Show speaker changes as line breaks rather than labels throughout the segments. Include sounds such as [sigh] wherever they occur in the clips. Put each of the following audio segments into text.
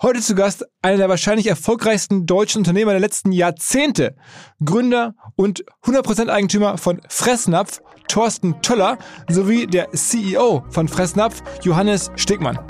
Heute zu Gast einer der wahrscheinlich erfolgreichsten deutschen Unternehmer der letzten Jahrzehnte, Gründer und 100% Eigentümer von Fressnapf, Thorsten Töller, sowie der CEO von Fressnapf, Johannes Stegmann.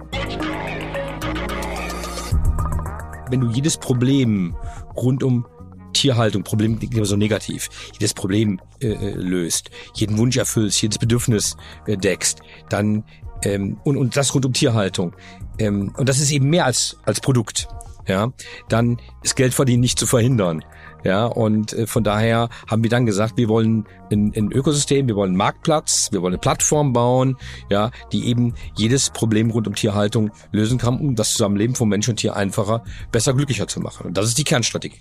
Wenn du jedes Problem rund um Tierhaltung, Problem klingt immer so negativ, jedes Problem äh, äh, löst, jeden Wunsch erfüllst, jedes Bedürfnis äh, deckst, dann ähm, und, und das rund um Tierhaltung, ähm, und das ist eben mehr als, als Produkt, ja, dann ist Geldverdienen nicht zu verhindern. Ja, und äh, von daher haben wir dann gesagt, wir wollen ein, ein Ökosystem, wir wollen einen Marktplatz, wir wollen eine Plattform bauen, ja, die eben jedes Problem rund um Tierhaltung lösen kann, um das Zusammenleben von Mensch und Tier einfacher, besser, glücklicher zu machen. Und das ist die Kernstrategie.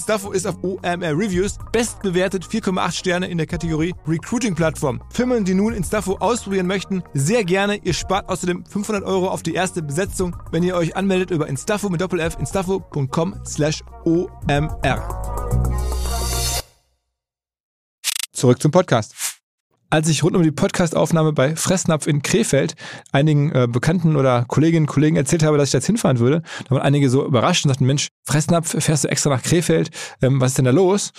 Instafo ist auf OMR Reviews bestbewertet 4,8 Sterne in der Kategorie Recruiting Plattform. Firmen, die nun Instafo ausprobieren möchten, sehr gerne. Ihr spart außerdem 500 Euro auf die erste Besetzung, wenn ihr euch anmeldet über Instafo mit Doppel-F, instafo.com slash OMR. Zurück zum Podcast als ich rund um die Podcastaufnahme bei Fressnapf in Krefeld einigen äh, Bekannten oder Kolleginnen und Kollegen erzählt habe, dass ich jetzt hinfahren würde, da waren einige so überrascht und sagten, Mensch, Fressnapf, fährst du extra nach Krefeld? Ähm, was ist denn da los?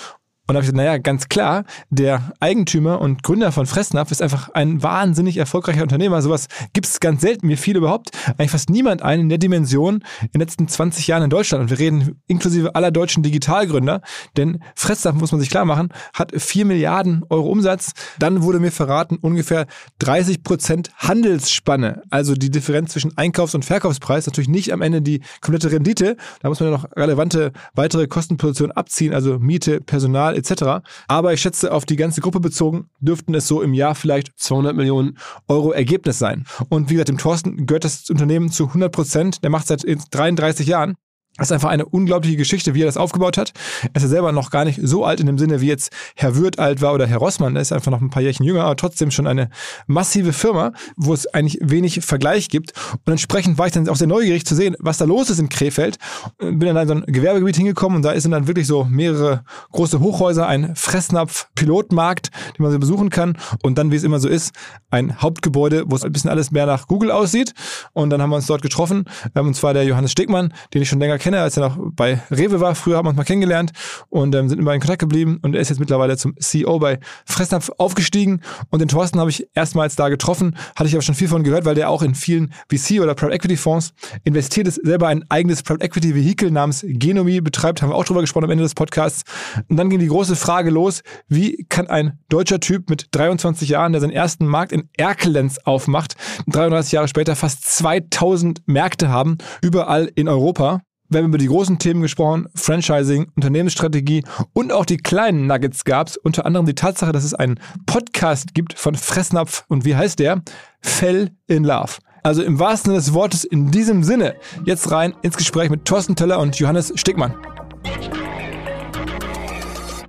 Und da habe ich gesagt, naja, ganz klar, der Eigentümer und Gründer von Fressnapf ist einfach ein wahnsinnig erfolgreicher Unternehmer. Sowas gibt es ganz selten. Mir fiel überhaupt eigentlich fast niemand ein in der Dimension in den letzten 20 Jahren in Deutschland. Und wir reden inklusive aller deutschen Digitalgründer. Denn Fressnapf, muss man sich klar machen, hat 4 Milliarden Euro Umsatz. Dann wurde mir verraten, ungefähr 30 Prozent Handelsspanne. Also die Differenz zwischen Einkaufs- und Verkaufspreis. Natürlich nicht am Ende die komplette Rendite. Da muss man ja noch relevante weitere Kostenpositionen abziehen. Also Miete, Personal, etc. Aber ich schätze, auf die ganze Gruppe bezogen dürften es so im Jahr vielleicht 200 Millionen Euro Ergebnis sein. Und wie gesagt, dem Thorsten gehört das Unternehmen zu 100 Prozent. Der macht seit 33 Jahren. Das ist einfach eine unglaubliche Geschichte, wie er das aufgebaut hat. Er ist ja selber noch gar nicht so alt in dem Sinne, wie jetzt Herr Würth alt war oder Herr Rossmann. Er ist einfach noch ein paar Jährchen jünger, aber trotzdem schon eine massive Firma, wo es eigentlich wenig Vergleich gibt. Und entsprechend war ich dann auch sehr neugierig zu sehen, was da los ist in Krefeld. Bin dann in so ein Gewerbegebiet hingekommen und da sind dann wirklich so mehrere große Hochhäuser, ein Fressnapf-Pilotmarkt, den man so besuchen kann. Und dann, wie es immer so ist, ein Hauptgebäude, wo es ein bisschen alles mehr nach Google aussieht. Und dann haben wir uns dort getroffen. Ähm, und zwar der Johannes Stegmann, den ich schon länger kenne, als er noch bei Rewe war. Früher haben wir uns mal kennengelernt und ähm, sind immer in Kontakt geblieben. Und er ist jetzt mittlerweile zum CEO bei Fressnapf aufgestiegen. Und den Thorsten habe ich erstmals da getroffen. Hatte ich aber schon viel von gehört, weil der auch in vielen VC- oder Private Equity Fonds investiert ist, selber ein eigenes Private Equity Vehikel namens Genomie betreibt. Haben wir auch drüber gesprochen am Ende des Podcasts. Und dann ging die große Frage los, wie kann ein deutscher Typ mit 23 Jahren, der seinen ersten Markt in Erkelenz aufmacht, 33 Jahre später fast 2000 Märkte haben, überall in Europa wir haben über die großen Themen gesprochen, Franchising, Unternehmensstrategie und auch die kleinen Nuggets gab es. Unter anderem die Tatsache, dass es einen Podcast gibt von Fressnapf und wie heißt der? Fell in Love. Also im wahrsten Sinne des Wortes in diesem Sinne jetzt rein ins Gespräch mit Thorsten Teller und Johannes Stickmann.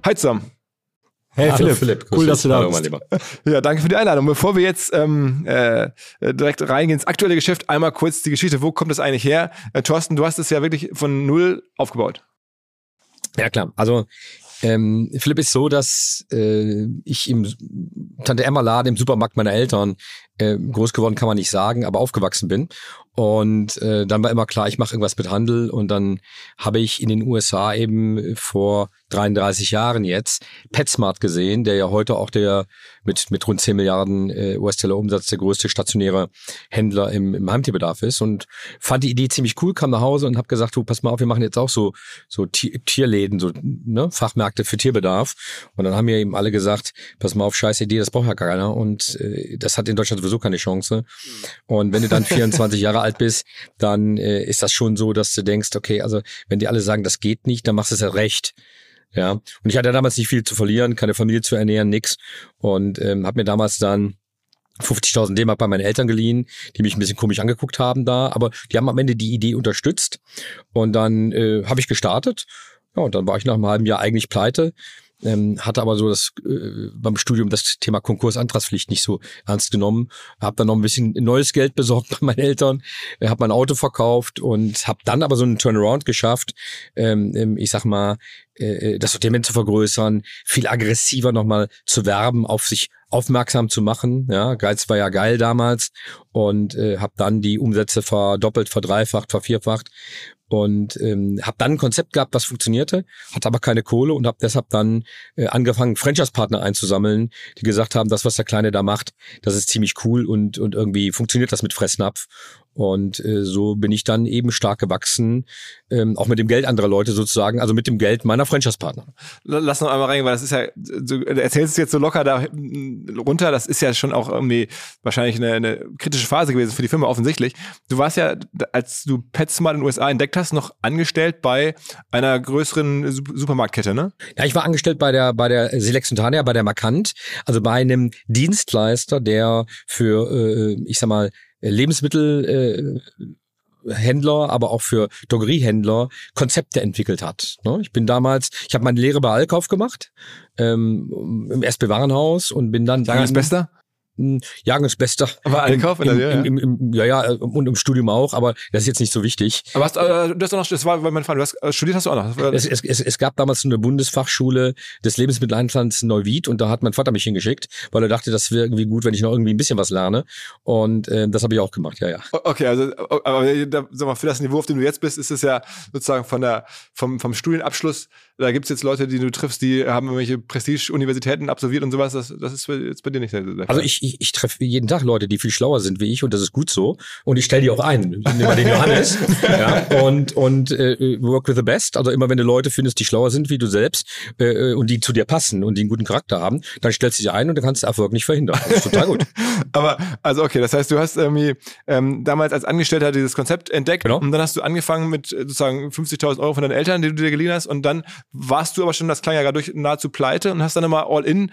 Hi zusammen.
Hey Hallo Philipp, Philipp
cool, dass du da bist. [laughs] Ja, danke für die Einladung. Bevor wir jetzt ähm, äh, direkt reingehen ins aktuelle Geschäft, einmal kurz die Geschichte. Wo kommt das eigentlich her? Äh, Thorsten, du hast es ja wirklich von null aufgebaut.
Ja klar, also ähm, Philipp ist so, dass äh, ich im Tante Emma Laden im Supermarkt meiner Eltern äh, groß geworden kann man nicht sagen, aber aufgewachsen bin und äh, dann war immer klar, ich mache irgendwas mit Handel und dann habe ich in den USA eben vor 33 Jahren jetzt PetSmart gesehen, der ja heute auch der mit, mit rund 10 Milliarden äh, US-Dollar Umsatz der größte stationäre Händler im, im Heimtierbedarf ist und fand die Idee ziemlich cool, kam nach Hause und habe gesagt, du pass mal auf, wir machen jetzt auch so so Tierläden, so ne, Fachmärkte für Tierbedarf und dann haben mir eben alle gesagt, pass mal auf, scheiß Idee, das braucht ja keiner und äh, das hat in Deutschland sowieso keine Chance und wenn du dann 24 Jahre alt bist, dann äh, ist das schon so, dass du denkst, okay, also wenn die alle sagen, das geht nicht, dann machst du es ja recht. Ja, und ich hatte damals nicht viel zu verlieren, keine Familie zu ernähren, nix. Und ähm, habe mir damals dann 50.000 D-Mark bei meinen Eltern geliehen, die mich ein bisschen komisch angeguckt haben da, aber die haben am Ende die Idee unterstützt. Und dann äh, habe ich gestartet. Ja, und dann war ich nach einem halben Jahr eigentlich pleite ähm, hatte aber so das äh, beim Studium das Thema Konkursantragspflicht nicht so ernst genommen. Habe dann noch ein bisschen neues Geld besorgt bei meinen Eltern, äh, habe mein Auto verkauft und habe dann aber so einen Turnaround geschafft. Ähm, ich sag mal, äh, das Sortiment zu vergrößern, viel aggressiver nochmal zu werben, auf sich aufmerksam zu machen. Ja, Geiz war ja geil damals und äh, habe dann die Umsätze verdoppelt, verdreifacht, vervierfacht und ähm, habe dann ein Konzept gehabt, was funktionierte, hatte aber keine Kohle und habe deshalb dann äh, angefangen, Franchise-Partner einzusammeln, die gesagt haben, das, was der Kleine da macht, das ist ziemlich cool und, und irgendwie funktioniert das mit Fressnapf. Und äh, so bin ich dann eben stark gewachsen, ähm, auch mit dem Geld anderer Leute sozusagen, also mit dem Geld meiner Franchise-Partner.
Lass noch einmal rein, weil das ist ja, du erzählst es jetzt so locker da runter, das ist ja schon auch irgendwie wahrscheinlich eine, eine kritische Phase gewesen für die Firma offensichtlich. Du warst ja, als du PetSmart in den USA entdeckt hast, noch angestellt bei einer größeren Supermarktkette, ne?
Ja, ich war angestellt bei der bei der Selexontania, bei der Markant, also bei einem Dienstleister, der für, äh, ich sag mal, Äh, Händler, aber auch für Drogeriehändler Konzepte entwickelt hat. Ne? Ich bin damals, ich habe meine Lehre bei Allkauf gemacht, ähm, im SB Warenhaus und bin dann.
Sagen als Bester?
Jahrgangsbester.
Aber Einkauf
in der Lehre? Im, im, im, ja, ja, und im Studium auch, aber das ist jetzt nicht so wichtig.
Aber hast, äh, du hast auch noch, das war mein Fall, du hast äh, studiert hast du auch noch.
Es, es, es, es gab damals eine Bundesfachschule des Lebensmitteleinlands Neuwied und da hat mein Vater mich hingeschickt, weil er dachte, das wäre irgendwie gut, wenn ich noch irgendwie ein bisschen was lerne. Und äh, das habe ich auch gemacht, ja, ja.
Okay, also aber da, sag mal, für das Niveau, auf dem du jetzt bist, ist es ja sozusagen von der, vom, vom Studienabschluss, da gibt es jetzt Leute, die du triffst, die haben irgendwelche Prestige-Universitäten absolviert und sowas. Das, das ist jetzt bei dir nicht der,
der Fall. Also ich, ich, ich treffe jeden Tag Leute, die viel schlauer sind wie ich und das ist gut so. Und ich stelle die auch ein. Wir den Johannes. [laughs] ja, und und äh, work with the best. Also immer wenn du Leute findest, die schlauer sind wie du selbst äh, und die zu dir passen und die einen guten Charakter haben, dann stellst du sie ein und dann kannst du Erfolg nicht verhindern. Das ist total gut. [laughs]
Aber also okay, das heißt, du hast irgendwie ähm, damals als Angestellter dieses Konzept entdeckt genau. und dann hast du angefangen mit äh, sozusagen 50.000 Euro von deinen Eltern, die du dir geliehen hast und dann warst du aber schon, das klang ja gerade durch nahezu pleite und hast dann immer all in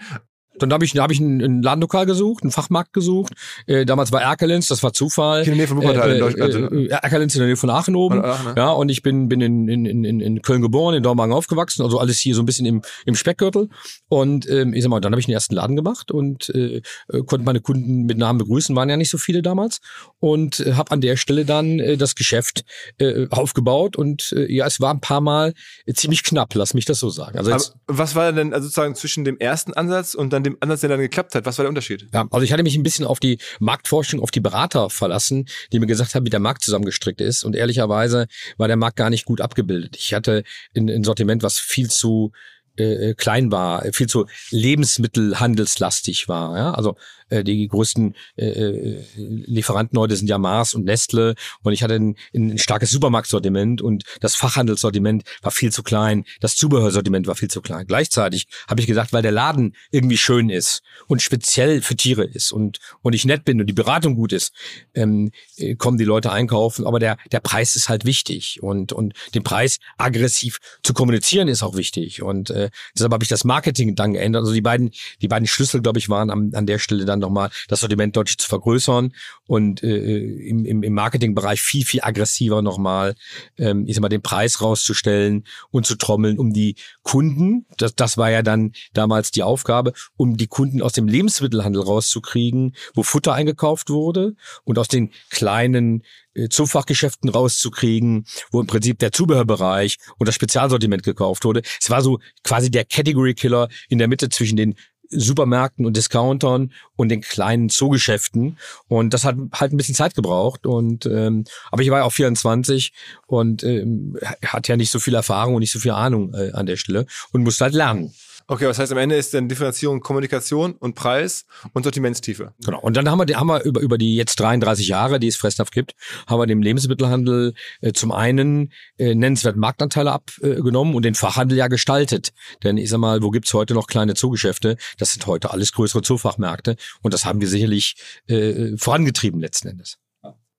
dann habe ich, hab ich ein, ein Ladenlokal gesucht, einen Fachmarkt gesucht. Äh, damals war Erkelenz, das war Zufall.
In der Nähe von Wuppertal
äh,
in Deutschland.
Äh, äh, Erkelenz in der Nähe von Aachen oben. Aachen, ne? Ja, und ich bin, bin in, in, in, in Köln geboren, in Dormagen aufgewachsen, also alles hier so ein bisschen im, im Speckgürtel. Und ähm, ich sag mal, dann habe ich den ersten Laden gemacht und äh, äh, konnte meine Kunden mit Namen begrüßen, waren ja nicht so viele damals. Und äh, habe an der Stelle dann äh, das Geschäft äh, aufgebaut. Und äh, ja, es war ein paar Mal ziemlich knapp, lass mich das so sagen.
Also jetzt, was war denn also sozusagen zwischen dem ersten Ansatz und dann dem Ansatz, der dann geklappt hat. Was war der Unterschied?
Ja, also ich hatte mich ein bisschen auf die Marktforschung, auf die Berater verlassen, die mir gesagt haben, wie der Markt zusammengestrickt ist. Und ehrlicherweise war der Markt gar nicht gut abgebildet. Ich hatte ein, Sortiment, was viel zu äh, klein war, viel zu lebensmittelhandelslastig war. Ja? Also äh, die größten äh, äh, Lieferanten heute sind ja Mars und Nestle und ich hatte ein, ein starkes Supermarktsortiment und das Fachhandelssortiment war viel zu klein, das Zubehörsortiment war viel zu klein. Gleichzeitig habe ich gesagt, weil der Laden irgendwie schön ist und speziell für Tiere ist und und ich nett bin und die Beratung gut ist, ähm, äh, kommen die Leute einkaufen, aber der der Preis ist halt wichtig und und den Preis aggressiv zu kommunizieren ist auch wichtig und äh, deshalb habe ich das Marketing dann geändert. Also die beiden die beiden Schlüssel, glaube ich, waren an, an der Stelle dann nochmal das Sortiment deutlich zu vergrößern und äh, im, im, im Marketingbereich viel, viel aggressiver nochmal, ähm, ich sag mal, den Preis rauszustellen und zu trommeln, um die Kunden, das, das war ja dann damals die Aufgabe, um die Kunden aus dem Lebensmittelhandel rauszukriegen, wo Futter eingekauft wurde und aus den kleinen äh, Zufachgeschäften rauszukriegen, wo im Prinzip der Zubehörbereich und das Spezialsortiment gekauft wurde. Es war so quasi der Category Killer in der Mitte zwischen den Supermärkten und Discountern und den kleinen Zoogeschäften. Und das hat halt ein bisschen Zeit gebraucht. Und ähm, aber ich war ja auch 24 und ähm, hat ja nicht so viel Erfahrung und nicht so viel Ahnung äh, an der Stelle und musste halt lernen.
Okay, was heißt am Ende ist dann Differenzierung Kommunikation und Preis und Sortimentstiefe.
Genau. Und dann haben wir, haben wir über, über die jetzt 33 Jahre, die es Fressnapf gibt, haben wir dem Lebensmittelhandel äh, zum einen äh, nennenswert Marktanteile abgenommen und den Fachhandel ja gestaltet. Denn ich sag mal, wo gibt's heute noch kleine Zoogeschäfte? Das sind heute alles größere Zoofachmärkte und das haben wir sicherlich äh, vorangetrieben letzten Endes.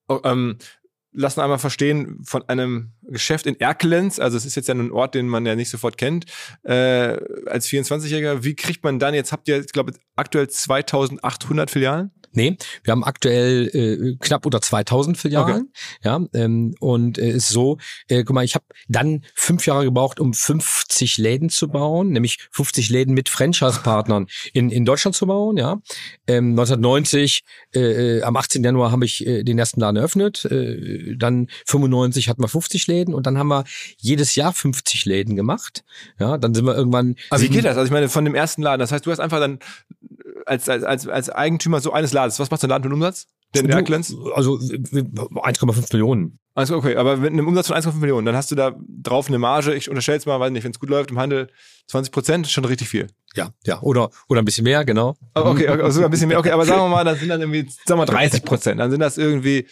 Oh, ähm, lassen einmal verstehen von einem Geschäft in Erkelenz, also es ist jetzt ja ein Ort, den man ja nicht sofort kennt, äh, als 24-Jähriger, wie kriegt man dann, jetzt habt ihr, ich glaube, aktuell 2800 Filialen?
Nee, wir haben aktuell äh, knapp unter 2000 Filialen. Okay. Ja, ähm, und äh, ist so, äh, guck mal, ich habe dann fünf Jahre gebraucht, um 50 Läden zu bauen, nämlich 50 Läden mit Franchise-Partnern in, in Deutschland zu bauen. Ja, ähm, 1990, äh, äh, am 18. Januar habe ich äh, den ersten Laden eröffnet. Äh, dann 95 hatten wir 50 Läden und dann haben wir jedes Jahr 50 Läden gemacht. Ja, dann sind wir irgendwann.
Also wie geht das? Also ich meine, von dem ersten Laden, das heißt, du hast einfach dann als, als, als, als Eigentümer so eines Ladens, was macht so ein Laden für einen Umsatz?
Den Erklens? Also 1,5 Millionen.
Also okay, aber mit einem Umsatz von 1,5 Millionen, dann hast du da drauf eine Marge, ich unterstelle es mal, weiß nicht, wenn es gut läuft im Handel, 20 Prozent, schon richtig viel.
Ja, ja, oder, oder ein bisschen mehr, genau.
Okay, okay, sogar ein bisschen mehr, okay, aber sagen wir mal, das sind dann irgendwie, sagen wir 30 Prozent, dann sind das irgendwie,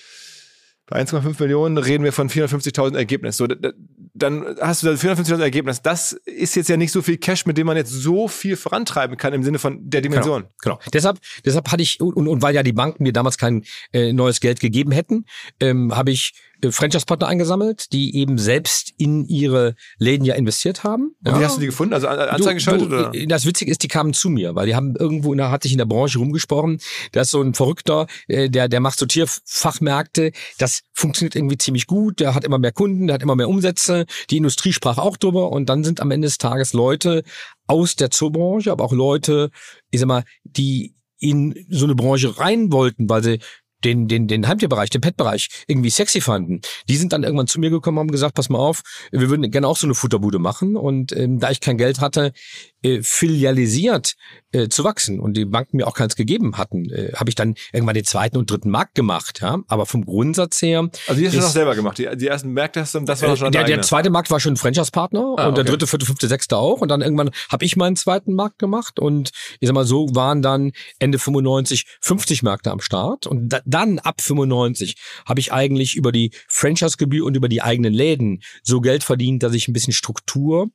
bei 1,5 Millionen reden wir von 450.000 Ergebnis. So, dann hast du da 450.000 Ergebnis. Das ist jetzt ja nicht so viel Cash, mit dem man jetzt so viel vorantreiben kann im Sinne von der Dimension.
Genau. genau. Deshalb, deshalb hatte ich und, und weil ja die Banken mir damals kein äh, neues Geld gegeben hätten, ähm, habe ich Franchise-Partner eingesammelt, die eben selbst in ihre Läden ja investiert haben.
Und ja. wie hast du die gefunden? Also Anzeigen geschaltet? oder?
Äh, das Witzige ist, die kamen zu mir, weil die haben irgendwo, da hat sich in der Branche rumgesprochen, da ist so ein Verrückter, äh, der, der macht so Tierfachmärkte, das funktioniert irgendwie ziemlich gut, der hat immer mehr Kunden, der hat immer mehr Umsätze, die Industrie sprach auch drüber und dann sind am Ende des Tages Leute aus der Zoobranche, aber auch Leute, ich sag mal, die in so eine Branche rein wollten, weil sie den, den, den Heimtierbereich, den Petbereich irgendwie sexy fanden. Die sind dann irgendwann zu mir gekommen haben gesagt, pass mal auf, wir würden gerne auch so eine Futterbude machen. Und ähm, da ich kein Geld hatte, äh, filialisiert äh, zu wachsen und die Banken mir auch keins gegeben hatten, äh, habe ich dann irgendwann den zweiten und dritten Markt gemacht. Ja, aber vom Grundsatz her.
Also die hast du noch selber gemacht. Die, die ersten Märkte hast du, das war
äh, schon der, der zweite Markt war schon ein Franchise-Partner ah, und der dritte, vierte, fünfte, sechste auch. Und dann irgendwann habe ich meinen zweiten Markt gemacht und ich sag mal so waren dann Ende 95 50 Märkte am Start und da, dann ab 95 habe ich eigentlich über die Franchise-Gebühr und über die eigenen Läden so Geld verdient, dass ich ein bisschen Struktur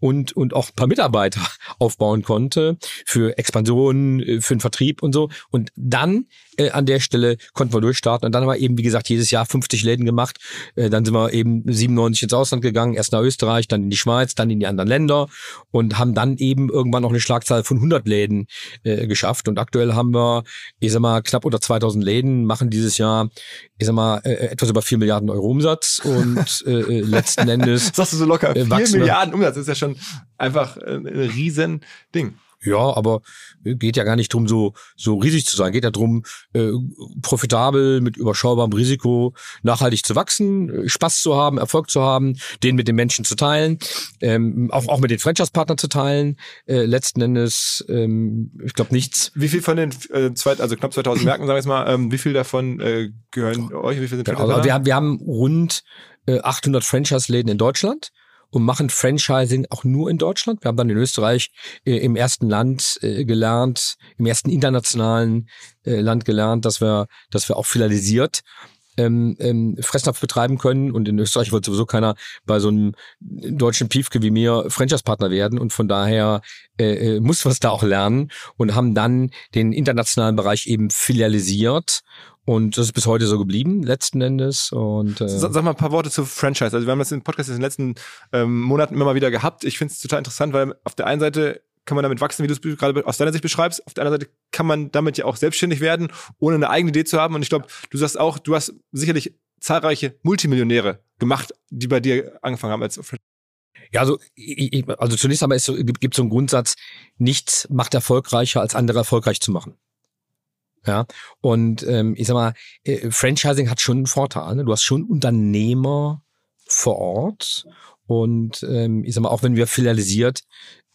und und auch ein paar Mitarbeiter aufbauen konnte für Expansion, äh, für den Vertrieb und so. Und dann äh, an der Stelle konnten wir durchstarten. Und dann haben wir eben, wie gesagt, jedes Jahr 50 Läden gemacht. Äh, dann sind wir eben 97 ins Ausland gegangen, erst nach Österreich, dann in die Schweiz, dann in die anderen Länder und haben dann eben irgendwann noch eine Schlagzahl von 100 Läden äh, geschafft. Und aktuell haben wir, ich sag mal, knapp unter 2000 Läden, machen dieses Jahr, ich sag mal, äh, etwas über 4 Milliarden Euro Umsatz und äh, äh letzten [laughs] Endes.
Sagst du so locker, 4 Milliarden Umsatz, ist ja schon einfach ein riesen Ding.
Ja, aber geht ja gar nicht drum, so, so riesig zu sein. Geht ja drum, äh, profitabel, mit überschaubarem Risiko nachhaltig zu wachsen, äh, Spaß zu haben, Erfolg zu haben, den mit den Menschen zu teilen, ähm, auch, auch mit den Franchise-Partnern zu teilen. Äh, letzten Endes, ähm, ich glaube nichts.
Wie viel von den äh, zwei, also knapp 2000 Märkten, wir jetzt mal, ähm, wie viel davon äh, gehören euch? Wie viel sind
genau, also wir, haben, wir haben rund äh, 800 Franchise-Läden in Deutschland und machen Franchising auch nur in Deutschland. Wir haben dann in Österreich äh, im ersten Land äh, gelernt, im ersten internationalen äh, Land gelernt, dass wir, dass wir auch filialisiert ähm, ähm, Fressnapf betreiben können. Und in Österreich wollte sowieso keiner bei so einem deutschen Piefke wie mir Franchise-Partner werden. Und von daher äh, äh muss was da auch lernen und haben dann den internationalen Bereich eben filialisiert und das ist bis heute so geblieben, letzten Endes. Und, äh
Sag mal ein paar Worte zu Franchise. Also wir haben das im Podcast in den letzten ähm, Monaten immer mal wieder gehabt. Ich finde es total interessant, weil auf der einen Seite kann man damit wachsen, wie du es gerade aus deiner Sicht beschreibst. Auf der anderen Seite kann man damit ja auch selbstständig werden, ohne eine eigene Idee zu haben. Und ich glaube, du sagst auch, du hast sicherlich zahlreiche Multimillionäre gemacht, die bei dir angefangen haben als Franchise.
Ja, also, ich, also zunächst einmal so, gibt es so einen Grundsatz, nichts macht erfolgreicher, als andere erfolgreich zu machen. Ja, und ähm, ich sag mal, äh, Franchising hat schon einen Vorteil. Ne? Du hast schon Unternehmer vor Ort und ähm, ich sag mal, auch wenn wir filialisiert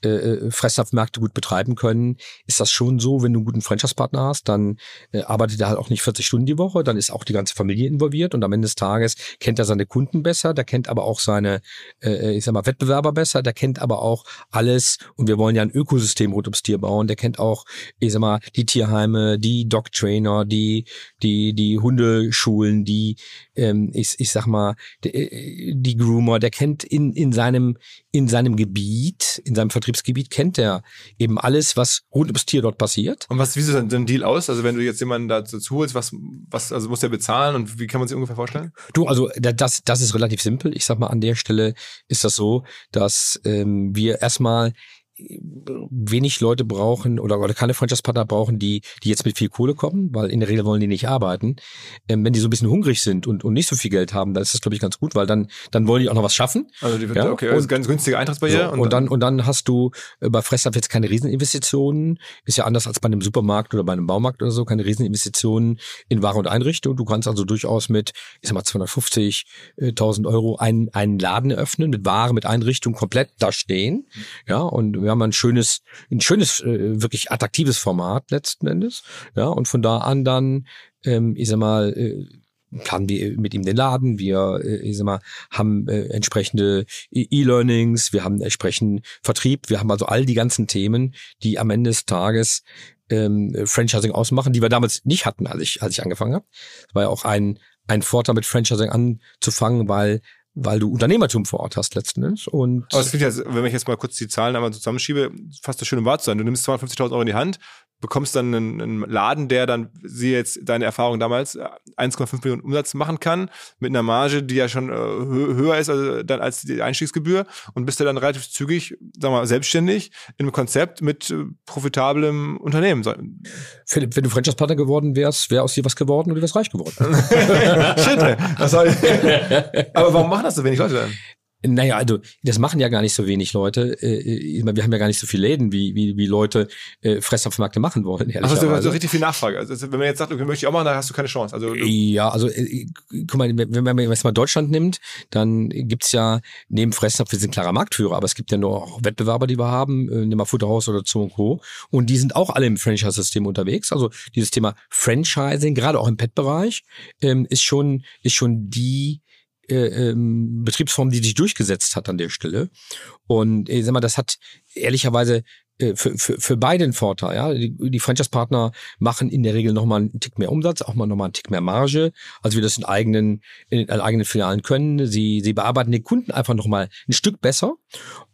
äh, äh, Fressnapfmärkte gut betreiben können, ist das schon so, wenn du einen guten Franchise-Partner hast, dann äh, arbeitet er halt auch nicht 40 Stunden die Woche, dann ist auch die ganze Familie involviert und am Ende des Tages kennt er seine Kunden besser, der kennt aber auch seine, äh, äh, ich sag mal, Wettbewerber besser, der kennt aber auch alles und wir wollen ja ein Ökosystem rund ums Tier bauen, der kennt auch, ich sag mal, die Tierheime, die Dog-Trainer, die, die, die Hundeschulen, die, ähm, ich, ich sag mal, die, äh, die Groomer, der kennt in, in seinem, in seinem Gebiet, in seinem Vertrieb Vertriebsgebiet kennt er eben alles, was rund ums Tier dort passiert.
Und was, wie sieht denn ein Deal aus? Also wenn du jetzt jemanden dazu holst, was, was, also muss der bezahlen und wie kann man sich ungefähr vorstellen?
Du, also das, das ist relativ simpel. Ich sag mal, an der Stelle ist das so, dass ähm, wir erstmal wenig Leute brauchen oder, oder keine Franchise-Partner brauchen, die, die jetzt mit viel Kohle kommen, weil in der Regel wollen die nicht arbeiten. Ähm, wenn die so ein bisschen hungrig sind und, und nicht so viel Geld haben, dann ist das, glaube ich, ganz gut, weil dann, dann wollen die auch noch was schaffen.
Also die, ja? okay, also ganz günstige Eintrittsbarriere.
So, und, und, dann, und dann hast du äh, bei Fressnapf jetzt keine Rieseninvestitionen. Ist ja anders als bei einem Supermarkt oder bei einem Baumarkt oder so, keine Rieseninvestitionen in Ware und Einrichtung. Du kannst also durchaus mit, ich sag mal, 250.000 Euro einen, einen Laden eröffnen, mit Ware, mit Einrichtung komplett da stehen. Ja, und wir haben ein schönes, ein schönes, äh, wirklich attraktives Format letzten Endes. Ja, und von da an dann, ähm, ich sag mal, äh, planen wir mit ihm den Laden, wir äh, ich sag mal, haben äh, entsprechende E-Learnings, wir haben entsprechend Vertrieb, wir haben also all die ganzen Themen, die am Ende des Tages ähm, Franchising ausmachen, die wir damals nicht hatten, als ich, als ich angefangen habe. Das war ja auch ein, ein Vorteil mit Franchising anzufangen, weil weil du Unternehmertum vor Ort hast letzten Endes. Und
Aber es klingt ja, wenn ich jetzt mal kurz die Zahlen einmal zusammenschiebe, fast das schöne wahr zu sein. Du nimmst 250.000 Euro in die Hand, bekommst dann einen, einen Laden, der dann, siehe jetzt deine Erfahrung damals, 1,5 Millionen Umsatz machen kann, mit einer Marge, die ja schon äh, höher ist also dann als die Einstiegsgebühr und bist du dann relativ zügig, sagen wir mal, selbstständig in einem Konzept mit äh, profitablem Unternehmen.
Philipp, wenn du Franchise-Partner geworden wärst, wäre aus dir was geworden und du wärst reich geworden. [laughs] [laughs]
Shit, ich? [laughs] Aber warum machen das so wenig Leute dann?
Naja, also das machen ja gar nicht so wenig Leute. Äh, wir haben ja gar nicht so viele Läden, wie, wie, wie Leute äh, Fressnapfmärkte machen wollen.
Also so, so richtig viel Nachfrage. Also wenn man jetzt sagt, okay, möchte ich auch machen, dann hast du keine Chance. Also
ja, also äh, guck mal, wenn man jetzt mal Deutschland nimmt, dann gibt's ja neben Fressnapf, wir sind klarer Marktführer, aber es gibt ja nur auch Wettbewerber, die wir haben, äh, nimm mal Futterhaus oder Zoo Co. Und die sind auch alle im Franchise-System unterwegs. Also dieses Thema Franchising, gerade auch im Pet-Bereich, ähm, ist schon ist schon die äh, ähm, Betriebsform, die sich durchgesetzt hat an der Stelle. Und ich sag mal, das hat ehrlicherweise äh, für, für, für beide ein Vorteil. Ja? Die, die Franchise-Partner machen in der Regel nochmal einen Tick mehr Umsatz, auch mal nochmal einen Tick mehr Marge, als wir das in eigenen, in eigenen Filialen können. Sie, sie bearbeiten den Kunden einfach nochmal ein Stück besser.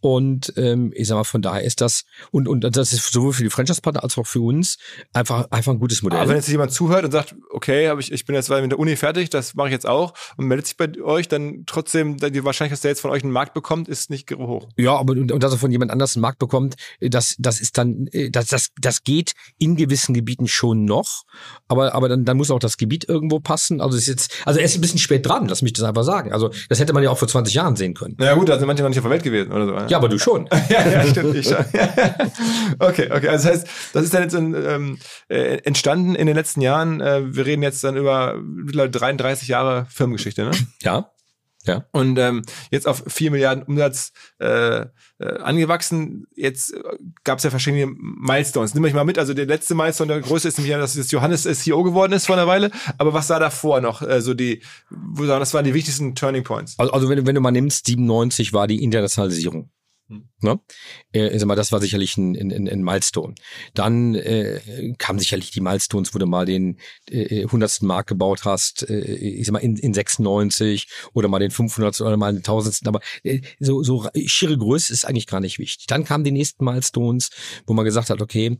Und ähm, ich sag mal, von daher ist das, und, und das ist sowohl für die Franchise-Partner als auch für uns einfach, einfach ein gutes Modell.
Aber wenn jetzt jemand zuhört und sagt, okay, hab ich, ich bin jetzt mit der Uni fertig, das mache ich jetzt auch und meldet sich bei euch, dann trotzdem die Wahrscheinlichkeit, dass der jetzt von euch einen Markt bekommt, ist nicht hoch.
Ja, aber und, und dass er von jemand anders einen Markt bekommt, das das, ist dann, äh, das, das, das geht in gewissen Gebieten schon noch, aber, aber dann, dann muss auch das Gebiet irgendwo passen. Also ist jetzt, also er ist ein bisschen spät dran, lass mich das einfach sagen. Also das hätte man ja auch vor 20 Jahren sehen können.
Na ja, gut, da sind manche noch nicht auf der Welt gewesen oder so. Ja,
ja aber du schon. [laughs]
ja, ja, stimmt, ich schon. [laughs] okay, okay. Also das heißt, das ist dann jetzt ähm, äh, entstanden in den letzten Jahren. Äh, wir reden jetzt dann über 33 Jahre Firmengeschichte, ne?
Ja. Ja.
Und ähm, jetzt auf 4 Milliarden Umsatz äh, äh, angewachsen. Jetzt äh, gab es ja verschiedene Milestones. Nimm mich mal mit. Also der letzte Milestone, der größte ist nämlich, dass jetzt Johannes CEO geworden ist vor einer Weile. Aber was war davor noch? Äh, so die, wo sagen, das waren die wichtigsten Turning Points.
Also, also wenn, du wenn du mal nimmst, 97 war die Internationalisierung. Hm. Ne? Äh, sag mal, das war sicherlich ein, ein, ein Milestone. Dann äh, kamen sicherlich die Milestones, wo du mal den äh, 100. Mark gebaut hast, äh, ich sag mal in, in 96 oder mal den 500. oder mal den 1000. Aber äh, so, so schiere Größe ist eigentlich gar nicht wichtig. Dann kamen die nächsten Milestones, wo man gesagt hat, okay,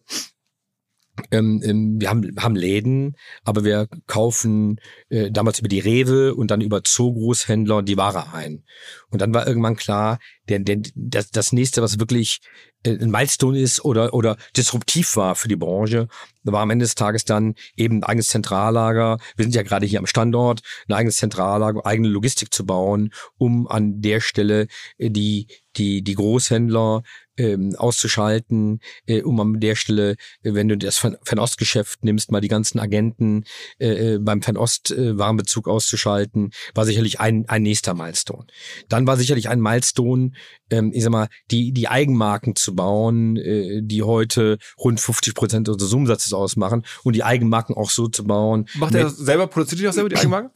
ähm, ähm, wir haben, haben Läden, aber wir kaufen äh, damals über die Rewe und dann über Zoogroßhändler die Ware ein. Und dann war irgendwann klar, der, der, das, das nächste, was wirklich äh, ein Milestone ist oder, oder disruptiv war für die Branche, war am Ende des Tages dann eben ein eigenes Zentrallager. Wir sind ja gerade hier am Standort, ein eigenes Zentrallager, eigene Logistik zu bauen, um an der Stelle äh, die, die, die Großhändler ähm, auszuschalten, äh, um an der Stelle, äh, wenn du das Fernostgeschäft nimmst, mal die ganzen Agenten äh, äh beim Fernost-Warenbezug äh, auszuschalten, war sicherlich ein, ein nächster Milestone. Dann war sicherlich ein Milestone, ähm, ich sag mal, die, die Eigenmarken zu bauen, äh, die heute rund 50 Prozent unseres Umsatzes ausmachen und die Eigenmarken auch so zu bauen.
Macht er selber, produziert ihr auch selber die [clears throat] Eigenmarken?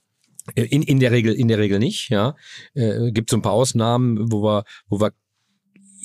In, in der Regel, in der Regel nicht, ja. Äh, gibt so ein paar Ausnahmen, wo wir, wo wir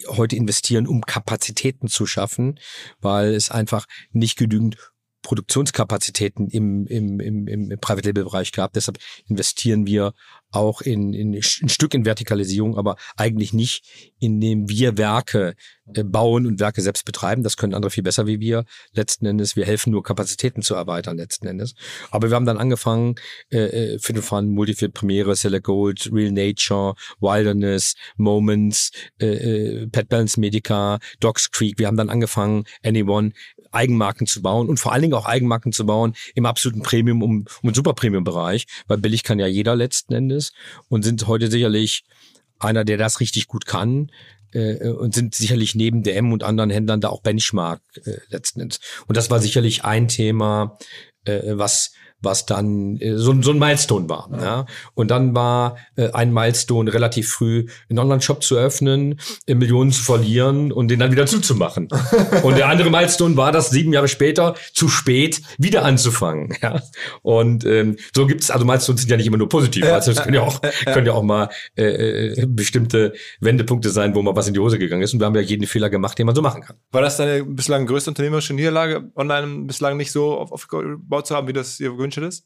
heute investieren, um Kapazitäten zu schaffen, weil es einfach nicht genügend Produktionskapazitäten im, im, im, im Private Label Bereich gab. Deshalb investieren wir auch in, in ein Stück in Vertikalisierung, aber eigentlich nicht, indem wir Werke bauen und Werke selbst betreiben. Das können andere viel besser wie wir. Letzten Endes, wir helfen nur Kapazitäten zu erweitern letzten Endes. Aber wir haben dann angefangen, äh, Fit Fun, Multifit Premiere, Select Gold, Real Nature, Wilderness, Moments, äh, äh, Pet Balance Medica, Dogs Creek. Wir haben dann angefangen, Anyone Eigenmarken zu bauen und vor allen Dingen auch Eigenmarken zu bauen im absoluten Premium- und, und Super-Premium-Bereich, weil billig kann ja jeder letzten Endes und sind heute sicherlich einer, der das richtig gut kann äh, und sind sicherlich neben DM und anderen Händlern da auch Benchmark äh, letzten Endes. Und das war sicherlich ein Thema, äh, was was dann äh, so, so ein Milestone war. Ja. Und dann war äh, ein Milestone relativ früh, einen Online-Shop zu öffnen, äh, Millionen zu verlieren und den dann wieder zuzumachen. [laughs] und der andere Milestone war das sieben Jahre später zu spät wieder anzufangen. Ja. Und ähm, so gibt es, also Milestones sind ja nicht immer nur positiv. Also es können ja auch, können ja auch mal äh, äh, bestimmte Wendepunkte sein, wo mal was in die Hose gegangen ist. Und wir haben ja jeden Fehler gemacht, den man so machen kann.
War das deine bislang größte unternehmerische Niederlage, online bislang nicht so aufgebaut zu haben, wie das ihr gewünscht It is.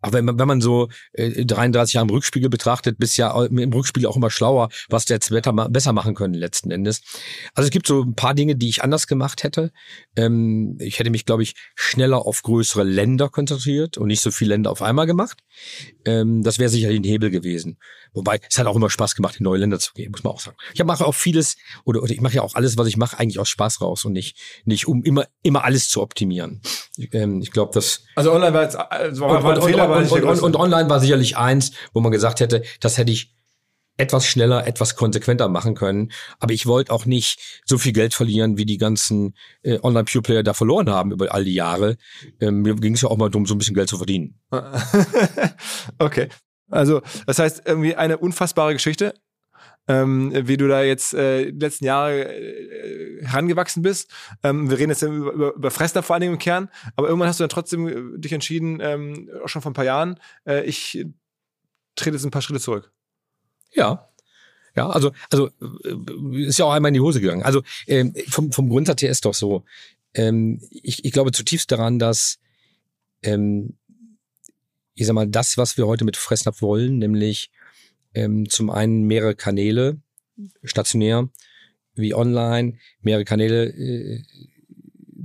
Aber wenn man, wenn man so äh, 33 Jahre im Rückspiegel betrachtet, bist ja im Rückspiegel auch immer schlauer, was der jetzt besser machen können letzten Endes. Also es gibt so ein paar Dinge, die ich anders gemacht hätte. Ähm, ich hätte mich, glaube ich, schneller auf größere Länder konzentriert und nicht so viele Länder auf einmal gemacht. Ähm, das wäre sicherlich ein Hebel gewesen. Wobei, es hat auch immer Spaß gemacht, in neue Länder zu gehen, muss man auch sagen. Ich mache auch vieles, oder, oder ich mache ja auch alles, was ich mache, eigentlich aus Spaß raus und nicht, nicht um immer, immer alles zu optimieren. Ähm, ich glaube, dass.
Also online war jetzt, also war,
und, war und, und, und, und online war sicherlich eins, wo man gesagt hätte, das hätte ich etwas schneller, etwas konsequenter machen können. Aber ich wollte auch nicht so viel Geld verlieren, wie die ganzen äh, Online-Pure-Player da verloren haben über all die Jahre. Ähm, mir ging es ja auch mal darum, so ein bisschen Geld zu verdienen. [laughs]
okay. Also, das heißt, irgendwie eine unfassbare Geschichte, ähm, wie du da jetzt äh, die letzten Jahre äh, herangewachsen bist. Ähm, wir reden jetzt über, über, über Fressner vor allen Dingen im Kern, aber irgendwann hast du dann trotzdem äh, dich entschieden, ähm, auch schon vor ein paar Jahren, äh, ich trete jetzt ein paar Schritte zurück.
Ja, ja, also, also äh, ist ja auch einmal in die Hose gegangen. Also ähm, vom, vom Grundsatz her ist doch so. Ähm, ich, ich glaube zutiefst daran, dass ähm, ich sag mal, das, was wir heute mit Fressnapf wollen, nämlich ähm, zum einen mehrere Kanäle, stationär wie online, mehrere Kanäle äh,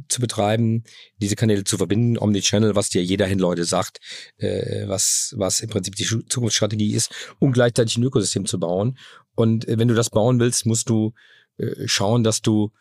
zu betreiben, diese Kanäle zu verbinden, Omnichannel, was dir jeder Händler heute sagt, äh, was, was im Prinzip die Zukunftsstrategie ist, um gleichzeitig ein Ökosystem zu bauen. Und äh, wenn du das bauen willst, musst du äh, schauen, dass du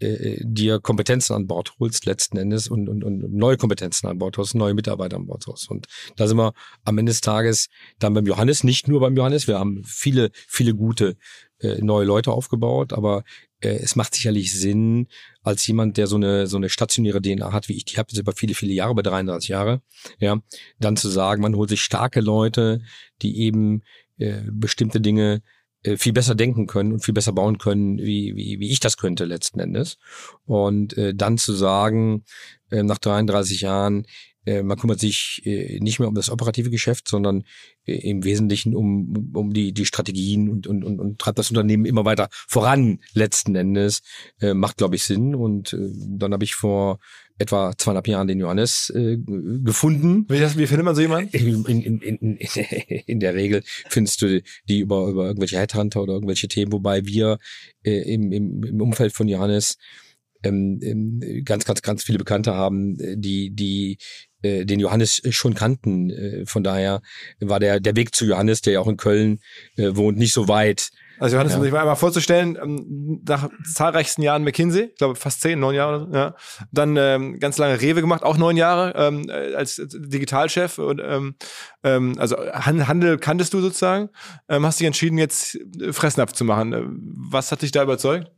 äh, dir Kompetenzen an Bord holst letzten Endes und, und, und neue Kompetenzen an Bord hast, neue Mitarbeiter an Bord hast. Und da sind wir am Ende des Tages dann beim Johannes, nicht nur beim Johannes, wir haben viele, viele gute äh, neue Leute aufgebaut, aber äh, es macht sicherlich Sinn, als jemand, der so eine, so eine stationäre DNA hat, wie ich, die habe jetzt über viele, viele Jahre, über 33 Jahre, ja, dann zu sagen, man holt sich starke Leute, die eben äh, bestimmte Dinge viel besser denken können und viel besser bauen können, wie, wie, wie ich das könnte letzten Endes. Und äh, dann zu sagen, äh, nach 33 Jahren, äh, man kümmert sich äh, nicht mehr um das operative Geschäft, sondern äh, im Wesentlichen um, um die, die Strategien und, und, und, und treibt das Unternehmen immer weiter voran letzten Endes, äh, macht, glaube ich, Sinn. Und äh, dann habe ich vor etwa zweieinhalb Jahren den Johannes äh, gefunden.
Wie, wie findet man so jemanden?
In, in, in, in, der Regel findest du die über, über irgendwelche Headhunter oder irgendwelche Themen, wobei wir äh, im, im, im Umfeld von Johannes ähm, ganz, ganz, ganz viele Bekannte haben, die, die äh, den Johannes schon kannten. Äh, von daher war der, der Weg zu Johannes, der ja auch in Köln äh, wohnt, nicht so weit.
Also Johannes, ja. um sich mal einmal vorzustellen, ähm, nach zahlreichsten Jahren McKinsey, ich glaube fast zehn, neun Jahre, ja, dann ähm, ganz lange Rewe gemacht, auch neun Jahre ähm, als Digitalchef und ähm, ähm, also Handel kanntest du sozusagen, ähm, hast dich entschieden jetzt Fressnapf zu machen. Was hat dich da überzeugt?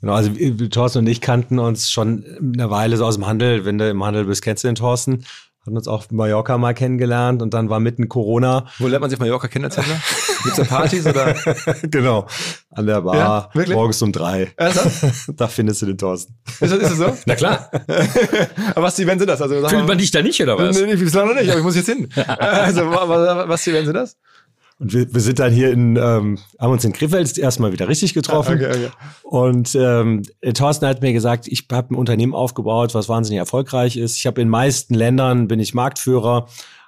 Genau, also Thorsten und ich kannten uns schon eine Weile so aus dem Handel. Wenn du im Handel bist, kennst du den Thorsten hatten uns auf Mallorca mal kennengelernt und dann war mitten Corona.
Wo lernt man sich Mallorca kennen als Händler? Gibt's da Partys oder? [laughs]
genau. An der Bar. Ja, morgens um drei. Also? [laughs] da findest du den Thorsten.
Ist das, ist das so? [laughs]
Na klar.
aber was die Events sind das? Also,
Findet man dich da nicht, oder was?
Nee, nee, bislang noch nicht, aber ich muss jetzt hin. also, was, was die Events sind das?
Und wir, wir sind dann hier in, ähm, haben uns in Krefeld erstmal wieder richtig getroffen. Okay, okay. Und ähm, Thorsten hat mir gesagt, ich habe ein Unternehmen aufgebaut, was wahnsinnig erfolgreich ist. Ich habe in meisten Ländern bin ich Marktführer,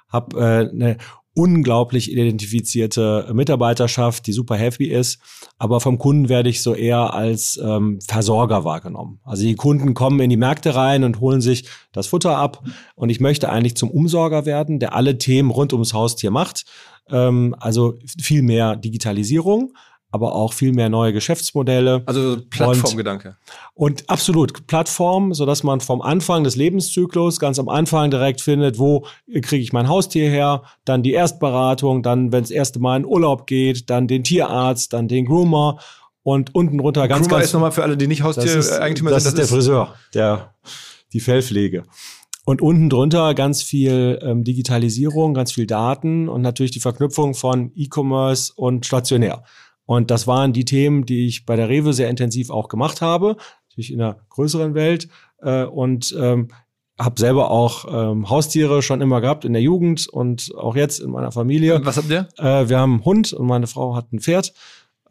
habe äh, eine unglaublich identifizierte Mitarbeiterschaft, die super happy ist. Aber vom Kunden werde ich so eher als ähm, Versorger wahrgenommen. Also die Kunden kommen in die Märkte rein und holen sich das Futter ab. Und ich möchte eigentlich zum Umsorger werden, der alle Themen rund ums Haustier macht. Ähm, also viel mehr Digitalisierung, aber auch viel mehr neue Geschäftsmodelle.
Also Plattformgedanke.
Und, und absolut Plattform, so dass man vom Anfang des Lebenszyklus ganz am Anfang direkt findet, wo kriege ich mein Haustier her, dann die Erstberatung, dann wenn es erste Mal in Urlaub geht, dann den Tierarzt, dann den Groomer und unten runter ganz
Groomer
ganz.
ist nochmal für alle, die nicht Haustiereigentümer
sind. Das ist der Friseur, der die Fellpflege. Und unten drunter ganz viel ähm, Digitalisierung, ganz viel Daten und natürlich die Verknüpfung von E-Commerce und stationär. Und das waren die Themen, die ich bei der Rewe sehr intensiv auch gemacht habe, natürlich in einer größeren Welt. Äh, und ähm, habe selber auch ähm, Haustiere schon immer gehabt in der Jugend und auch jetzt in meiner Familie.
Und was habt ihr?
Äh, wir haben einen Hund und meine Frau hat ein Pferd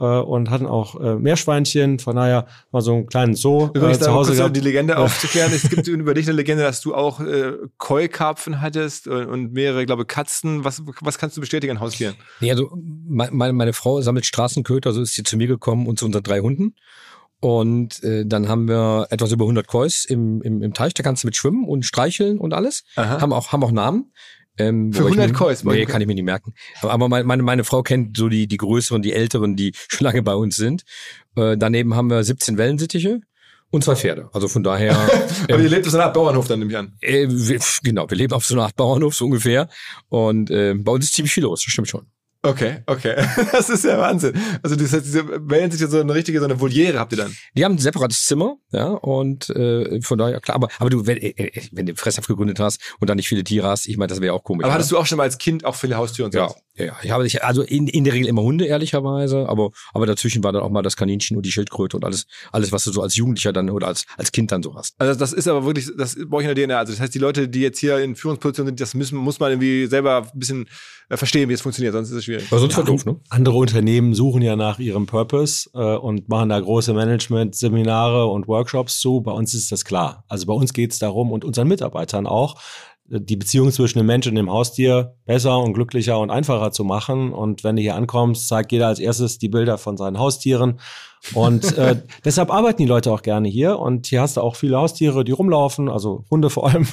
äh, und hatten auch äh, Meerschweinchen. Von daher mal so einen kleinen Zoo
äh, Übrigens, äh, zu Hause gehabt. die Legende aufzuklären. es gibt [laughs] über dich eine Legende, dass du auch äh, Keukarpfen hattest und, und mehrere, glaube Katzen. Was, was kannst du bestätigen an Haustieren?
Nee, also meine, meine Frau sammelt Straßenköter, also ist sie zu mir gekommen und zu unseren drei Hunden. Und äh, dann haben wir etwas über 100 Kois im, im, im Teich, da kannst du mit schwimmen und streicheln und alles. Aha. Haben auch, haben auch Namen.
Ähm, Für 100 Coins?
Nee, kann ich mir nicht merken. Aber, aber meine, meine, meine Frau kennt so die, die größeren, die älteren, die [laughs] schon lange bei uns sind. Äh, daneben haben wir 17 Wellensittiche und zwei Pferde. Also von daher. [laughs]
aber ähm, ihr lebt auf so einer Art Bauernhof dann, nehme ich an.
Äh, wir, genau, wir leben auf so einer Art Bauernhof, so ungefähr. Und äh, bei uns ist ziemlich viel los, das stimmt schon.
Okay, okay. [laughs] Das ist ja Wahnsinn. Also das heißt, diese wählen sich ja so eine richtige, so eine Voliere habt ihr dann.
Die haben ein separates Zimmer, ja, und äh, von daher, klar, aber, aber du, wenn, äh, äh wenn du Fresshaft gegründet hast und dann nicht viele Tiere hast, ich meine, das wäre auch komisch.
Aber hattest du auch schon mal als Kind auch viele Haustüren und
so? Ja, ja, ich habe ich, also in, in der Regel immer Hunde, ehrlicherweise, aber, aber dazwischen war dann auch mal das Kaninchen und die Schildkröte und alles, alles, was du so als Jugendlicher dann oder als, als Kind dann so hast.
Also das ist aber wirklich, das brauche ich in der DNA. Also das heißt, die Leute, die jetzt hier in Führungspositionen sind, das müssen, muss man irgendwie selber ein bisschen äh, verstehen, wie es funktioniert, sonst ist es schwierig.
Aber sonst ja, doof, ne?
Andere Unternehmen suchen ja nach ihrem Purpose äh, und machen da große Management-Seminare und Workshops zu. Bei uns ist das klar. Also bei uns geht es darum und unseren Mitarbeitern auch, die Beziehung zwischen dem Mensch und dem Haustier besser und glücklicher und einfacher zu machen. Und wenn du hier ankommst, zeigt jeder als erstes die Bilder von seinen Haustieren. Und äh, [laughs] deshalb arbeiten die Leute auch gerne hier. Und hier hast du auch viele Haustiere, die rumlaufen, also Hunde vor allem.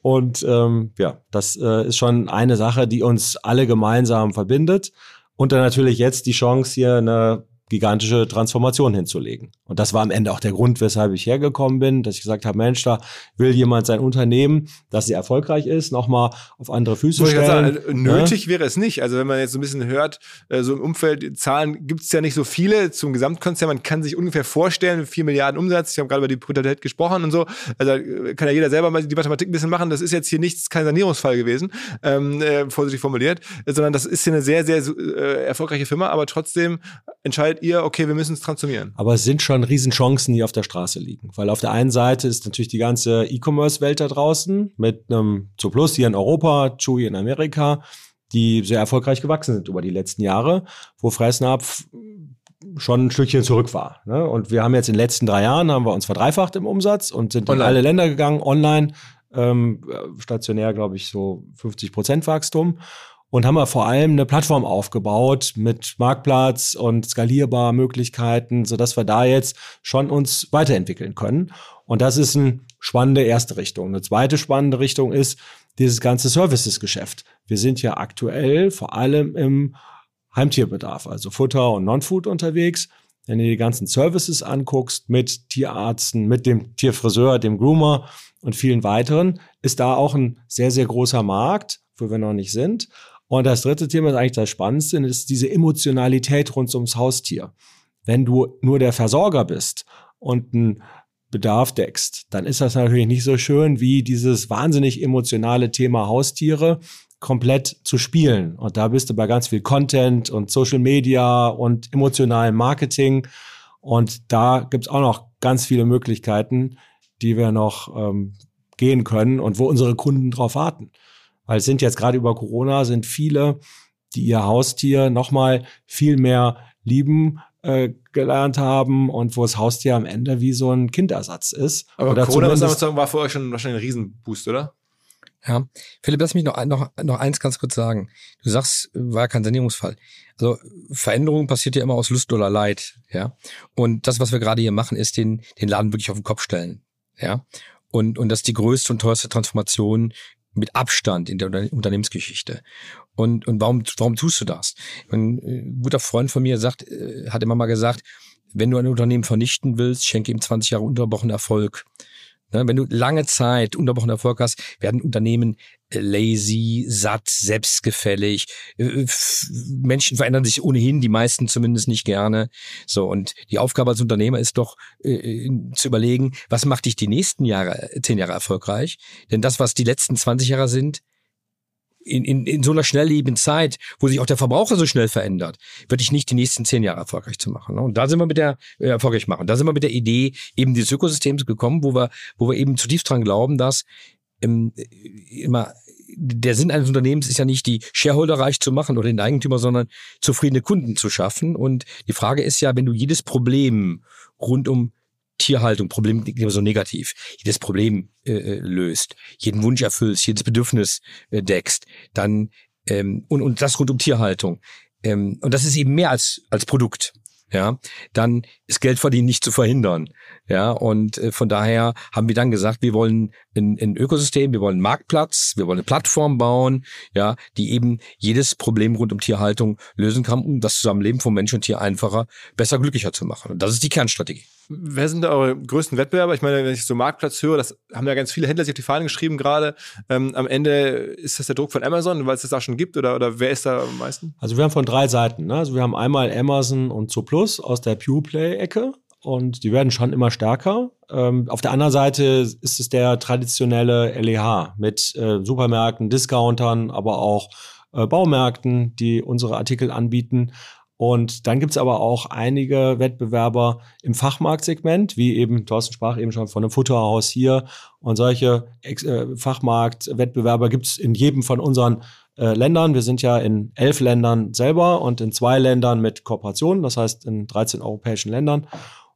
Und ähm, ja, das äh, ist schon eine Sache, die uns alle gemeinsam verbindet. Und dann natürlich jetzt die Chance, hier eine gigantische Transformation hinzulegen. Und das war am Ende auch der Grund, weshalb ich hergekommen bin, dass ich gesagt habe, Mensch, da will jemand sein Unternehmen, das sehr erfolgreich ist, nochmal auf andere Füße Muss stellen.
Sagen, also nötig ja? wäre es nicht. Also wenn man jetzt so ein bisschen hört, äh, so im Umfeld, Zahlen gibt es ja nicht so viele zum Gesamtkonzern. Man kann sich ungefähr vorstellen, vier Milliarden Umsatz. Ich habe gerade über die Brutalität gesprochen und so. Also äh, kann ja jeder selber mal die Mathematik ein bisschen machen. Das ist jetzt hier nichts, kein Sanierungsfall gewesen, ähm, äh, vorsichtig formuliert, sondern das ist hier eine sehr, sehr äh, erfolgreiche Firma, aber trotzdem entscheidet entscheidet ihr, okay, wir müssen es transformieren?
Aber es sind schon Riesenchancen, die auf der Straße liegen. Weil auf der einen Seite ist natürlich die ganze E-Commerce-Welt da draußen mit einem Zooplus hier in Europa, Chewy in Amerika, die sehr erfolgreich gewachsen sind über die letzten Jahre, wo Fressnapf schon ein Stückchen zurück war. Ne? Und wir haben jetzt in den letzten drei Jahren haben wir uns verdreifacht im Umsatz und sind online. in alle Länder gegangen, online, ähm, stationär, glaube ich, so 50 Prozent Wachstum und haben wir vor allem eine Plattform aufgebaut mit Marktplatz und skalierbar Möglichkeiten, sodass wir da jetzt schon uns weiterentwickeln können. Und das ist eine spannende erste Richtung. Eine zweite spannende Richtung ist, dieses ganze Services-Geschäft. Wir sind ja aktuell vor allem im Heimtierbedarf, also Futter und Non-Food unterwegs. Wenn du die ganzen Services anguckst mit Tierarzten, mit dem Tierfriseur, dem Groomer und vielen weiteren, ist da auch ein sehr, sehr großer Markt, wo wir noch nicht sind. Und das dritte Thema ist eigentlich das Spannendste, ist diese Emotionalität rund ums Haustier. Wenn du nur der Versorger bist und einen Bedarf deckst, dann ist das natürlich nicht so schön wie dieses wahnsinnig emotionale Thema Haustiere komplett zu spielen. Und da bist du bei ganz viel Content und Social Media und emotionalem Marketing. Und da gibt's auch noch ganz viele Möglichkeiten, die wir noch ähm, gehen können und wo unsere Kunden drauf warten. Weil es sind jetzt gerade über Corona sind viele, die ihr Haustier nochmal viel mehr lieben äh, gelernt haben und wo das Haustier am Ende wie so ein Kindersatz ist.
Aber oder Corona sagen, war für euch schon wahrscheinlich ein Riesenboost, oder?
Ja, Philipp, lass mich noch, noch, noch eins ganz kurz sagen. Du sagst, war ja kein Sanierungsfall. Also Veränderung passiert ja immer aus Lust oder Leid, ja. Und das, was wir gerade hier machen, ist den, den Laden wirklich auf den Kopf stellen, ja. Und, und das ist die größte und teuerste Transformation mit Abstand in der Unternehmensgeschichte. Und, und warum, warum tust du das? Ein äh, guter Freund von mir sagt, äh, hat immer mal gesagt, wenn du ein Unternehmen vernichten willst, schenke ihm 20 Jahre unterbrochenen Erfolg. Ne, wenn du lange Zeit unterbrochenen Erfolg hast, werden Unternehmen lazy, satt, selbstgefällig. Menschen verändern sich ohnehin, die meisten zumindest nicht gerne. So, und die Aufgabe als Unternehmer ist doch äh, zu überlegen, was macht dich die nächsten Jahre, zehn Jahre erfolgreich? Denn das, was die letzten 20 Jahre sind, in, in, in so einer schnelllebigen Zeit, wo sich auch der Verbraucher so schnell verändert, würde ich nicht die nächsten zehn Jahre erfolgreich zu machen. Ne? Und da sind wir mit der äh, erfolgreich machen. Da sind wir mit der Idee eben dieses Ökosystems gekommen, wo wir, wo wir eben zutiefst dran glauben, dass ähm, immer der Sinn eines Unternehmens ist ja nicht, die Shareholder reich zu machen oder den Eigentümer, sondern zufriedene Kunden zu schaffen. Und die Frage ist ja, wenn du jedes Problem rund um Tierhaltung, Problem so negativ, jedes Problem äh, äh, löst, jeden Wunsch erfüllst, jedes Bedürfnis äh, deckst, dann ähm, und, und das rund um Tierhaltung. Ähm, und das ist eben mehr als, als Produkt ja, dann ist Geldverdienen nicht zu verhindern. Ja, und äh, von daher haben wir dann gesagt, wir wollen ein, ein Ökosystem, wir wollen einen Marktplatz, wir wollen eine Plattform bauen, ja, die eben jedes Problem rund um Tierhaltung lösen kann, um das Zusammenleben von Mensch und Tier einfacher, besser, glücklicher zu machen. Und das ist die Kernstrategie.
Wer sind da eure größten Wettbewerber? Ich meine, wenn ich so Marktplatz höre, das haben ja ganz viele Händler sich auf die Fahnen geschrieben gerade. Ähm, am Ende ist das der Druck von Amazon, weil es das auch schon gibt oder, oder wer ist da am meisten?
Also wir haben von drei Seiten. Ne? Also wir haben einmal Amazon und Zooplus aus der Pure Play-Ecke und die werden schon immer stärker. Ähm, auf der anderen Seite ist es der traditionelle LEH mit äh, Supermärkten, Discountern, aber auch äh, Baumärkten, die unsere Artikel anbieten. Und dann gibt's aber auch einige Wettbewerber im Fachmarktsegment, wie eben, Thorsten sprach eben schon von einem Futterhaus hier. Und solche äh, Fachmarktwettbewerber gibt's in jedem von unseren äh, Ländern. Wir sind ja in elf Ländern selber und in zwei Ländern mit Kooperationen, das heißt in 13 europäischen Ländern.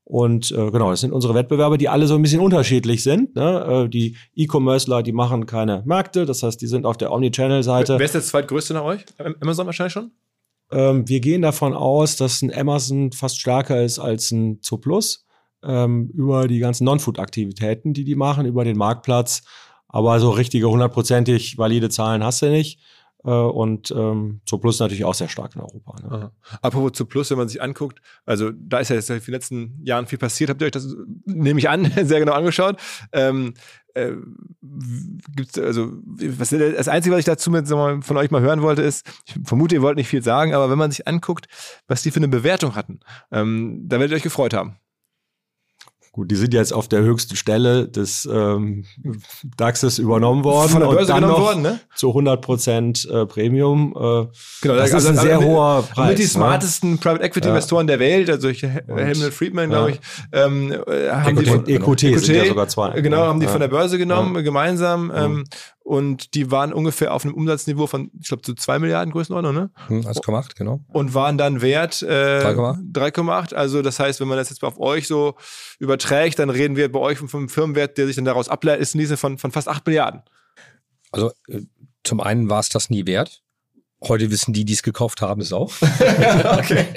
Und äh, genau, das sind unsere Wettbewerber, die alle so ein bisschen unterschiedlich sind. Ne? Äh, die E-Commercer, die machen keine Märkte, das heißt, die sind auf der Omnichannel-Seite.
Wer ist der zweitgrößte nach euch? Amazon wahrscheinlich schon?
Ähm, wir gehen davon aus, dass ein Amazon fast stärker ist als ein Zooplus ähm, über die ganzen Non-Food-Aktivitäten, die die machen, über den Marktplatz. Aber so richtige hundertprozentig valide Zahlen hast du nicht. Äh, und ähm, Zooplus natürlich auch sehr stark in Europa. Ne?
Apropos Zooplus, wenn man sich anguckt, also da ist ja jetzt in den letzten Jahren viel passiert. Habt ihr euch das, nehme ich an, [laughs] sehr genau angeschaut? Ähm, äh, gibt's also was, das Einzige, was ich dazu mit, mal, von euch mal hören wollte, ist, ich vermute, ihr wollt nicht viel sagen, aber wenn man sich anguckt, was die für eine Bewertung hatten, ähm, da werdet ihr euch gefreut haben.
Gut, die sind jetzt auf der höchsten Stelle des ähm, DAXes übernommen worden.
Von der Börse und dann genommen worden, ne?
Zu 100 Prozent äh, Premium. Äh,
genau, das also, ist ein also, sehr hoher Preis. Mit die ne? smartesten Private Equity Investoren ja. der Welt, also ich, Helmut Friedman, ja. glaube ich, ähm,
äh, haben EQT, die von, EQT, EQT sind ja sogar zwei.
Genau, haben die ja. von der Börse genommen, gemeinsam. Ähm, und die waren ungefähr auf einem Umsatzniveau von, ich glaube, so zwei Milliarden Größenordnung, ne?
1,8, hm, genau.
Und waren dann wert äh, 3,8. Also das heißt, wenn man das jetzt auf euch so überträgt, dann reden wir bei euch von einem Firmenwert, der sich dann daraus ableitet, ist in diesem von, von fast 8 Milliarden.
Also äh, zum einen war es das nie wert. Heute wissen die, die es gekauft haben, es auch. [laughs] okay. [laughs]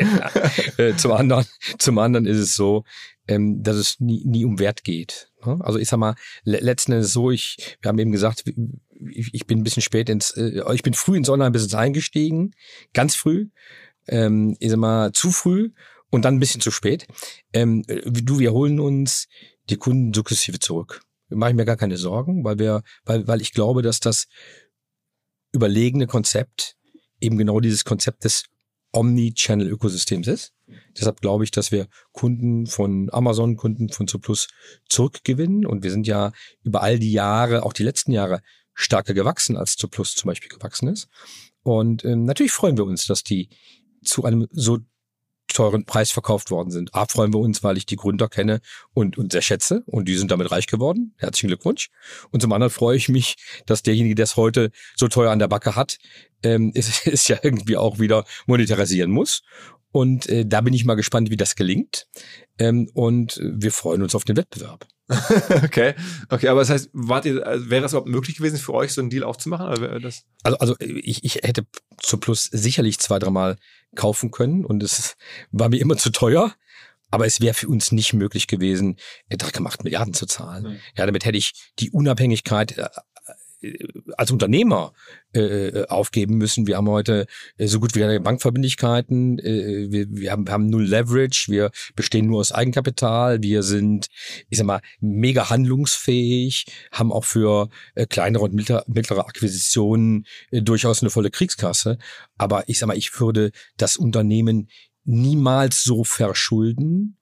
Äh, zum, anderen, zum anderen ist es so, ähm, dass es nie, nie um Wert geht. Ne? Also ich sag mal, letzten Endes so, ich, wir haben eben gesagt, ich, ich bin ein bisschen spät ins, äh, ich bin früh ins Online-Business eingestiegen, ganz früh, ähm, ich sag mal zu früh und dann ein bisschen zu spät. Ähm, du, wir holen uns die Kunden sukzessive zurück. Mache ich mir gar keine Sorgen, weil wir, weil, weil ich glaube, dass das überlegene Konzept eben genau dieses Konzept des Omni-Channel-Ökosystems ist. Deshalb glaube ich, dass wir Kunden von Amazon, Kunden von Zuplus zurückgewinnen. Und wir sind ja über all die Jahre, auch die letzten Jahre, stärker gewachsen, als Zuplus zum Beispiel gewachsen ist. Und ähm, natürlich freuen wir uns, dass die zu einem so teuren Preis verkauft worden sind. A, freuen wir uns, weil ich die Gründer kenne und, und sehr schätze und die sind damit reich geworden. Herzlichen Glückwunsch. Und zum anderen freue ich mich, dass derjenige, der es heute so teuer an der Backe hat, ähm, [laughs] ist, ist ja irgendwie auch wieder monetarisieren muss. Und äh, da bin ich mal gespannt, wie das gelingt. Ähm, und wir freuen uns auf den Wettbewerb. [laughs]
okay, okay, aber das heißt, wart ihr, also wäre es überhaupt möglich gewesen für euch, so einen Deal aufzumachen? Oder das
also, also ich, ich hätte zu Plus sicherlich zwei, dreimal kaufen können und es war mir immer zu teuer. Aber es wäre für uns nicht möglich gewesen, 3,8 Milliarden zu zahlen. Mhm. Ja, damit hätte ich die Unabhängigkeit äh, als Unternehmer äh, aufgeben müssen. Wir haben heute äh, so gut wie keine Bankverbindlichkeiten. Äh, wir, wir, haben, wir haben null Leverage. Wir bestehen nur aus Eigenkapital. Wir sind, ich sag mal, mega handlungsfähig, haben auch für äh, kleinere und mittlere, mittlere Akquisitionen äh, durchaus eine volle Kriegskasse. Aber ich sag mal, ich würde das Unternehmen niemals so verschulden,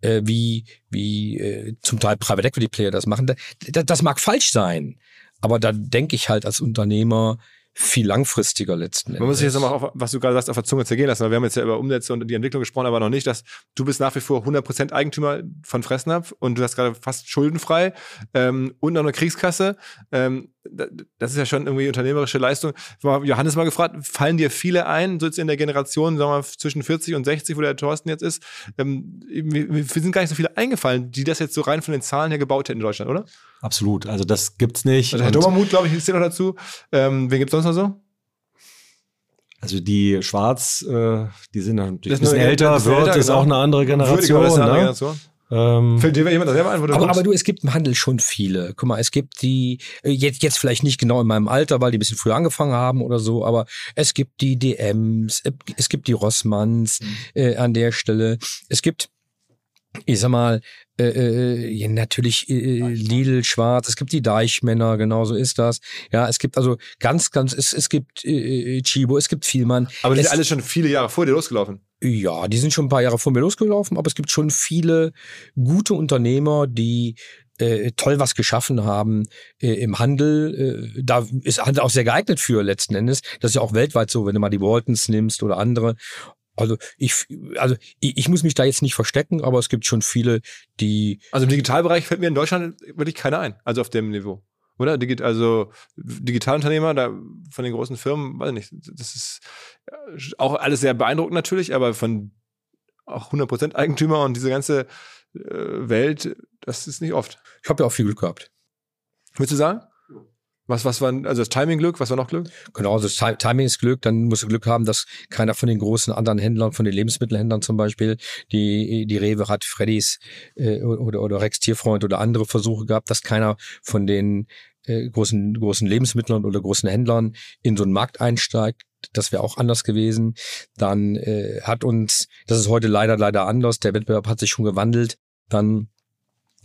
äh, wie, wie äh, zum Teil Private Equity Player das machen. Das, das mag falsch sein. Aber da denke ich halt als Unternehmer viel langfristiger letzten Endes.
Man muss sich jetzt nochmal auf, was du gerade sagst, auf der Zunge zergehen lassen, weil wir haben jetzt ja über Umsätze und die Entwicklung gesprochen, aber noch nicht, dass du bist nach wie vor 100% Eigentümer von Fressnapf und du hast gerade fast schuldenfrei ähm, und noch eine Kriegskasse. Ähm, das ist ja schon irgendwie unternehmerische Leistung. Johannes mal gefragt, fallen dir viele ein, so jetzt in der Generation, sagen wir mal, zwischen 40 und 60, wo der Thorsten jetzt ist, ähm, wir sind gar nicht so viele eingefallen, die das jetzt so rein von den Zahlen her gebaut hätten in Deutschland, oder?
Absolut, also das gibt's nicht.
Also Herr Dommermuth, glaube ich, ist hier noch dazu. Ähm, wen gibt's sonst noch so?
Also die Schwarz, äh, die sind ein bisschen älter, wird älter, ist genau. auch eine andere Generation. Würde, ne? Generation.
Ähm, Fällt dir jemand selber ein, wo du aber, aber du, es gibt im Handel schon viele. Guck mal, es gibt die, äh, jetzt, jetzt vielleicht nicht genau in meinem Alter, weil die ein bisschen früher angefangen haben oder so, aber es gibt die DMs, es gibt die Rossmanns mhm. äh, an der Stelle. Es gibt ich sag mal, äh, äh, ja, natürlich äh, Lidl, Schwarz, es gibt die Deichmänner, genau so ist das. Ja, es gibt also ganz, ganz, es, es gibt äh, Chibo, es gibt Vielmann.
Aber die
es,
sind alle schon viele Jahre vor dir losgelaufen.
Ja, die sind schon ein paar Jahre vor mir losgelaufen, aber es gibt schon viele gute Unternehmer, die äh, toll was geschaffen haben äh, im Handel. Äh, da ist Handel auch sehr geeignet für letzten Endes. Das ist ja auch weltweit so, wenn du mal die Waltons nimmst oder andere. Also ich, also ich, ich muss mich da jetzt nicht verstecken, aber es gibt schon viele, die.
Also im Digitalbereich fällt mir in Deutschland wirklich keiner ein, also auf dem Niveau. Oder? Digit also Digitalunternehmer da von den großen Firmen, weiß ich nicht, das ist auch alles sehr beeindruckend natürlich, aber von auch 100% Eigentümer und diese ganze äh, Welt, das ist nicht oft.
Ich habe ja auch viel Glück gehabt.
Würdest du sagen? Was, was war, also das Timing Glück, was war noch Glück?
Genau, also das Timing ist Glück, dann musst du Glück haben, dass keiner von den großen anderen Händlern, von den Lebensmittelhändlern zum Beispiel, die, die Rewe hat Freddys äh, oder, oder Rex Tierfreund oder andere Versuche gehabt, dass keiner von den äh, großen, großen Lebensmittlern oder großen Händlern in so einen Markt einsteigt. Das wäre auch anders gewesen. Dann äh, hat uns, das ist heute leider, leider anders, der Wettbewerb hat sich schon gewandelt. Dann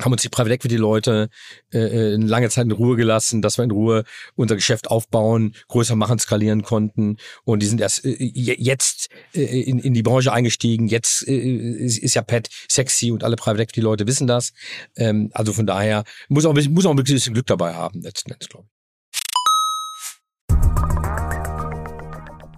haben uns die Private Equity Leute äh, äh lange Zeit in Ruhe gelassen, dass wir in Ruhe unser Geschäft aufbauen, größer machen, skalieren konnten und die sind erst äh, jetzt äh, in, in die Branche eingestiegen. Jetzt äh, ist, ist ja Pet sexy und alle Private Equity Leute wissen das. Ähm, also von daher muss auch muss auch ein bisschen Glück dabei haben letzten Endes glaube ich.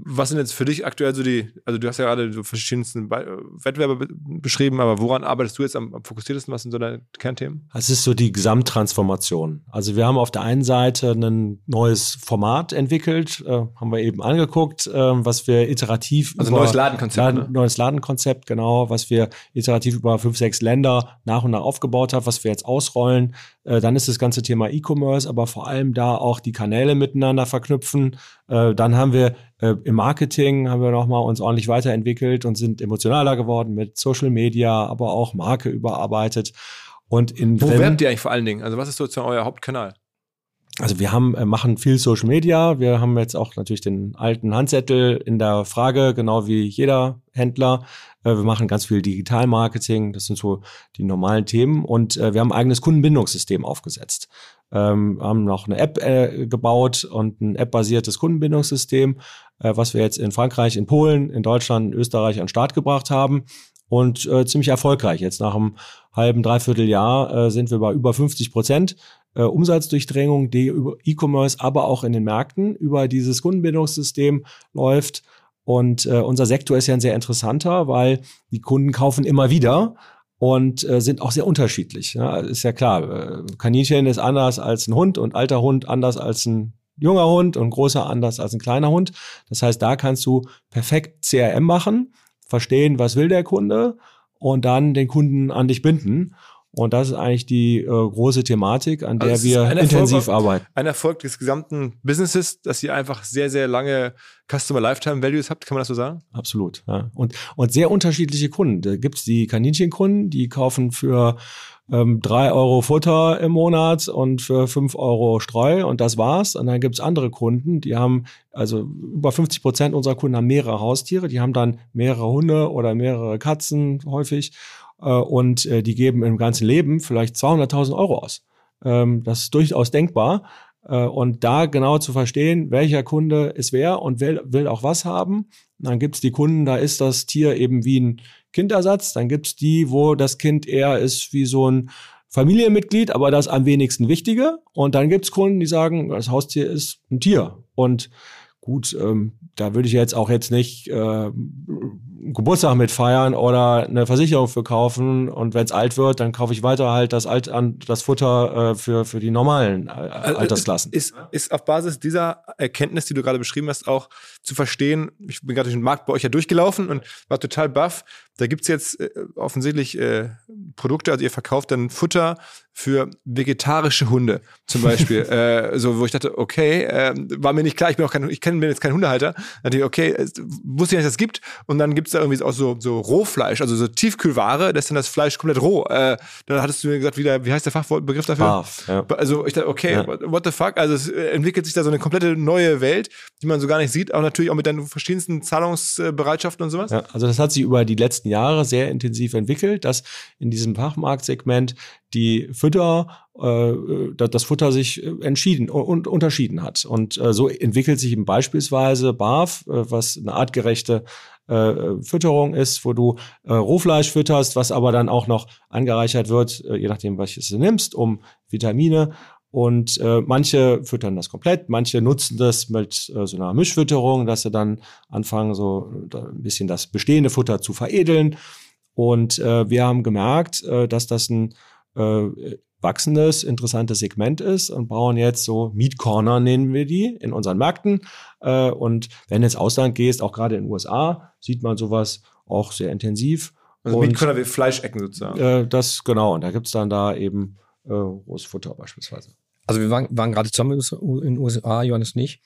Was sind jetzt für dich aktuell so die, also du hast ja gerade so verschiedensten Wettbewerbe be beschrieben, aber woran arbeitest du jetzt am, am fokussiertesten? Was sind so deine Kernthemen?
Es ist so die Gesamttransformation. Also wir haben auf der einen Seite ein neues Format entwickelt, äh, haben wir eben angeguckt, äh, was wir iterativ
also über neues Ladenkonzept,
Laden,
ne?
neues Ladenkonzept, genau, was wir iterativ über fünf, sechs Länder nach und nach aufgebaut haben, was wir jetzt ausrollen. Äh, dann ist das ganze Thema E-Commerce, aber vor allem da auch die Kanäle miteinander verknüpfen. Äh, dann haben wir äh, im Marketing haben wir nochmal uns ordentlich weiterentwickelt und sind emotionaler geworden mit Social Media, aber auch Marke überarbeitet. Und in
Wo werbt ihr eigentlich vor allen Dingen? Also was ist sozusagen euer Hauptkanal?
Also wir haben, äh, machen viel Social Media. Wir haben jetzt auch natürlich den alten Handzettel in der Frage, genau wie jeder Händler. Äh, wir machen ganz viel Digitalmarketing. Das sind so die normalen Themen. Und wir haben ein eigenes Kundenbindungssystem aufgesetzt. Ähm, haben noch eine App gebaut und ein App-basiertes Kundenbindungssystem, äh, was wir jetzt in Frankreich, in Polen, in Deutschland, in Österreich an den Start gebracht haben und äh, ziemlich erfolgreich. Jetzt nach einem halben, dreiviertel Jahr äh, sind wir bei über 50 Prozent äh, Umsatzdurchdringung, die über E-Commerce, aber auch in den Märkten über dieses Kundenbindungssystem läuft. Und äh, unser Sektor ist ja ein sehr interessanter, weil die Kunden kaufen immer wieder und äh, sind auch sehr unterschiedlich. Ja, ist ja klar, äh, Kaninchen ist anders als ein Hund und alter Hund anders als ein junger Hund und großer anders als ein kleiner Hund. Das heißt, da kannst du perfekt CRM machen, verstehen, was will der Kunde und dann den Kunden an dich binden. Und das ist eigentlich die äh, große Thematik, an der
Also es
wir intensiv
Erfolg-
arbeiten.
Ein Erfolg des gesamten Businesses, dass ihr einfach sehr, sehr lange Customer Lifetime Values habt, kann man das so sagen?
Absolut. Ja. Und, und sehr unterschiedliche Kunden. Da gibt's die Kaninchenkunden, die kaufen für ähm, drei Euro Futter im Monat und für fünf Euro Streu und das war's. Und dann gibt's andere Kunden, die haben, also über 50 Prozent unserer Kunden haben mehrere Haustiere, die haben dann mehrere Hunde oder mehrere Katzen häufig äh, und äh, die geben im ganzen Leben vielleicht 200.000 Euro aus. Ähm, das ist durchaus denkbar. Äh, Und da genau zu verstehen, welcher Kunde ist wer und will, will auch was haben. Dann gibt's die Kunden, da ist das Tier eben wie ein Kindersatz. Dann gibt's die, wo das Kind eher ist wie so ein Familienmitglied, aber das am wenigsten Wichtige. Und dann gibt's Kunden, die sagen, das Haustier ist ein Tier. Und gut, ähm, da würde ich jetzt auch jetzt nicht äh, Geburtstag mit feiern oder eine Versicherung für kaufen. Und wenn es alt wird, dann kaufe ich weiter halt das, alt das Futter äh, für, für die normalen äh, Altersklassen.
Ist, ist auf Basis dieser Erkenntnis, die du gerade beschrieben hast, auch zu verstehen, ich bin gerade durch den Markt bei euch ja durchgelaufen und war total baff. Da gibt's jetzt äh, offensichtlich äh, Produkte, also ihr verkauft dann Futter für vegetarische Hunde zum Beispiel. [laughs] äh, so, wo ich dachte, okay, äh, war mir nicht klar, ich bin auch kein, ich kenne bin jetzt kein Hundehalter. Dann dachte ich, okay, es, wusste ich nicht, dass es gibt. Und dann gibt's da irgendwie auch so, so Rohfleisch, also so Tiefkühlware, das ist dann das Fleisch komplett roh. Äh, dann hattest du mir gesagt, wie, der, wie heißt der Fachbegriff dafür?
Barf, ja.
Also ich dachte, okay,
Ja.
what, the fuck? Also es äh, entwickelt sich da so eine komplette neue Welt, die man so gar nicht sieht, auch natürlich auch mit deinen verschiedensten Zahlungsbereitschaften und sowas.
Ja, also das hat sich über die letzten Jahre sehr intensiv entwickelt, dass in diesem Fachmarktsegment die Fütter, äh, da- das Futter sich äh, entschieden und unterschieden hat. Und äh, so entwickelt sich eben beispielsweise BAF, äh, was eine artgerechte äh, Fütterung ist, wo du äh, Rohfleisch fütterst, was aber dann auch noch angereichert wird, äh, je nachdem, welches du nimmst, um Vitamine. Und äh, manche füttern das komplett, manche nutzen das mit äh, so einer Mischfütterung, dass sie dann anfangen, so ein bisschen das bestehende Futter zu veredeln. Und äh, wir haben gemerkt, äh, dass das ein äh, wachsendes, interessantes Segment ist und bauen jetzt so Meat Corner, nennen wir die, in unseren Märkten. Äh, und wenn du ins Ausland gehst, auch gerade in den USA, sieht man sowas auch sehr intensiv.
Also Meat Corner wie Fleischecken sozusagen.
Äh, das genau, und da gibt's dann da eben äh, rohes Futter beispielsweise.
Also wir waren, waren gerade zusammen in den USA, Johannes nicht.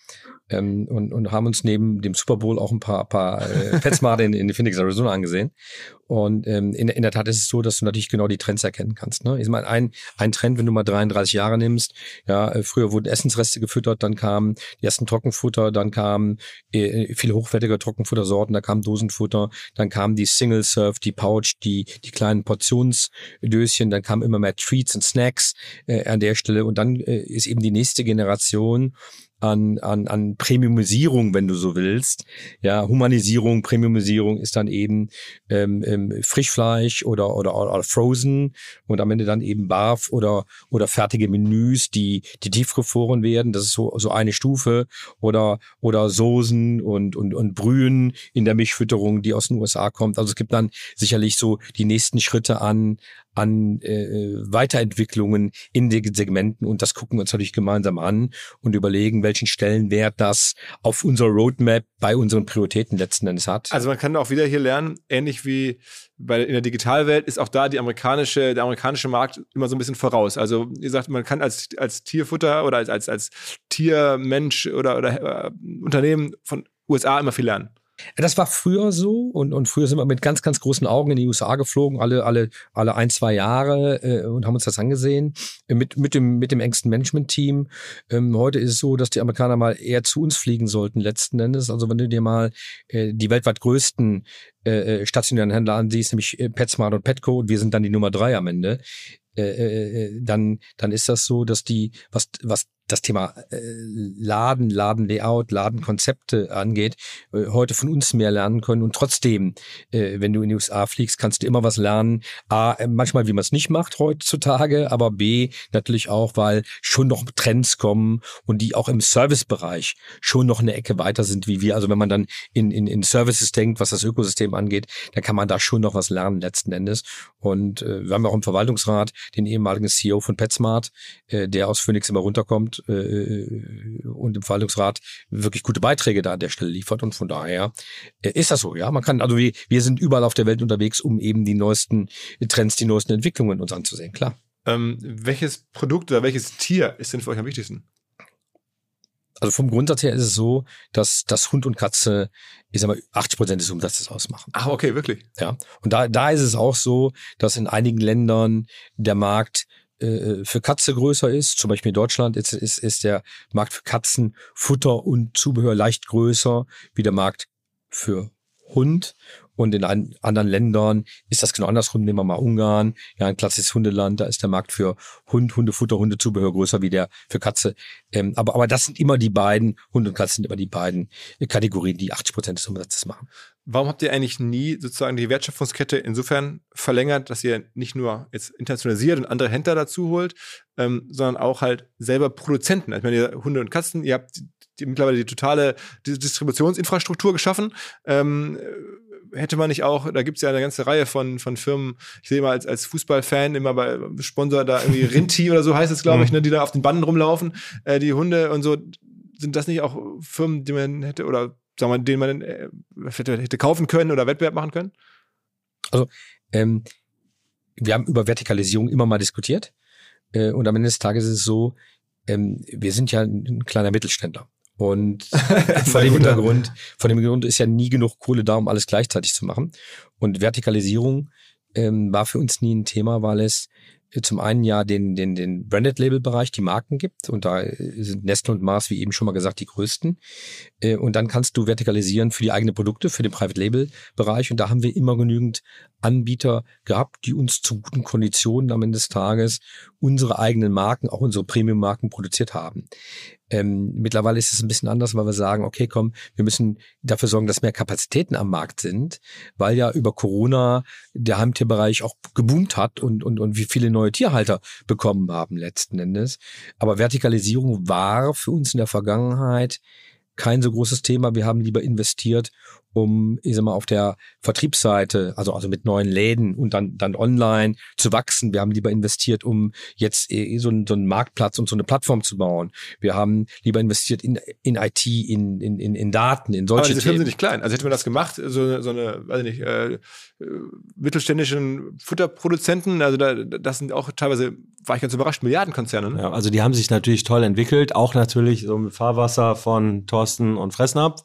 ähm, und, und haben uns neben dem Super Bowl auch ein paar, paar äh, Petsmade in, in Phoenix, Arizona angesehen. Und ähm, in, in der Tat ist es so, dass du natürlich genau die Trends erkennen kannst. Ne? Ich meine, ein, ein Trend, wenn du mal 33 Jahre nimmst, ja, äh, früher wurden Essensreste gefüttert, dann kamen die ersten Trockenfutter, dann kamen äh, viele hochwertige Trockenfuttersorten, da kam Dosenfutter, dann kamen die Single Serve, die Pouch, die, die kleinen Portionsdöschen, dann kamen immer mehr Treats und Snacks äh, an der Stelle und dann äh, ist eben die nächste Generation an, an, an Premiumisierung, wenn du so willst. Ja, Humanisierung, Premiumisierung ist dann eben ähm, ähm, Frischfleisch oder, oder, oder Frozen und am Ende dann eben Barf oder, oder fertige Menüs, die, die tiefgefroren werden. Das ist so, so eine Stufe oder, oder Soßen und, und, und Brühen in der Milchfütterung, die aus den USA kommt. Also es gibt dann sicherlich so die nächsten Schritte an, an äh, Weiterentwicklungen in den Segmenten und das gucken wir uns natürlich gemeinsam an und überlegen, welchen Stellenwert das auf unserer Roadmap bei unseren Prioritäten letzten Endes hat.
Also man kann auch wieder hier lernen, ähnlich wie bei, in der Digitalwelt ist auch da die amerikanische, der amerikanische Markt immer so ein bisschen voraus. Also wie gesagt, man kann als, als Tierfutter oder als, als, als Tiermensch oder, oder äh, Unternehmen von USA immer viel lernen.
Das war früher so und, und früher sind wir mit ganz, ganz großen Augen in die USA geflogen, alle, alle, alle ein, zwei Jahre äh, und haben uns das angesehen äh, mit, mit, dem, mit dem engsten Management-Team. Ähm, heute ist es so, dass die Amerikaner mal eher zu uns fliegen sollten, letzten Endes. Also wenn du dir mal äh, die weltweit größten äh, äh stationären Händler ansiehst, nämlich äh, PetSmart und Petco, und wir sind dann die Nummer drei am Ende, äh, äh, dann, dann ist das so, dass die, was, was das Thema äh, Laden, Ladenlayout, Ladenkonzepte angeht, äh, heute von uns mehr lernen können. Und trotzdem, äh, wenn du in die USA fliegst, kannst du immer was lernen. A, manchmal, wie man es nicht macht heutzutage, aber B, natürlich auch, weil schon noch Trends kommen und die auch im Servicebereich schon noch eine Ecke weiter sind wie wir. Also wenn man dann in, in, in Services denkt, was das Ökosystem angeht, dann kann man da schon noch was lernen letzten Endes. Und äh, wir haben auch im Verwaltungsrat den ehemaligen CEO von PetSmart, äh, der aus Phoenix immer runterkommt äh, und im Verwaltungsrat wirklich gute Beiträge da an der Stelle liefert. Und von daher äh, ist das so, ja. Man kann, also wir, wir sind überall auf der Welt unterwegs, um eben die neuesten Trends, die neuesten Entwicklungen uns anzusehen, klar.
Ähm, welches Produkt oder welches Tier ist denn für euch am wichtigsten?
Also vom Grundsatz her ist es so, dass das Hund und Katze, ich sag mal, 80 Prozent des Umsatzes ausmachen.
Ach, okay, wirklich.
Ja. Und da, da ist es auch so, dass in einigen Ländern der Markt äh, für Katze größer ist, zum Beispiel in Deutschland ist, ist, ist der Markt für Katzen, Futter und Zubehör leicht größer wie der Markt für Hund. Und in anderen Ländern ist das genau andersrum. Nehmen wir mal Ungarn, ja, ein klassisches Hundeland, da ist der Markt für Hund, Hundefutter, Hundezubehör größer wie der für Katze. Ähm, aber, aber das sind immer die beiden, Hund und Katze sind immer die beiden Kategorien, die 80 Prozent des Umsatzes machen.
Warum habt ihr eigentlich nie sozusagen die Wertschöpfungskette insofern verlängert, dass ihr nicht nur jetzt internationalisiert und andere Händler dazu holt, ähm, sondern auch halt selber Produzenten? Ich meine, ihr Hunde und Katzen, ihr habt die, mittlerweile die totale Distributionsinfrastruktur geschaffen. Ähm, hätte man nicht auch, da gibt es ja eine ganze Reihe von, von Firmen, ich sehe mal als, als Fußballfan immer bei Sponsor da irgendwie [laughs] Rinti oder so heißt es, glaube ich, mhm. ne, die da auf den Banden rumlaufen, äh, die Hunde und so. Sind das nicht auch Firmen, die man hätte oder sagen wir, den man äh, hätte, hätte kaufen können oder Wettbewerb machen können?
Also, ähm, wir haben über Vertikalisierung immer mal diskutiert. Äh, und am Ende des Tages ist es so, ähm, wir sind ja ein kleiner Mittelständler. Und [laughs] vor dem Hintergrund, vor dem Hintergrund ist ja nie genug Kohle da, um alles gleichzeitig zu machen. Und Vertikalisierung ähm, war für uns nie ein Thema, weil es zum einen ja den, den, den Branded Label Bereich, die Marken gibt und da sind Nestle und Mars, wie eben schon mal gesagt, die größten. Äh, und dann kannst du vertikalisieren für die eigenen Produkte, für den Private Label Bereich und da haben wir immer genügend Anbieter gehabt, die uns zu guten Konditionen am Ende des Tages unsere eigenen Marken, auch unsere Premium-Marken produziert haben. Ähm, mittlerweile ist es ein bisschen anders, weil wir sagen, okay, komm, wir müssen dafür sorgen, dass mehr Kapazitäten am Markt sind, weil ja über Corona der Heimtierbereich auch geboomt hat und, und, und wie viele neue Tierhalter bekommen haben letzten Endes. Aber Vertikalisierung war für uns in der Vergangenheit kein so großes Thema. Wir haben lieber investiert, um, ich sag mal, auf der Vertriebsseite, also, also mit neuen Läden und dann, dann online zu wachsen. Wir haben lieber investiert, um jetzt eh so, einen, so einen Marktplatz und so eine Plattform zu bauen. Wir haben lieber investiert in, in IT, in, in, in, Daten, in solche
Aber diese Firmen sind nicht klein. Also hätte man das gemacht, so, so eine, weiß ich nicht, äh, mittelständischen Futterproduzenten, also da, das sind auch teilweise war ich ganz überrascht, Milliardenkonzerne. Ne?
Ja, also die haben sich natürlich toll entwickelt, auch natürlich so mit Fahrwasser von Thorsten und Fressnapf.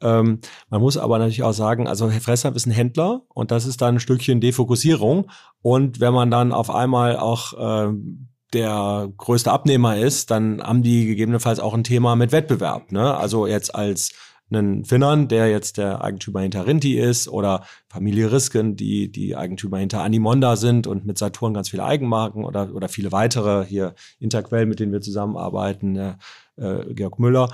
Ähm, man muss aber natürlich auch sagen, also Fressnapf ist ein Händler und das ist dann ein Stückchen Defokussierung. Und wenn man dann auf einmal auch ähm, der größte Abnehmer ist, dann haben die gegebenenfalls auch ein Thema mit Wettbewerb. Ne? Also jetzt als einen Finnern, der jetzt der Eigentümer hinter Rinti ist, oder Familie Risken, die die Eigentümer hinter Animonda sind und mit Saturn ganz viele Eigenmarken oder, oder viele weitere, hier Interquell, mit denen wir zusammenarbeiten, äh, äh Georg Müller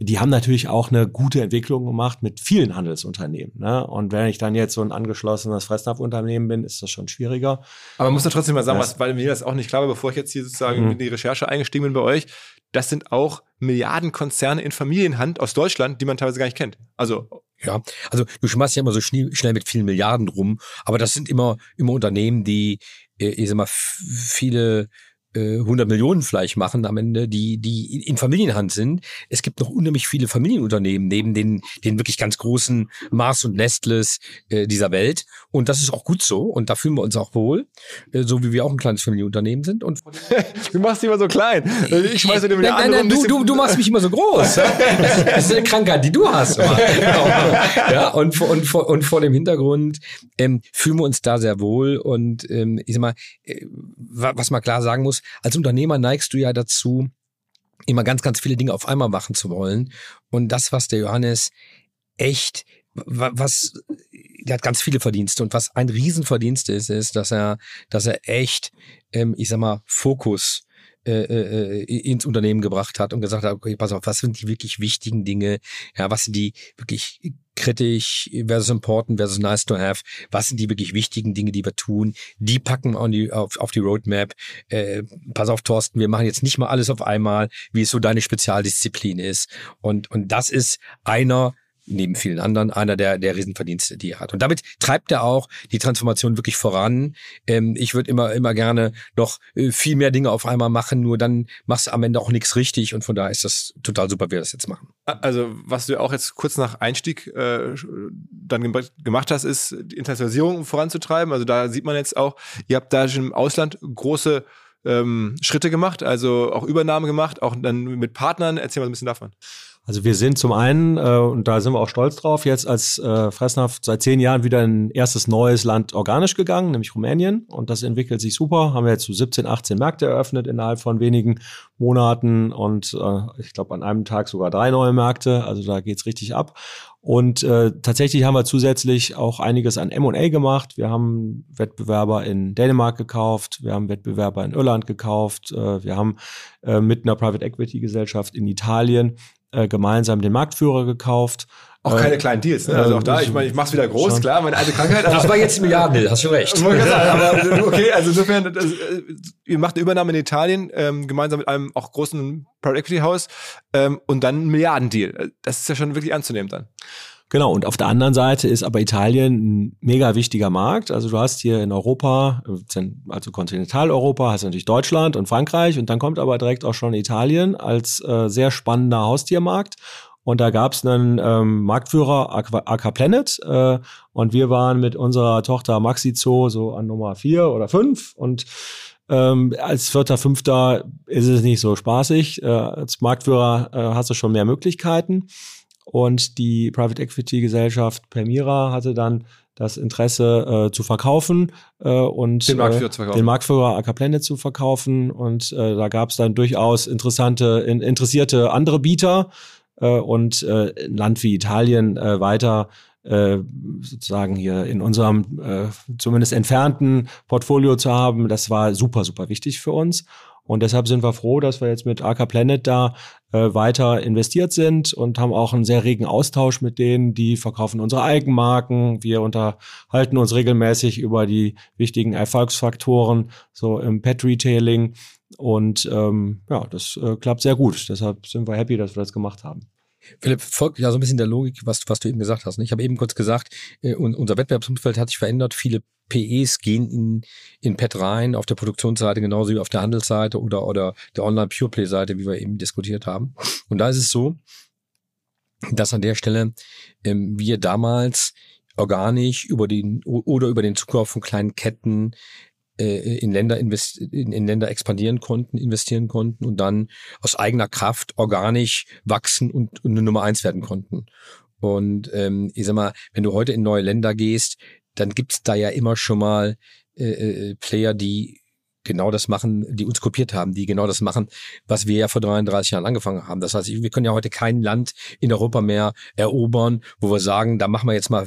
die haben natürlich auch eine gute Entwicklung gemacht mit vielen Handelsunternehmen. Ne? Und wenn ich dann jetzt so ein angeschlossenes Fressnapf-Unternehmen bin, ist das schon schwieriger.
Aber man muss ja trotzdem mal sagen, was, weil mir das auch nicht klar war, bevor ich jetzt hier sozusagen mhm. in die Recherche eingestiegen bin bei euch, das sind auch Milliardenkonzerne in Familienhand aus Deutschland, die man teilweise gar nicht kennt. Also
ja, also du schmeißt ja immer so schnell, schnell mit vielen Milliarden rum, aber das sind immer immer Unternehmen, die äh, ich sag mal viele 100 äh, Millionen vielleicht machen am Ende, die, die in Familienhand sind. Es gibt noch unheimlich viele Familienunternehmen neben den, den wirklich ganz großen Mars und Nestles äh, dieser Welt. Und das ist auch gut so. Und da fühlen wir uns auch wohl, äh, so wie wir auch ein kleines Familienunternehmen sind. Und [laughs]
du machst dich immer so klein. Ich schmeiße dir
nein, nein, nein, du, du, du machst mich immer so groß. [laughs] Das ist eine Krankheit, die du hast. [laughs] ja, und, und, und vor dem Hintergrund ähm, fühlen wir uns da sehr wohl. Und ähm, ich sag mal, äh, was man klar sagen muss, als Unternehmer neigst du ja dazu, immer ganz, ganz viele Dinge auf einmal machen zu wollen. Und das, was der Johannes echt, was, der hat ganz viele Verdienste und was ein Riesenverdienst ist, ist, dass er, dass er echt, ähm, ich sag mal, Fokus äh, äh, ins Unternehmen gebracht hat und gesagt hat, okay, pass auf, was sind die wirklich wichtigen Dinge? Ja, was sind die wirklich kritisch versus important versus nice to have? Was sind die wirklich wichtigen Dinge, die wir tun? Die packen wir die, auf, auf die Roadmap. Äh, pass auf, Thorsten, wir machen jetzt nicht mal alles auf einmal, wie es so deine Spezialdisziplin ist. Und, und das ist einer neben vielen anderen einer der, der Riesenverdienste, die er hat. Und damit treibt er auch die Transformation wirklich voran. Ähm, ich würde immer, immer gerne noch äh, viel mehr Dinge auf einmal machen, nur dann machst du am Ende auch nichts richtig und von daher ist das total super, wie wir das jetzt machen.
Also, was du auch jetzt kurz nach Einstieg äh, dann gemacht hast, ist die Internationalisierung voranzutreiben. Also da sieht man jetzt auch, ihr habt da schon im Ausland große ähm, Schritte gemacht, also auch Übernahmen gemacht, auch dann mit Partnern. Erzähl mal ein bisschen davon.
Also wir sind zum einen, äh, und da sind wir auch stolz drauf, jetzt als äh, Fressnapf seit zehn Jahren wieder ein erstes neues Land organisch gegangen, nämlich Rumänien. Und das entwickelt sich super. Haben wir jetzt so 17, 18 Märkte eröffnet innerhalb von wenigen Monaten und äh, ich glaube an einem Tag sogar drei neue Märkte. Also da geht's richtig ab. Und äh, tatsächlich haben wir zusätzlich auch einiges an M&A gemacht. Wir haben Wettbewerber in Dänemark gekauft, wir haben Wettbewerber in Irland gekauft, äh, wir haben äh, mit einer Private Equity Gesellschaft in Italien äh, gemeinsam den Marktführer gekauft.
Auch keine äh, kleinen Deals, ne? Also auch da, ich meine, ich mach's wieder groß, schon. klar, meine alte Krankheit.
das war jetzt ein Milliardendeal, hast du recht.
aber [laughs] okay, also insofern, das, äh, ihr macht eine Übernahme in Italien, ähm, gemeinsam mit einem auch großen Private Equity Haus ähm, und dann ein Milliardendeal. Das ist ja schon wirklich anzunehmen dann.
Genau, und auf der anderen Seite ist aber Italien ein mega wichtiger Markt. Also du hast hier in Europa, also Kontinentaleuropa, hast natürlich Deutschland und Frankreich und dann kommt aber direkt auch schon Italien als äh, sehr spannender Haustiermarkt. Und da gab es einen ähm, Marktführer, Aqua Planet, äh, und wir waren mit unserer Tochter Maxi Zoo so an Nummer vier oder fünf und ähm, als Vierter, Fünfter ist es nicht so spaßig. Äh, als Marktführer äh, hast du schon mehr Möglichkeiten. Und die Private Equity Gesellschaft Permira hatte dann das Interesse äh, zu verkaufen äh, und
den Marktführer, zu verkaufen.
den Marktführer Ackerblende zu verkaufen. Und äh, da gab es dann durchaus interessante, in, interessierte andere Bieter äh, und äh, ein Land wie Italien äh, weiter äh, sozusagen hier in unserem äh, zumindest entfernten Portfolio zu haben, das war super, super wichtig für uns. Und deshalb sind wir froh, dass wir jetzt mit AK Planet da äh, weiter investiert sind und haben auch einen sehr regen Austausch mit denen. Die verkaufen unsere Eigenmarken. Wir unterhalten uns regelmäßig über die wichtigen Erfolgsfaktoren, so im Pet-Retailing. Und ähm, ja, das äh, klappt sehr gut. Deshalb sind wir happy, dass wir das gemacht haben.
Philipp, folgt ja so ein bisschen der Logik, was, was du eben gesagt hast. Ne? Ich habe eben kurz gesagt, äh, unser Wettbewerbsumfeld hat sich verändert. Viele PEs gehen in, in Pet rein, auf der Produktionsseite genauso wie auf der Handelsseite oder, oder der Online-Pure-Play-Seite, wie wir eben diskutiert haben. Und da ist es so, dass an der Stelle ähm, wir damals organisch über den oder über den Zukauf von kleinen Ketten in Länder invest in, in Länder expandieren konnten, investieren konnten und dann aus eigener Kraft organisch wachsen und, und eine Nummer eins werden konnten. Und ähm, ich sag mal, wenn du heute in neue Länder gehst, dann gibt's da ja immer schon mal äh, äh, Player, die genau das machen, die uns kopiert haben, die genau das machen, was wir ja vor 33 Jahren angefangen haben. Das heißt, wir können ja heute kein Land in Europa mehr erobern, wo wir sagen, da machen wir jetzt mal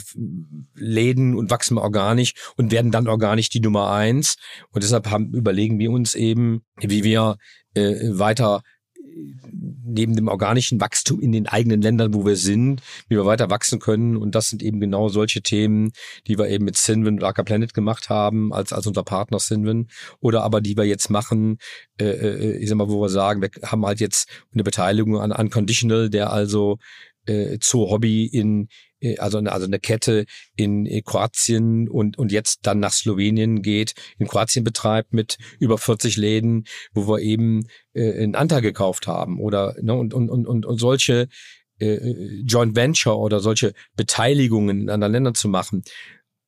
Läden und wachsen wir organisch und werden dann organisch die Nummer eins. Und deshalb haben, überlegen wir uns eben, wie wir äh, weiter neben dem organischen Wachstum in den eigenen Ländern, wo wir sind, wie wir weiter wachsen können. Und das sind eben genau solche Themen, die wir eben mit Sinwin und Acker Planet gemacht haben, als, als unser Partner Sinwin. Oder aber die wir jetzt machen, äh, äh, ich sag mal, wo wir sagen, wir haben halt jetzt eine Beteiligung an Unconditional, der also äh, Zoo Hobby in äh, also also eine Kette in äh, Kroatien und, und jetzt dann nach Slowenien geht, in Kroatien betreibt mit über 40 Läden, wo wir eben äh, einen Anteil gekauft haben oder ne, und, und, und, und, und solche äh, Joint Venture oder solche Beteiligungen in anderen Ländern zu machen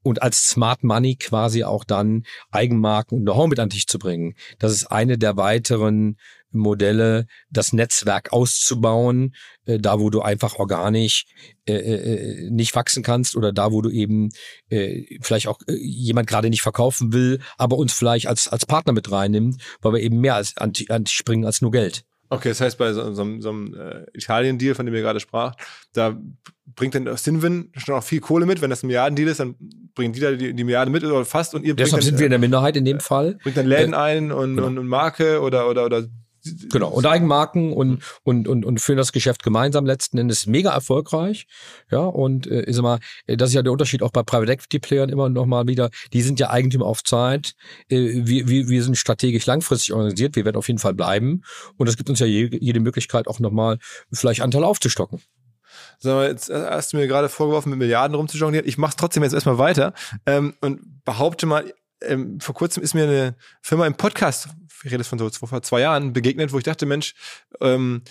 und als Smart Money quasi auch dann Eigenmarken und Know-how mit an dich zu bringen. Das ist eine der weiteren Modelle, das Netzwerk auszubauen, äh, da wo du einfach organisch äh, äh, nicht wachsen kannst oder da wo du eben äh, vielleicht auch äh, jemand gerade nicht verkaufen will, aber uns vielleicht als als Partner mit reinnimmt, weil wir eben mehr als anti, anti springen als nur Geld.
Okay, das heißt, bei so, so, so einem äh, Italien-Deal, von dem ihr gerade sprach, da bringt dann Sinwin schon auch viel Kohle mit. Wenn das ein Milliardendeal ist, dann bringen die da die, die Milliarde mit oder fast und ihr
Deshalb
bringt
sind wir in der Minderheit in dem Fall.
Bringt dann Läden äh, ein und, genau. und, und Marke oder, oder, oder
Genau, und Eigenmarken und, und, und, und führen das Geschäft gemeinsam letzten Endes mega erfolgreich. Ja, und äh, ist immer, äh, das ist ja der Unterschied auch bei Private Equity Playern immer noch mal wieder. Die sind ja Eigentümer auf Zeit. Äh, wir, wir, wir sind strategisch langfristig organisiert. Wir werden auf jeden Fall bleiben. Und es gibt uns ja jede, jede Möglichkeit auch nochmal vielleicht Anteil aufzustocken.
Sag mal, jetzt hast du mir gerade vorgeworfen, mit Milliarden rumzujonglieren. Ich mache trotzdem jetzt erstmal weiter ähm, und behaupte mal, ähm, vor kurzem ist mir eine Firma im Podcast, ich rede von so vor zwei Jahren, begegnet, wo ich dachte, Mensch, ähm,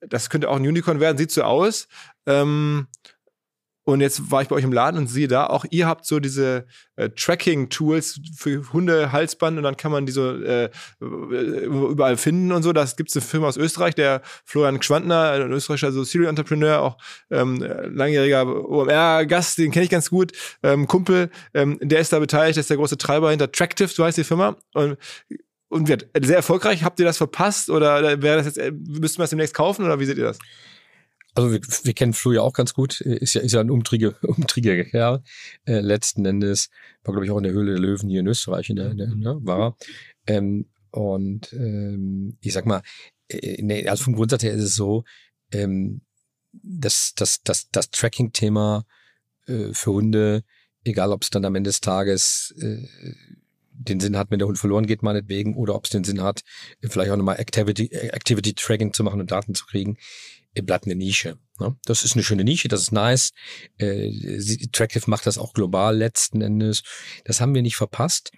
das könnte auch ein Unicorn werden, sieht so aus. Ähm, und jetzt war ich bei euch im Laden und sehe da auch, ihr habt so diese äh, Tracking-Tools für Hunde, Halsband und dann kann man die so äh, überall finden und so. Das gibt es eine Firma aus Österreich, der Florian Schwandner, ein österreichischer so Serial Entrepreneur, auch ähm, langjähriger OMR-Gast, den kenne ich ganz gut, ähm, Kumpel, ähm, der ist da beteiligt, der ist der große Treiber hinter Tractive, so heißt die Firma. Und und wird sehr erfolgreich. Habt ihr das verpasst oder wäre das jetzt, äh, müssten wir das demnächst kaufen oder wie seht ihr das?
Also wir, wir kennen Flo ja auch ganz gut, ist ja, ist ja ein umtriebiger, [laughs] umtriebiger Kerl. Äh, letzten Endes war, glaube ich, auch in der Höhle der Löwen hier in Österreich, in der, in der ne, war. Ähm, und ähm, ich sag mal, äh, nee, also vom Grundsatz her ist es so, ähm, dass das, das, das Tracking-Thema äh, für Hunde, egal ob es dann am Ende des Tages äh, den Sinn hat, wenn der Hund verloren geht, meinetwegen, oder ob es den Sinn hat, vielleicht auch nochmal Activity, Activity Tracking zu machen und Daten zu kriegen bleibt eine Nische. Ne? Das ist eine schöne Nische, das ist nice. Äh, Tractive macht das auch global letzten Endes. Das haben wir nicht verpasst.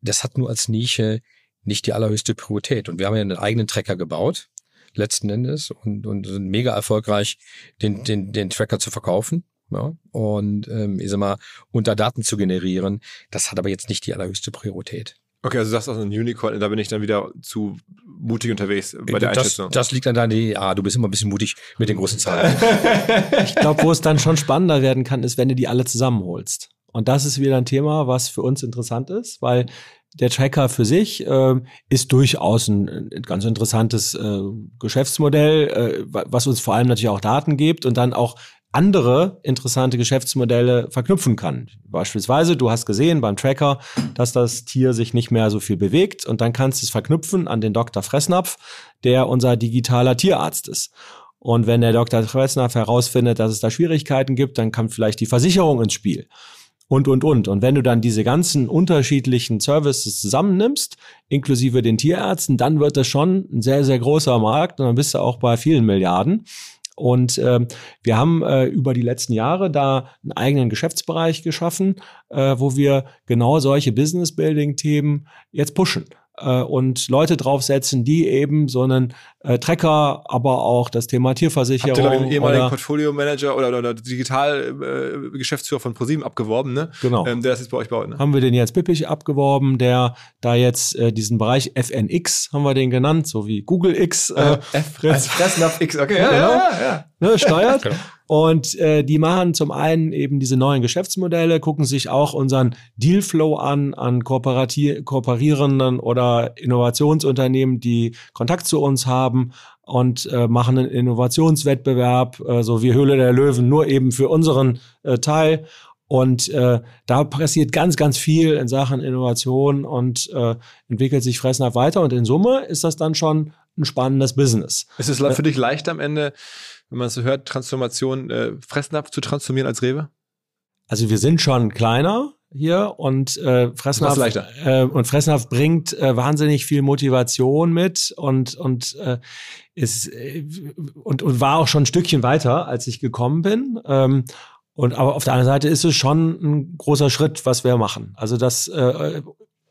Das hat nur als Nische nicht die allerhöchste Priorität. Und wir haben ja einen eigenen Tracker gebaut, letzten Endes, und, und sind mega erfolgreich, den, den, den Tracker zu verkaufen. Ja, und ähm, ich sag mal, unter Daten zu generieren, das hat aber jetzt nicht die allerhöchste Priorität.
Okay, also du sagst auch ein Unicorn, da bin ich dann wieder zu mutig unterwegs bei der
das,
Einschätzung.
Das liegt an deiner Idee. Ah, du bist immer ein bisschen mutig mit den großen Zahlen. [laughs]
ich glaube, wo es dann schon spannender werden kann, ist, wenn du die alle zusammenholst. Und das ist wieder ein Thema, was für uns interessant ist, weil der Tracker für sich äh, ist durchaus ein, ein ganz interessantes äh, Geschäftsmodell, äh, was uns vor allem natürlich auch Daten gibt und dann auch andere interessante Geschäftsmodelle verknüpfen kann. Beispielsweise, du hast gesehen beim Tracker, dass das Tier sich nicht mehr so viel bewegt und dann kannst du es verknüpfen an den Dr. Fressnapf, der unser digitaler Tierarzt ist. Und wenn der Dr. Fressnapf herausfindet, dass es da Schwierigkeiten gibt, dann kommt vielleicht die Versicherung ins Spiel. Und, und, und. Und wenn du dann diese ganzen unterschiedlichen Services zusammennimmst, inklusive den Tierärzten, dann wird das schon ein sehr, sehr großer Markt und dann bist du auch bei vielen Milliarden. Und äh, wir haben äh, über die letzten Jahre da einen eigenen Geschäftsbereich geschaffen, äh, wo wir genau solche Business-Building-Themen jetzt pushen. Äh, und Leute draufsetzen, die eben so einen äh, Trecker, aber auch das Thema Tierversicherung. Habt
ihr, den ehemaligen Portfolio-Manager oder, oder Digital-Geschäftsführer äh, von ProSieben abgeworben, ne?
Genau.
Ähm, der das jetzt bei euch baut, ne?
Haben wir den jetzt Bippich abgeworben, der da jetzt äh, diesen Bereich FNX, haben wir den genannt, so wie Google X. Äh,
F, Fressnapf X, okay, ja, genau. ja, ja,
ja. Ne, steuert. genau. Und äh, die machen zum einen eben diese neuen Geschäftsmodelle, gucken sich auch unseren Dealflow an, an kooperierenden oder Innovationsunternehmen, die Kontakt zu uns haben und äh, machen einen Innovationswettbewerb, äh, so wie Höhle der Löwen, nur eben für unseren äh, Teil. Und äh, da passiert ganz, ganz viel in Sachen Innovation und äh, entwickelt sich Fressnapf weiter. Und in Summe ist das dann schon ein spannendes Business.
Ist es für dich leicht am Ende, wenn man so hört, Transformation, äh, Fressnapf zu transformieren als Rewe?
Also wir sind schon kleiner hier und äh, Fressnapf äh, und Fressnapf bringt äh, wahnsinnig viel Motivation mit und und äh, ist äh, und, und war auch schon ein Stückchen weiter, als ich gekommen bin. Ähm, und aber auf der anderen Seite ist es schon ein großer Schritt, was wir machen. Also das äh,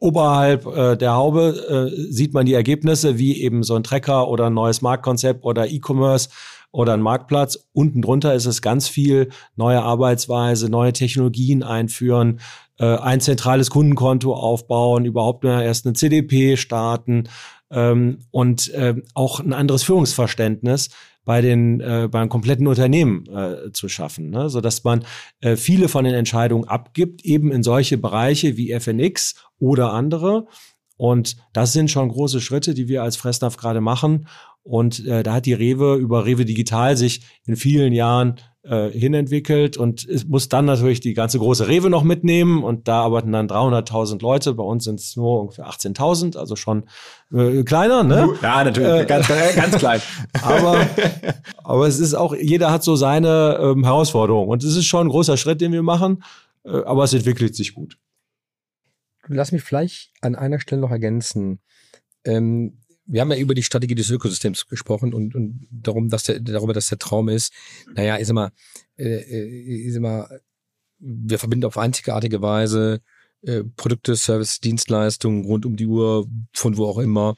Oberhalb äh, der Haube äh, sieht man die Ergebnisse, wie eben so ein Trecker oder ein neues Marktkonzept oder E-Commerce oder ein Marktplatz. Unten drunter ist es ganz viel neue Arbeitsweise, neue Technologien einführen, äh, ein zentrales Kundenkonto aufbauen, überhaupt erst eine CDP starten ähm, und äh, auch ein anderes Führungsverständnis bei den äh, beim kompletten Unternehmen äh, zu schaffen, ne? so dass man äh, viele von den Entscheidungen abgibt, eben in solche Bereiche wie FNX oder andere. Und das sind schon große Schritte, die wir als Fressnapf gerade machen. Und äh, da hat die Rewe über Rewe Digital sich in vielen Jahren äh, hinentwickelt und es muss dann natürlich die ganze große Rewe noch mitnehmen und da arbeiten dann 300.000 Leute. Bei uns sind es nur ungefähr 18.000, also schon äh, kleiner, ne?
Ja, natürlich, äh, ganz, ganz klein. [laughs]
aber, aber es ist auch, jeder hat so seine ähm, Herausforderung und es ist schon ein großer Schritt, den wir machen, äh, aber es entwickelt sich gut.
Lass mich vielleicht an einer Stelle noch ergänzen. Ähm, wir haben ja über die Strategie des Ökosystems gesprochen und, und darum, dass der, darüber, dass der Traum ist, naja, ist immer, äh, äh, ist immer, wir verbinden auf einzigartige Weise äh, Produkte, Service, Dienstleistungen rund um die Uhr, von wo auch immer,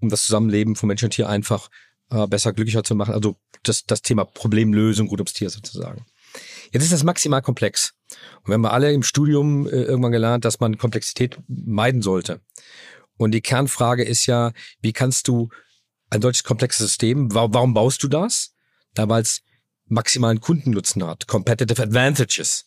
um das Zusammenleben von Mensch und Tier einfach äh, besser, glücklicher zu machen. Also das, das Thema Problemlösung rund ums Tier sozusagen. Jetzt ist das maximal komplex. Und wir haben alle im Studium äh, irgendwann gelernt, dass man Komplexität meiden sollte. Und die Kernfrage ist ja, wie kannst du ein solches komplexes System, warum, baust du das? Da weil es maximalen Kundennutzen hat, Competitive Advantages.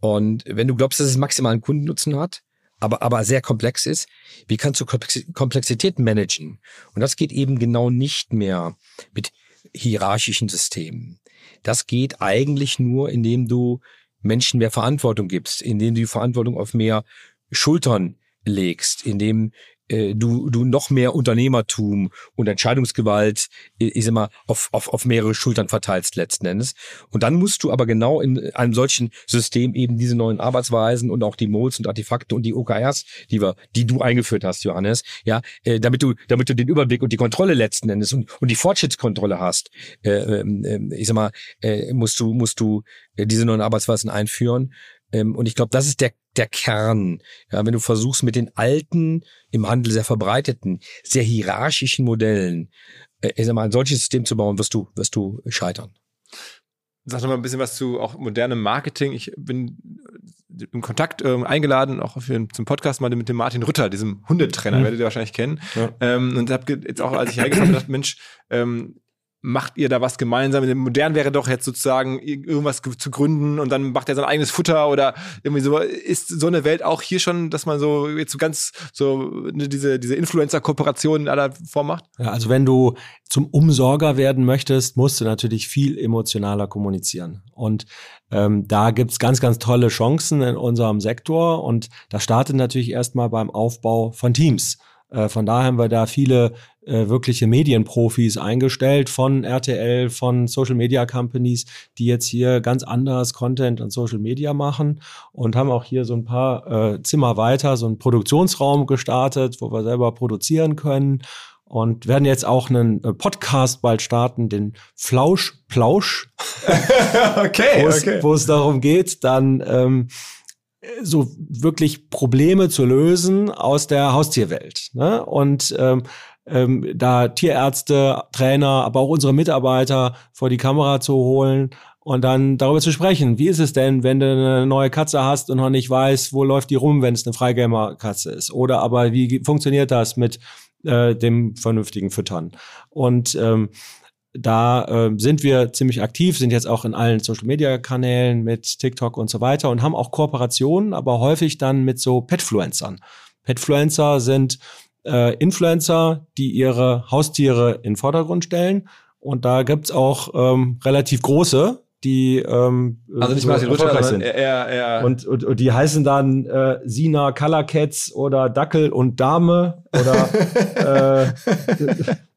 Und wenn du glaubst, dass es maximalen Kundennutzen hat, aber, aber sehr komplex ist, wie kannst du Komplexität managen? Und das geht eben genau nicht mehr mit hierarchischen Systemen. Das geht eigentlich nur, indem du Menschen mehr Verantwortung gibst, indem du die Verantwortung auf mehr Schultern legst, indem äh, du, du noch mehr Unternehmertum und Entscheidungsgewalt, äh, ich sag mal, auf, auf, auf mehrere Schultern verteilst letzten Endes. Und dann musst du aber genau in einem solchen System eben diese neuen Arbeitsweisen und auch die Modes und Artefakte und die OKRs, die wir, die du eingeführt hast, Johannes, ja, äh, damit du, damit du den Überblick und die Kontrolle letzten Endes und, und die Fortschrittskontrolle hast, äh, äh, ich sag mal, äh, musst du, musst du äh, diese neuen Arbeitsweisen einführen. Ähm, und ich glaube, das ist der, der Kern. Ja, wenn du versuchst, mit den alten, im Handel sehr verbreiteten, sehr hierarchischen Modellen, äh, ich sag mal, ein solches System zu bauen, wirst du, wirst du scheitern.
Sag noch mal ein bisschen was zu auch modernem Marketing. Ich bin im Kontakt äh, eingeladen, auch für, zum Podcast mal mit dem Martin Rütter, diesem Hundetrainer, mhm. werdet ihr wahrscheinlich kennen. Ja. Ähm, und habe jetzt auch, als ich hergekommen bin, [clears throat] gedacht, Mensch, ähm, macht ihr da was gemeinsam? Modern wäre doch jetzt sozusagen irgendwas zu gründen und dann macht er sein eigenes Futter oder irgendwie so. Ist so eine Welt auch hier schon, dass man so jetzt so ganz so ne, diese, diese Influencer-Kooperation in aller Form macht?
Ja, also wenn du zum Umsorger werden möchtest, musst du natürlich viel emotionaler kommunizieren. Und ähm, da gibt's ganz, ganz tolle Chancen in unserem Sektor und das startet natürlich erstmal beim Aufbau von Teams. Äh, von daher haben wir da viele äh, wirkliche Medienprofis eingestellt von RTL, von Social Media Companies, die jetzt hier ganz anders Content und Social Media machen und haben auch hier so ein paar äh, Zimmer weiter, so einen Produktionsraum gestartet, wo wir selber produzieren können und werden jetzt auch einen äh, Podcast bald starten, den Flausch Plausch. [laughs]
okay,
wo es darum geht, dann ähm, so wirklich Probleme zu lösen aus der Haustierwelt. Ne? Und ähm, ähm, da Tierärzte, Trainer, aber auch unsere Mitarbeiter vor die Kamera zu holen und dann darüber zu sprechen. Wie ist es denn, wenn du eine neue Katze hast und noch nicht weißt, wo läuft die rum, wenn es eine Freigamer-Katze ist? Oder aber wie funktioniert das mit äh, dem vernünftigen Füttern? Und ähm, da äh, sind wir ziemlich aktiv, sind jetzt auch in allen Social-Media-Kanälen mit TikTok und so weiter und haben auch Kooperationen, aber häufig dann mit so Petfluencern. Petfluencer sind äh, Influencer, die ihre Haustiere in Vordergrund stellen. Und da gibt's auch ähm, relativ große, die ähm,
also nicht so Martin Luther, sondern eher, eher
und, und, und die heißen dann äh, Sina Color Cats oder Dackel und Dame oder [laughs] äh,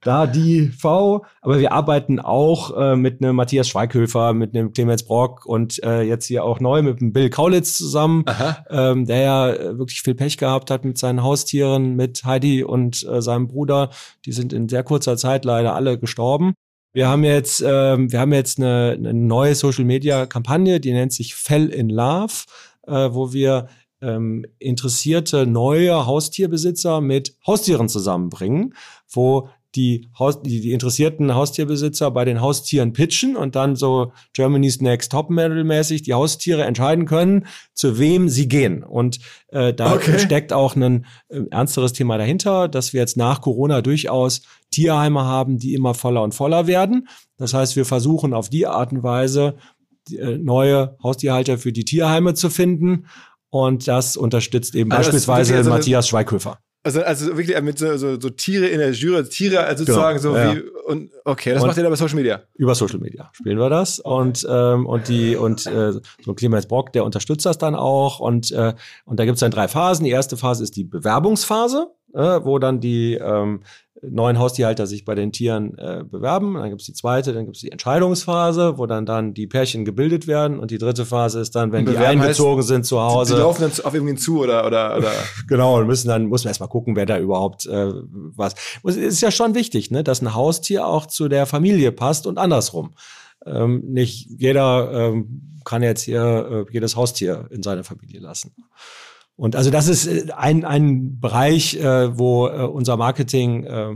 da die V. Aber wir arbeiten auch äh, mit einem Matthias Schweighöfer, mit einem Clemens Brock und äh, jetzt hier auch neu mit dem Bill Kaulitz zusammen, ähm, der ja äh, wirklich viel Pech gehabt hat mit seinen Haustieren, mit Heidi und äh, seinem Bruder. Die sind in sehr kurzer Zeit leider alle gestorben. Wir haben jetzt, ähm, wir haben jetzt eine, eine neue Social Media Kampagne, die nennt sich Fell in Love, äh, wo wir ähm, interessierte neue Haustierbesitzer mit Haustieren zusammenbringen, wo die, Haus die, die interessierten Haustierbesitzer bei den Haustieren pitchen und dann so Germany's Next Top Model mäßig die Haustiere entscheiden können, zu wem sie gehen. Und äh, da okay. steckt auch ein äh, ernsteres Thema dahinter, dass wir jetzt nach Corona durchaus Tierheime haben, die immer voller und voller werden. Das heißt, wir versuchen auf die Art und Weise äh, neue Haustierhalter für die Tierheime zu finden. Und das unterstützt eben also beispielsweise also Matthias Schweighöfer.
Also, also wirklich mit so, so, so Tiere in der Jury, also Tiere also genau, sozusagen so ja. wie und okay, das und macht ihr dann über Social Media.
Über Social Media spielen wir das okay. und ähm, und die und äh, so Clemens Brock, der unterstützt das dann auch und äh, und da gibt's dann drei Phasen. Die erste Phase ist die Bewerbungsphase, äh, wo dann die ähm, neuen Haustierhalter sich bei den Tieren äh, bewerben. Dann gibt es die zweite, dann gibt es die Entscheidungsphase, wo dann dann die Pärchen gebildet werden. Und die dritte Phase ist dann, wenn die eingezogen heißt, sind zu Hause.
Die, die laufen dann auf irgendwen zu oder oder oder. [laughs]
genau, und müssen dann muss man erstmal gucken, wer da überhaupt äh, was. Es ist ja schon wichtig, ne, dass ein Haustier auch zu der Familie passt und andersrum. Ähm, nicht jeder ähm, kann jetzt hier äh, jedes Haustier in seine Familie lassen. Und also das ist äh, ein, ein Bereich, äh, wo äh, unser Marketing äh,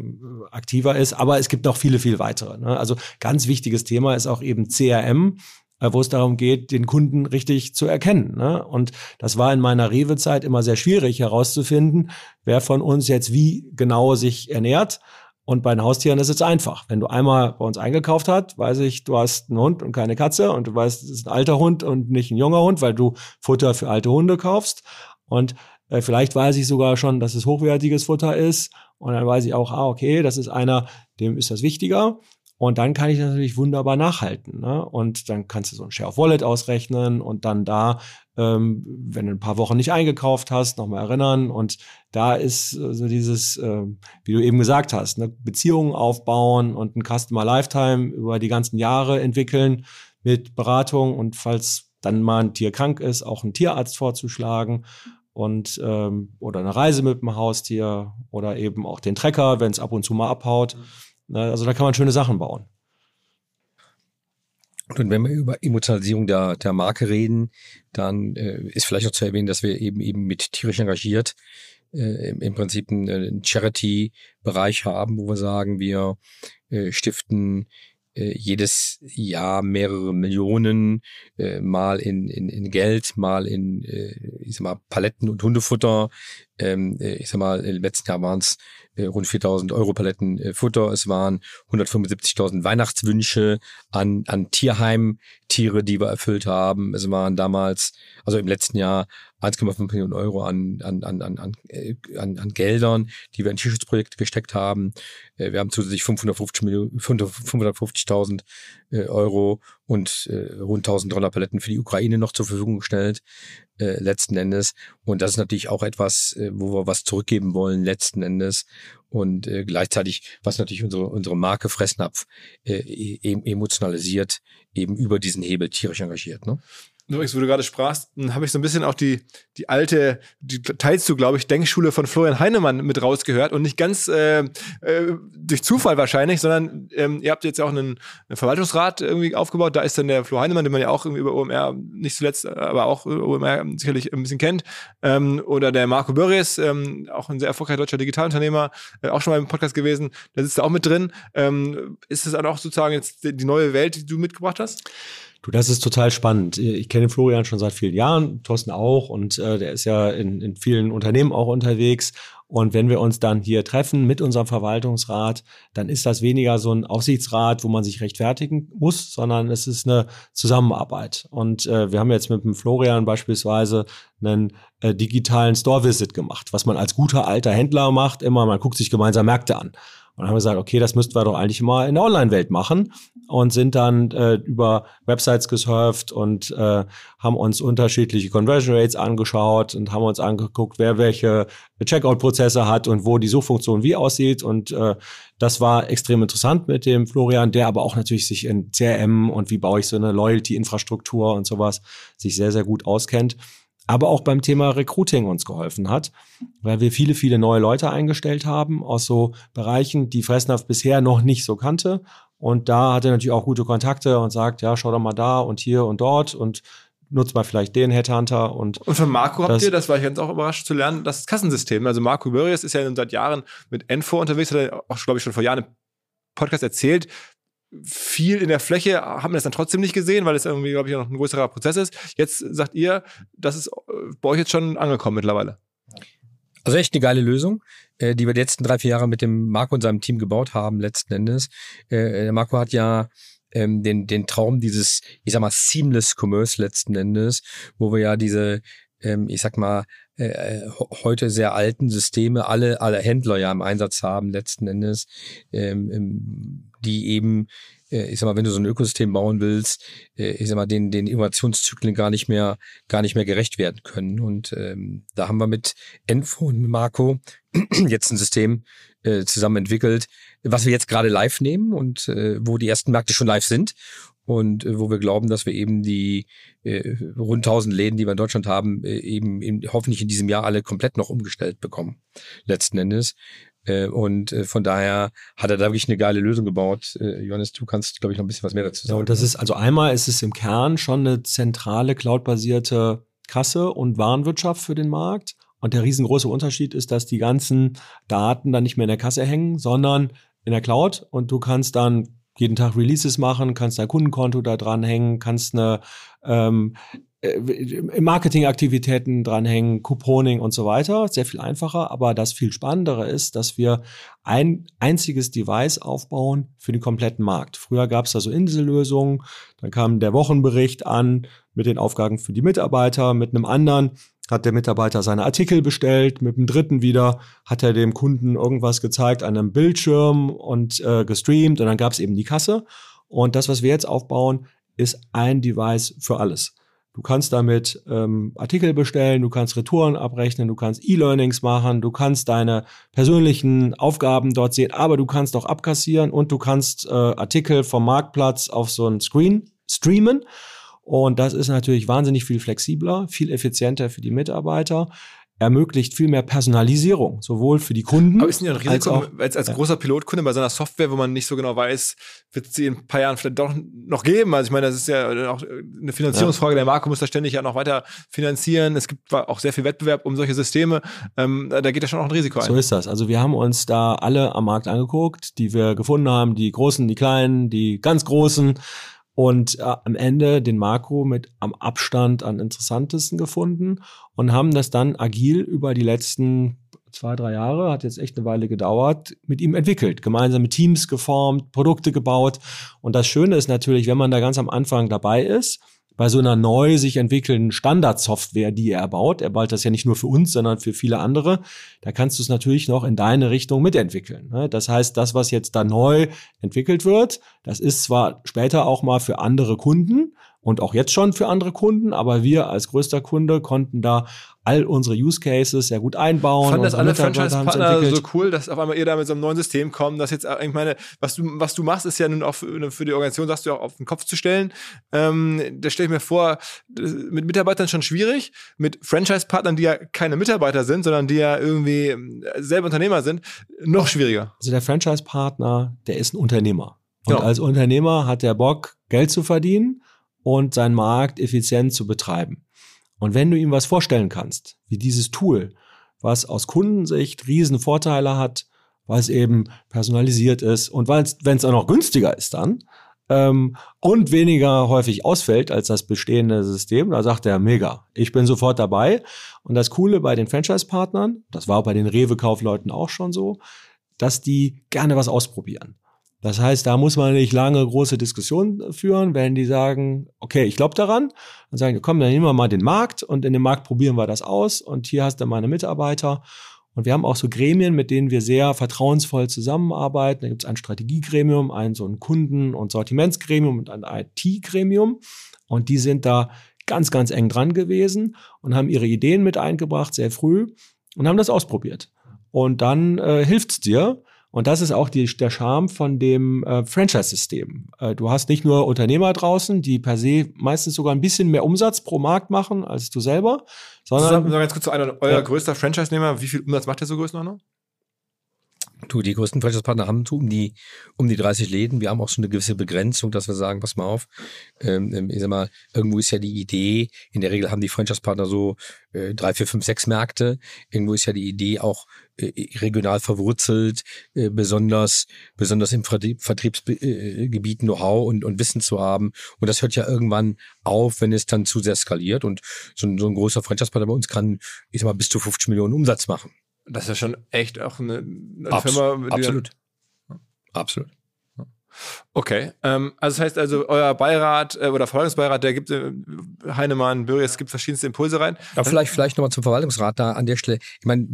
aktiver ist, aber es gibt noch viele, viel weitere. Ne? Also ganz wichtiges Thema ist auch eben CRM, äh, wo es darum geht, den Kunden richtig zu erkennen. Ne? Und das war in meiner Rewe-Zeit immer sehr schwierig herauszufinden, wer von uns jetzt wie genau sich ernährt. Und bei den Haustieren ist es einfach. Wenn du einmal bei uns eingekauft hast, weiß ich, du hast einen Hund und keine Katze und du weißt, es ist ein alter Hund und nicht ein junger Hund, weil du Futter für alte Hunde kaufst. Und äh, vielleicht weiß ich sogar schon, dass es hochwertiges Futter ist. Und dann weiß ich auch, ah, okay, das ist einer, dem ist das wichtiger. Und dann kann ich das natürlich wunderbar nachhalten. Ne? Und dann kannst du so ein Share of Wallet ausrechnen und dann da, ähm, wenn du ein paar Wochen nicht eingekauft hast, nochmal erinnern. Und da ist äh, so dieses, äh, wie du eben gesagt hast, ne? Beziehungen aufbauen und ein Customer Lifetime über die ganzen Jahre entwickeln mit Beratung und falls dann mal ein Tier krank ist, auch einen Tierarzt vorzuschlagen und ähm, oder eine Reise mit dem Haustier oder eben auch den Trecker, wenn es ab und zu mal abhaut. Mhm. Also da kann man schöne Sachen bauen.
Und wenn wir über Emotionalisierung der, der Marke reden, dann äh, ist vielleicht auch zu erwähnen, dass wir eben eben mit tierisch engagiert äh, im, im Prinzip einen, einen Charity-Bereich haben, wo wir sagen, wir äh, stiften äh, jedes Jahr mehrere Millionen, äh, mal in, in, in Geld, mal in, äh, ich sag mal, Paletten und Hundefutter. Ähm, äh, ich sag mal, im letzten Jahr waren es äh, rund 4000 Euro Paletten äh, Futter. Es waren 175.000 Weihnachtswünsche an, an Tierheimtiere, die wir erfüllt haben. Es waren damals, also im letzten Jahr 1,5 Millionen Euro an, an, an, an, an, äh, an, an Geldern, die wir in Tierschutzprojekte gesteckt haben. Äh, wir haben zusätzlich 550 Millionen, 550.000 äh, Euro und rund 1000 Dollar Paletten für die Ukraine noch zur Verfügung gestellt, letzten Endes. Und das ist natürlich auch etwas, wo wir was zurückgeben wollen, letzten Endes. Und gleichzeitig, was natürlich unsere, unsere Marke Fressnapf e emotionalisiert, eben über diesen Hebel tierisch engagiert. Ne?
Übrigens, wo du gerade sprachst, habe ich so ein bisschen auch die, die alte, die teilst du, glaube ich, Denkschule von Florian Heinemann mit rausgehört und nicht ganz äh, äh, durch Zufall wahrscheinlich, sondern ähm, ihr habt jetzt auch einen, einen, Verwaltungsrat irgendwie aufgebaut. Da ist dann der Flo Heinemann, den man ja auch irgendwie über OMR, nicht zuletzt, aber auch OMR sicherlich ein bisschen kennt. Ähm, oder der Marco Börries, ähm, auch ein sehr erfolgreicher deutscher Digitalunternehmer, äh, auch schon mal im Podcast gewesen, der sitzt da auch mit drin. Ähm, ist das dann auch sozusagen jetzt die neue Welt, die du mitgebracht hast?
Du, das ist total spannend. Ich kenne Florian schon seit vielen Jahren, Thorsten auch, und äh, der ist ja in, in vielen Unternehmen auch unterwegs. Und wenn wir uns dann hier treffen mit unserem Verwaltungsrat, dann ist das weniger so ein Aufsichtsrat, wo man sich rechtfertigen muss, sondern es ist eine Zusammenarbeit. Und äh, wir haben jetzt mit dem Florian beispielsweise einen äh, digitalen Store-Visit gemacht, was man als guter alter Händler macht, immer, man guckt sich gemeinsam Märkte an. Und haben wir gesagt, okay, das müssten wir doch eigentlich mal in der Online-Welt machen und sind dann äh, über Websites gesurft und äh, haben uns unterschiedliche Conversion Rates angeschaut und haben uns angeguckt, wer welche Checkout-Prozesse hat und wo die Suchfunktion wie aussieht. Und äh, das war extrem interessant mit dem Florian, der aber auch natürlich sich in CRM und wie baue ich so eine Loyalty-Infrastruktur und sowas sich sehr, sehr gut auskennt aber auch beim Thema Recruiting uns geholfen hat, weil wir viele, viele neue Leute eingestellt haben aus so Bereichen, die Fressnapf bisher noch nicht so kannte. Und da hat er natürlich auch gute Kontakte und sagt, ja, schau doch mal da und hier und dort und nutzt mal vielleicht den Headhunter und.
Und von Marco habt ihr, das war ich ganz auch überrascht zu lernen, das Kassensystem. Also Marco Börries ist ja seit Jahren mit Enfo unterwegs, hat er auch, glaube ich, schon vor Jahren im Podcast erzählt, viel in der Fläche haben wir das dann trotzdem nicht gesehen, weil es irgendwie, glaube ich, noch ein größerer Prozess ist. Jetzt sagt ihr, das ist äh, bei euch jetzt schon angekommen mittlerweile.
Also echt eine geile Lösung, äh, die wir die letzten drei, vier Jahre mit dem Marco und seinem Team gebaut haben, letzten Endes. Äh, der Marco hat ja ähm, den, den Traum dieses, ich sag mal, Seamless Commerce letzten Endes, wo wir ja diese, ähm, ich sag mal, heute sehr alten Systeme alle, alle Händler ja im Einsatz haben, letzten Endes, ähm, die eben äh, ich sag mal, wenn du so ein Ökosystem bauen willst, äh, ich sag mal, den, den Innovationszyklen gar nicht mehr, gar nicht mehr gerecht werden können. Und ähm, da haben wir mit Enfo und Marco [clears throat] jetzt ein System äh, zusammen entwickelt, was wir jetzt gerade live nehmen und äh, wo die ersten Märkte schon live sind und äh, wo wir glauben, dass wir eben die äh, rund 1000 Läden, die wir in Deutschland haben, äh, eben in, hoffentlich in diesem Jahr alle komplett noch umgestellt bekommen, letzten Endes. Äh, und äh, von daher hat er da wirklich eine geile Lösung gebaut. Äh, Johannes, du kannst, glaube ich, noch ein bisschen was mehr dazu sagen.
Ja, und das ist, also einmal ist es im Kern schon eine zentrale cloudbasierte Kasse und Warenwirtschaft für den Markt. Und der riesengroße Unterschied ist, dass die ganzen Daten dann nicht mehr in der Kasse hängen, sondern in der Cloud und du kannst dann jeden Tag Releases machen, kannst dein Kundenkonto da dranhängen, kannst eine ähm, äh, Marketingaktivitäten dranhängen, Couponing und so weiter. Sehr viel einfacher. Aber das viel Spannendere ist, dass wir ein einziges Device aufbauen für den kompletten Markt. Früher gab es da so Insellösungen. Dann kam der Wochenbericht an mit den Aufgaben für die Mitarbeiter. Mit einem anderen hat der Mitarbeiter seine Artikel bestellt. Mit dem dritten wieder hat er dem Kunden irgendwas gezeigt an einem Bildschirm und äh, gestreamt. Und dann gab es eben die Kasse. Und das, was wir jetzt aufbauen, ist ein Device für alles. Du kannst damit ähm, Artikel bestellen, du kannst Retouren abrechnen, du kannst E-Learnings machen, du kannst deine persönlichen Aufgaben dort sehen, aber du kannst auch abkassieren und du kannst äh, Artikel vom Marktplatz auf so einen Screen streamen. Und das ist natürlich wahnsinnig viel flexibler, viel effizienter für die Mitarbeiter ermöglicht viel mehr Personalisierung, sowohl für die Kunden.
Aber ist nicht ein Risiko als, auch, als, als ja. großer Pilotkunde bei so einer Software, wo man nicht so genau weiß, wird es sie in ein paar Jahren vielleicht doch noch geben? Also ich meine, das ist ja auch eine Finanzierungsfrage. Ja. Der Marco muss da ständig ja noch weiter finanzieren. Es gibt auch sehr viel Wettbewerb um solche Systeme. Ähm, da geht ja schon auch ein Risiko ein.
So ist das. Also wir haben uns da alle am Markt angeguckt, die wir gefunden haben, die Großen, die Kleinen, die ganz Großen und äh, am Ende den Marco mit am Abstand an interessantesten gefunden und haben das dann agil über die letzten zwei, drei Jahre, hat jetzt echt eine Weile gedauert, mit ihm entwickelt, gemeinsame Teams geformt, Produkte gebaut. Und das Schöne ist natürlich, wenn man da ganz am Anfang dabei ist, bei so einer neu sich entwickelnden Standardsoftware, die er baut, er baut das ja nicht nur für uns, sondern für viele andere, da kannst du es natürlich noch in deine Richtung mitentwickeln. Ne? Das heißt, das, was jetzt da neu entwickelt wird, das ist zwar später auch mal für andere Kunden und auch jetzt schon für andere Kunden, aber wir als größter Kunde konnten da all unsere Use Cases sehr gut einbauen.
Fanden das
Unsere
alle Franchise-Partner so cool, dass auf einmal ihr da mit so einem neuen System kommt, dass jetzt, äh, ich meine, was du, was du machst, ist ja nun auch für, für die Organisation, sagst du ja auch auf den Kopf zu stellen. Ähm, da stelle ich mir vor, das- mit Mitarbeitern schon schwierig, mit Franchise-Partnern, die ja keine Mitarbeiter sind, sondern die ja irgendwie ähm, selber Unternehmer sind, noch schwieriger.
Also der Franchise-Partner, der ist ein Unternehmer. Und
Genau.
als Unternehmer hat der Bock, Geld zu verdienen und seinen Markt effizient zu betreiben. Und wenn du ihm was vorstellen kannst, wie dieses Tool, was aus Kundensicht riesen Vorteile hat, weil es eben personalisiert ist und weil es, wenn es auch noch günstiger ist dann ähm, und weniger häufig ausfällt als das bestehende System, da sagt er, mega, ich bin sofort dabei. Und das Coole bei den Franchise-Partnern, das war bei den Rewe-Kaufleuten auch schon so, dass die gerne was ausprobieren. Das heißt, da muss man nicht lange große Diskussionen führen, wenn die sagen, okay, ich glaube daran, dann sagen die, komm, dann nehmen wir mal den Markt und in dem Markt probieren wir das aus und hier hast du meine Mitarbeiter. Und wir haben auch so Gremien, mit denen wir sehr vertrauensvoll zusammenarbeiten. Da gibt es ein Strategiegremium, ein so ein Kunden- und Sortimentsgremium und ein IT-Gremium. Und die sind da ganz, ganz eng dran gewesen und haben ihre Ideen mit eingebracht, sehr früh, und haben das ausprobiert. Und dann äh, hilft's dir. Und das ist auch die, der Charme von dem äh, Franchise-System. Äh, du hast nicht nur Unternehmer draußen, die per se meistens sogar ein bisschen mehr Umsatz pro Markt machen als du selber, sondern
nur ganz kurz zu einer, euer
Ja.
größter Franchise-Nehmer, wie viel Umsatz macht der so Größenordnung?
Du, die größten Franchise-Partner haben um die, um die 30 Läden. Wir haben auch so eine gewisse Begrenzung, dass wir sagen, pass mal auf, ähm, ähm, ich sag mal, irgendwo ist ja die Idee, in der Regel haben die Franchise-Partner so äh, drei, vier, fünf, sechs Märkte. Irgendwo ist ja die Idee auch regional verwurzelt, äh, besonders, besonders im Vertrieb, Vertriebsgebiet Know-how und, und Wissen zu haben. Und das hört ja irgendwann auf, wenn es dann zu sehr skaliert. Und so ein, so ein großer Franchise-Partner bei uns kann, ich sag mal, bis zu 50 Millionen Umsatz machen.
Das ist ja schon echt auch eine, eine
Abs-
Firma.
Absolut. Absolut.
Okay, ähm, also das heißt also, euer Beirat äh, oder Verwaltungsbeirat, der gibt äh, Heinemann, Bürger, es gibt verschiedenste Impulse rein.
Ja, vielleicht, vielleicht nochmal zum Verwaltungsrat da an der Stelle. Ich meine,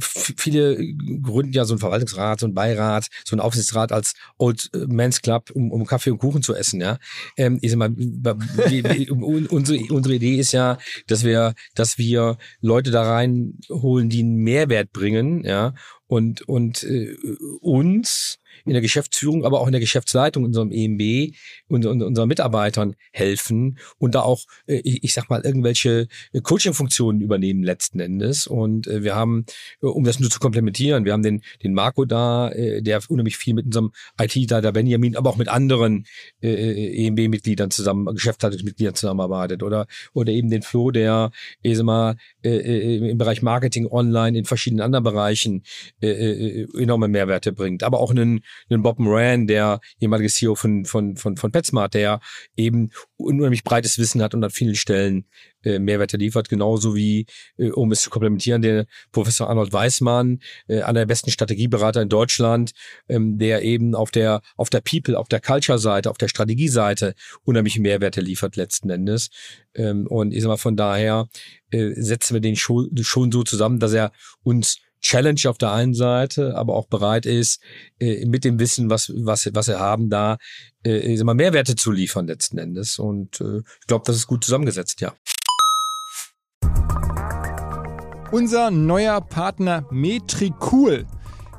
viele gründen ja so einen Verwaltungsrat, so einen Beirat, so einen Aufsichtsrat als Old Men's Club, um, um Kaffee und Kuchen zu essen, ja. Ähm, ich sag mal, wir- un- unsere, unsere Idee ist ja, dass wir, dass wir Leute da reinholen, die einen Mehrwert bringen, ja, und, und äh, uns in der Geschäftsführung, aber auch in der Geschäftsleitung, unserem EMB und, und unseren Mitarbeitern helfen und da auch, äh, ich, sag mal, irgendwelche äh, Coaching-Funktionen übernehmen letzten Endes. Und äh, wir haben, um das nur zu komplementieren, wir haben den, den Marco da, der unheimlich viel mit unserem IT-Leiter Benjamin, aber auch mit anderen EMB-Mitgliedern zusammen, Geschäftsleitungsmitgliedern zusammenarbeitet. Oder, oder eben den Flo, der, ich sag mal, im Bereich Marketing online, in verschiedenen anderen Bereichen enorme Mehrwerte bringt. Aber auch einen, einen Bob Moran, der ehemalige CEO von, von, von, von PetSmart, der eben unheimlich breites Wissen hat und an vielen Stellen äh, Mehrwerte liefert, genauso wie, äh, um es zu komplementieren, der Professor Arnold Weismann, äh, einer der besten Strategieberater in Deutschland, ähm, der eben auf der, auf der People, auf der Culture-Seite, auf der Strategieseite unheimliche Mehrwerte liefert letzten Endes. Ähm, und ich sag mal, von daher äh, setzen wir den schon, schon so zusammen, dass er uns Challenge auf der einen Seite, aber auch bereit ist, äh, mit dem Wissen, was, was, was wir haben, da äh, sag mal, Mehrwerte zu liefern letzten Endes. Und äh, ich glaube, das ist gut zusammengesetzt, ja.
Unser neuer Partner Metricool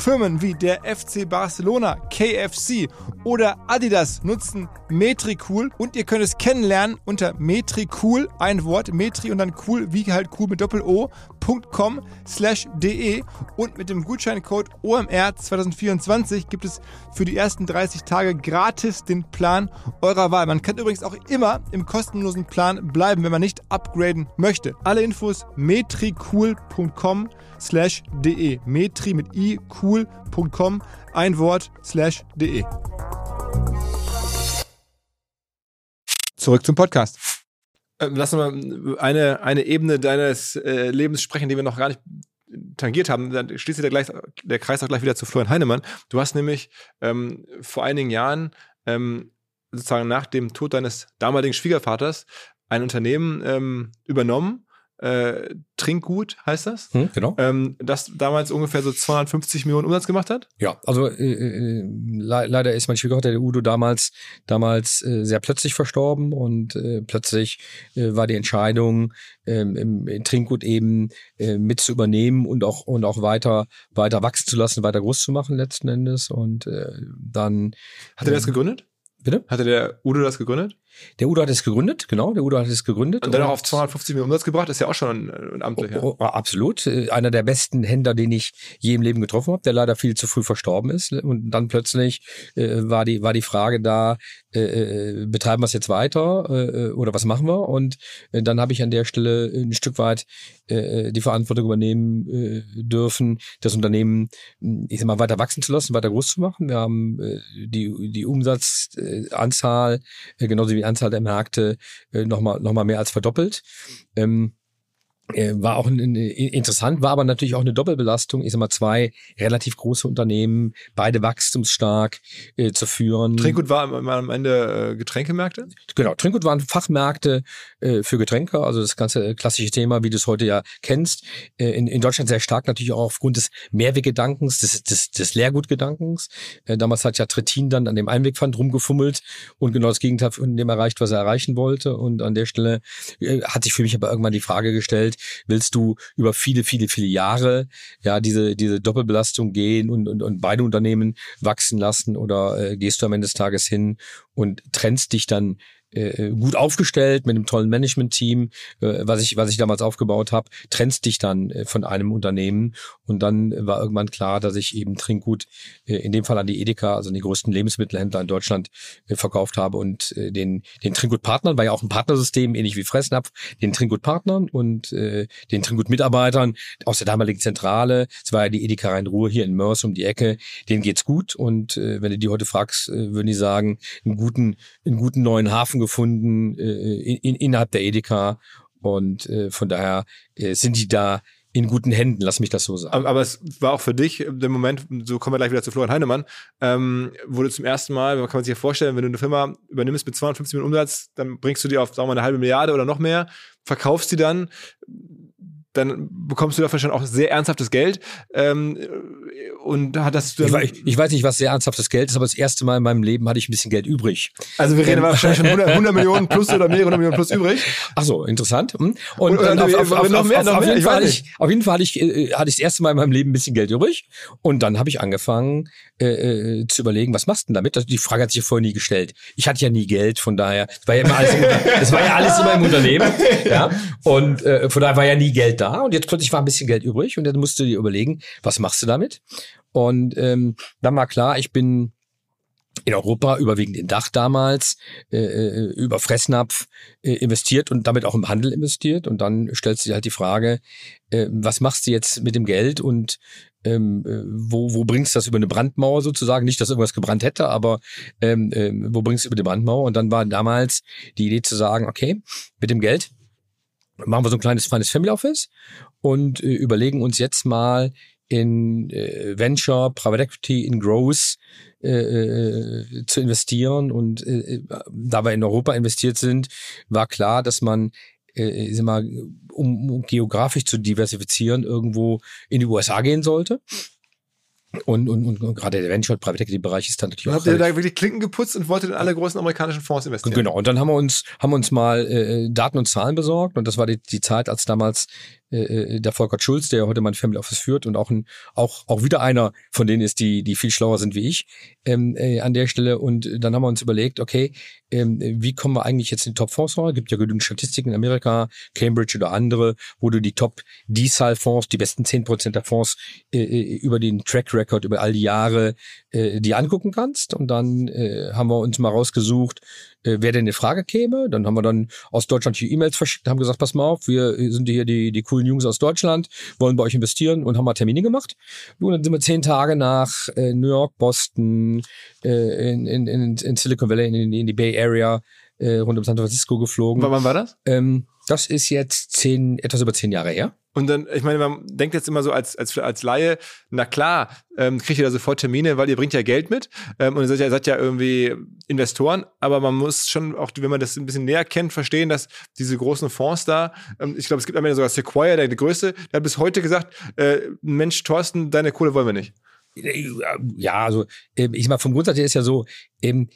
Firmen wie der FC Barcelona, KFC oder Adidas nutzen Metricool und ihr könnt es kennenlernen unter Metricool, ein Wort, Metri und dann cool, wie halt cool mit Doppel-O.com slash de und mit dem Gutscheincode OMR 2024 gibt es für die ersten 30 Tage gratis den Plan eurer Wahl. Man kann übrigens auch immer im kostenlosen Plan bleiben, wenn man nicht upgraden möchte. Alle Infos metricool.com slash de. Metri mit i, cool.com, ein Wort, slash de. zurück zum Podcast. Ähm, lass mal eine, eine Ebene deines äh, Lebens sprechen, die wir noch gar nicht tangiert haben. Dann schließt sich der, gleich, der Kreis auch gleich wieder zu Florian Heinemann. Du hast nämlich ähm, vor einigen Jahren ähm, sozusagen nach dem Tod deines damaligen Schwiegervaters ein Unternehmen ähm, übernommen, äh, Trinkgut heißt das,
Hm, genau.
ähm, das damals ungefähr so 250 Millionen Umsatz gemacht hat.
Ja, also äh, äh, le leider ist mein Schwiegervater, der Udo, damals damals äh, sehr plötzlich verstorben und äh, plötzlich äh, war die Entscheidung, ähm, im, im Trinkgut eben mit zu übernehmen und auch und auch weiter weiter wachsen zu lassen, weiter groß zu machen letzten Endes und dann
Hat er das gegründet?
bitte
Hatte der Udo das gegründet?
Der Udo hat es gegründet, genau, der Udo hat es gegründet
Und dann auch auf 250 Millionen Umsatz gebracht, ist ja auch schon ein, ein amtlicher.
Oh, oh, absolut. Äh, Einer der besten Händler, den ich je im Leben getroffen habe, der leider viel zu früh verstorben ist. Und dann plötzlich äh, war, die, war die Frage da, äh, äh, betreiben wir es jetzt weiter äh, oder was machen wir? Und äh, dann habe ich an der Stelle ein Stück weit äh, die Verantwortung übernehmen äh, dürfen, das Unternehmen, ich sag mal, weiter wachsen zu lassen, weiter groß zu machen. Wir haben äh, die, die Umsatzanzahl, äh, genauso wie Anzahl der Märkte, äh, nochmal noch mal mehr als verdoppelt. Ähm, äh, war auch ein, ein, interessant, war aber natürlich auch eine Doppelbelastung. Ich sag mal, zwei relativ große Unternehmen, beide wachstumsstark äh, zu führen.
Trinkgut war am, am Ende äh, Getränkemärkte.
Genau, Trinkgut waren Fachmärkte äh, für Getränke, also das ganze klassische Thema, wie du es heute ja kennst. Äh, in, in Deutschland sehr stark natürlich auch aufgrund des Mehrweggedankens, des, des, des Leergutgedankens. Äh, damals hat ja Trittin dann an dem Einwegpfand rumgefummelt und genau das Gegenteil von dem erreicht, was er erreichen wollte. Und an der Stelle äh, hat sich für mich aber irgendwann die Frage gestellt, willst du über viele, viele, viele Jahre ja diese, diese Doppelbelastung gehen und, und, und beide Unternehmen wachsen lassen oder äh, gehst du am Ende des Tages hin und trennst dich dann äh, gut aufgestellt mit einem tollen Management-Team, äh, was ich was ich damals aufgebaut habe, trennst dich dann äh, von einem Unternehmen und dann war irgendwann klar, dass ich eben Trinkgut äh, in dem Fall an die Edeka, also an die größten Lebensmittelhändler in Deutschland äh, verkauft habe und äh, den den Trinkgut-Partnern war ja auch ein Partnersystem ähnlich wie Fressnapf, den Trinkgut-Partnern und äh, den Trinkgut-Mitarbeitern aus der damaligen Zentrale. Es war ja die Edeka Rhein-Ruhr hier in Mörs um die Ecke. Denen geht's gut und äh, wenn du die heute fragst, äh, würden die sagen, einen guten einen guten neuen Hafen gefunden äh, in, in, innerhalb der Edeka und äh, von daher äh, sind die da in guten Händen, lass mich das so sagen.
Aber, aber es war auch für dich der Moment, so kommen wir gleich wieder zu Florian Heinemann, ähm, wo du zum ersten Mal, man kann sich ja vorstellen, wenn du eine Firma übernimmst mit 250 Millionen Umsatz, dann bringst du die auf, sagen wir mal, eine halbe Milliarde oder noch mehr, verkaufst die dann, dann bekommst du dafür schon auch sehr ernsthaftes Geld. Ähm, und hat das
ich, wei- ich, weiß nicht, was sehr ernsthaftes Geld ist, aber das erste Mal in meinem Leben hatte ich ein bisschen Geld übrig.
also wir reden
Ähm.
wahrscheinlich schon 100, 100 Millionen plus oder mehrere Millionen plus übrig.
Ach so, interessant. Hm. Und auf, jeden Fall
weiß
hatte ich, auf jeden Fall hatte ich, äh, hatte ich das erste Mal in meinem Leben ein bisschen Geld übrig. Und dann habe ich angefangen äh, äh, zu überlegen, was machst du denn damit? Also die Frage hat sich ja vorher nie gestellt. Ich hatte ja nie Geld, von daher, es war ja immer alles, es war ja alles immer im Unternehmen. [laughs] Ja. Und äh, von daher war ja nie Geld da. Und jetzt plötzlich war ein bisschen Geld übrig und dann musst du dir überlegen, was machst du damit? Und ähm, dann war klar, ich bin in Europa, überwiegend in Dach damals, äh, äh, über Fressnapf äh, investiert und damit auch im Handel investiert. Und dann stellst du dir halt die Frage, äh, was machst du jetzt mit dem Geld und ähm, äh, wo, wo bringst du das über eine Brandmauer sozusagen? Nicht, dass irgendwas gebrannt hätte, aber ähm, ähm, wo bringst du über die Brandmauer? Und dann war damals die Idee zu sagen, okay, mit dem Geld machen wir so ein kleines, feines Family Office und äh, überlegen uns jetzt mal in äh, Venture, Private Equity, in Growth äh, äh, zu investieren. Und äh, da wir in Europa investiert sind, war klar, dass man äh, ich sag mal, um geografisch zu diversifizieren, irgendwo in die USA gehen sollte. Und, und, und, und gerade der Venture Private Equity Bereich ist dann natürlich
Und
auch
habt ihr da wirklich Klinken geputzt und wolltet in alle großen amerikanischen Fonds investieren?
Genau, und dann haben wir uns, haben wir uns mal äh, Daten und Zahlen besorgt und das war die, die Zeit, als damals äh, der Volker Schulz, der heute mein Family Office führt und auch ein, auch, auch wieder einer von denen ist, die, die viel schlauer sind wie ich, ähm, äh, an der Stelle. Und dann haben wir uns überlegt, okay, ähm, wie kommen wir eigentlich jetzt in die Top-Fonds rein? Gibt ja genügend Statistiken in Amerika, Cambridge oder andere, wo du die Top-Decile-Fonds, die besten 10% der Fonds äh, äh, über den Track Record, über all die Jahre, äh, die angucken kannst. Und dann äh, haben wir uns mal rausgesucht, äh, wer denn in Frage käme. Dann haben wir dann aus Deutschland hier E-Mails verschickt, haben gesagt, pass mal auf, wir sind hier die, die coolen Jungs aus Deutschland, wollen bei euch investieren und haben mal Termine gemacht. Und dann sind wir zehn Tage nach äh, New York, Boston, äh, in, in, in, in Silicon Valley, in, in die Bay Area äh, rund um San Francisco geflogen.
Wann war das?
Ähm, das ist jetzt zehn, etwas über zehn Jahre her.
Und dann, ich meine, man denkt jetzt immer so als, als, als Laie, na klar, ähm, kriegt ihr da sofort Termine, weil ihr bringt ja Geld mit ähm, und ihr seid, ja, seid ja irgendwie Investoren, aber man muss schon auch, wenn man das ein bisschen näher kennt, verstehen, dass diese großen Fonds da, ähm, ich glaube, es gibt am Ende sogar Sequoia, der, der größte, der hat bis heute gesagt, äh, Mensch, Thorsten, deine Kohle wollen wir nicht.
Ja, also ähm, ich mal vom Grundsatz her ist ja so, ähm,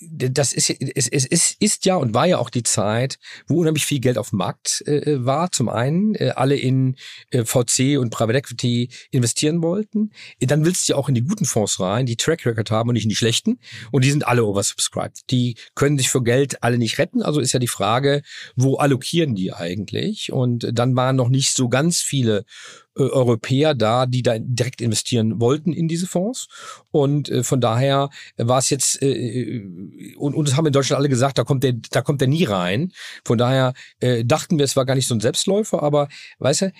das ist, es, es ist, ist ja und war ja auch die Zeit, wo unheimlich viel Geld auf dem Markt äh, war. Zum einen äh, alle in äh, VC und Private Equity investieren wollten. Dann willst du ja auch in die guten Fonds rein, die Track Record haben und nicht in die schlechten. Und die sind alle oversubscribed. Die können sich für Geld alle nicht retten. Also ist ja die Frage, wo allokieren die eigentlich? Und dann waren noch nicht so ganz viele äh, Europäer da, die da direkt investieren wollten in diese Fonds. Und äh, von daher war es jetzt, äh, äh, und, und es haben in Deutschland alle gesagt, da kommt der, da kommt der nie rein. Von daher äh, dachten wir, es war gar nicht so ein Selbstläufer, aber weißt du,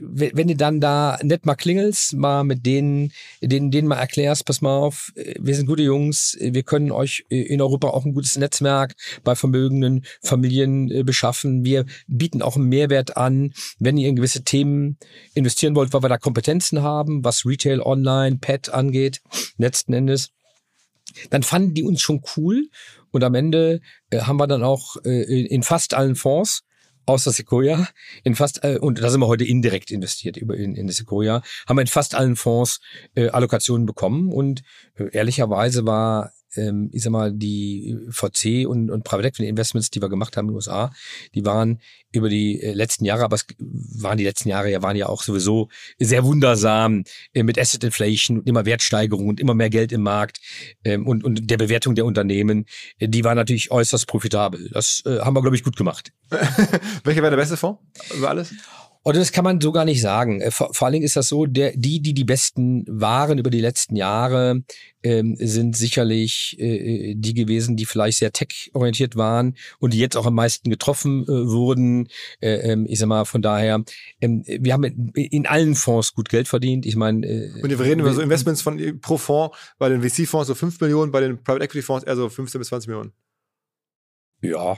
wenn du dann da nett mal klingelst, mal mit denen, denen, denen mal erklärst, pass mal auf, äh, wir sind gute Jungs, wir können euch in Europa auch ein gutes Netzwerk bei vermögenden Familien äh, beschaffen. Wir bieten auch einen Mehrwert an, wenn ihr in gewisse Themen investiert investieren wollt, weil wir da Kompetenzen haben, was Retail, Online, Pet angeht, letzten Endes, dann fanden die uns schon cool. Und am Ende äh, haben wir dann auch äh, in fast allen Fonds außer Sequoia, in fast, äh, und da sind wir heute indirekt investiert über in, in Sequoia, haben wir in fast allen Fonds äh, Allokationen bekommen und äh, ehrlicherweise war ähm, ich sag mal, die VC und, und Private Equity Investments, die wir gemacht haben in den USA, die waren über die äh, letzten Jahre, aber es waren die letzten Jahre ja, waren ja auch sowieso sehr wundersam äh, mit Asset Inflation und immer Wertsteigerung und immer mehr Geld im Markt ähm, und, und der Bewertung der Unternehmen. Äh, die war natürlich äußerst profitabel. Das äh, haben wir, glaube ich, gut gemacht. [laughs]
Welcher wäre der beste Fonds über alles?
Oder das kann man so gar nicht sagen. Äh, vor, vor allen Dingen ist das so, der, die, die die besten waren über die letzten Jahre, ähm, sind sicherlich äh, äh, die gewesen, die vielleicht sehr tech-orientiert waren und die jetzt auch am meisten getroffen äh, wurden. Äh, ähm, ich sag mal, von daher, ähm, wir haben in allen Fonds gut Geld verdient. Ich meine. Äh,
und wir reden über so Investments von pro Fonds, bei den VC-Fonds so 5 Millionen, bei den Private Equity-Fonds eher so 15 bis 20 Millionen.
Ja,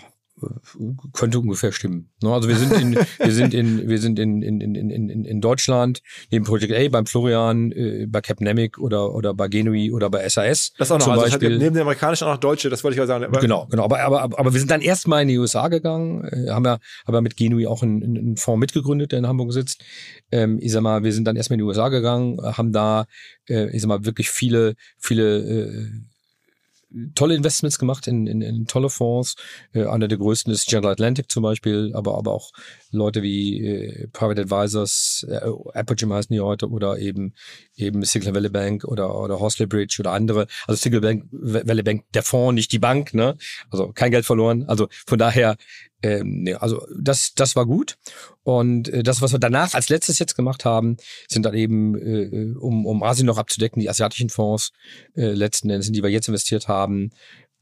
könnte ungefähr stimmen. Ne, also wir sind in, wir sind in, wir sind in, in, in, in, in Deutschland, neben Project A, beim Florian, äh, bei Capnemic oder, oder bei Genui oder bei SAS.
Das auch noch, also Beispiel. neben den amerikanischen auch noch Deutsche, das wollte ich ja sagen.
Genau, genau. Aber, aber, aber wir sind dann erstmal in die USA gegangen, äh, haben ja, haben ja mit Genui auch einen, einen Fonds mitgegründet, der in Hamburg sitzt. Ähm, ich sag mal, wir sind dann erstmal in die USA gegangen, haben da, äh, ich sag mal, wirklich viele, viele, äh, tolle Investments gemacht in, in, in tolle Fonds. Äh, einer der größten ist General Atlantic zum Beispiel, aber, aber auch Leute wie äh, Private Advisors, äh, Apogee heißen die heute, oder eben, eben Signal Valley Bank oder, oder Horsley Bridge oder andere. Also Bank, Valley Bank, der Fonds, nicht die Bank, ne? Also kein Geld verloren. Also von daher, ähm, nee, also das, das war gut. Und äh, das, was wir danach als letztes jetzt gemacht haben, sind dann eben, äh, um, um Asien noch abzudecken, die asiatischen Fonds äh, letzten Endes, in die wir jetzt investiert haben,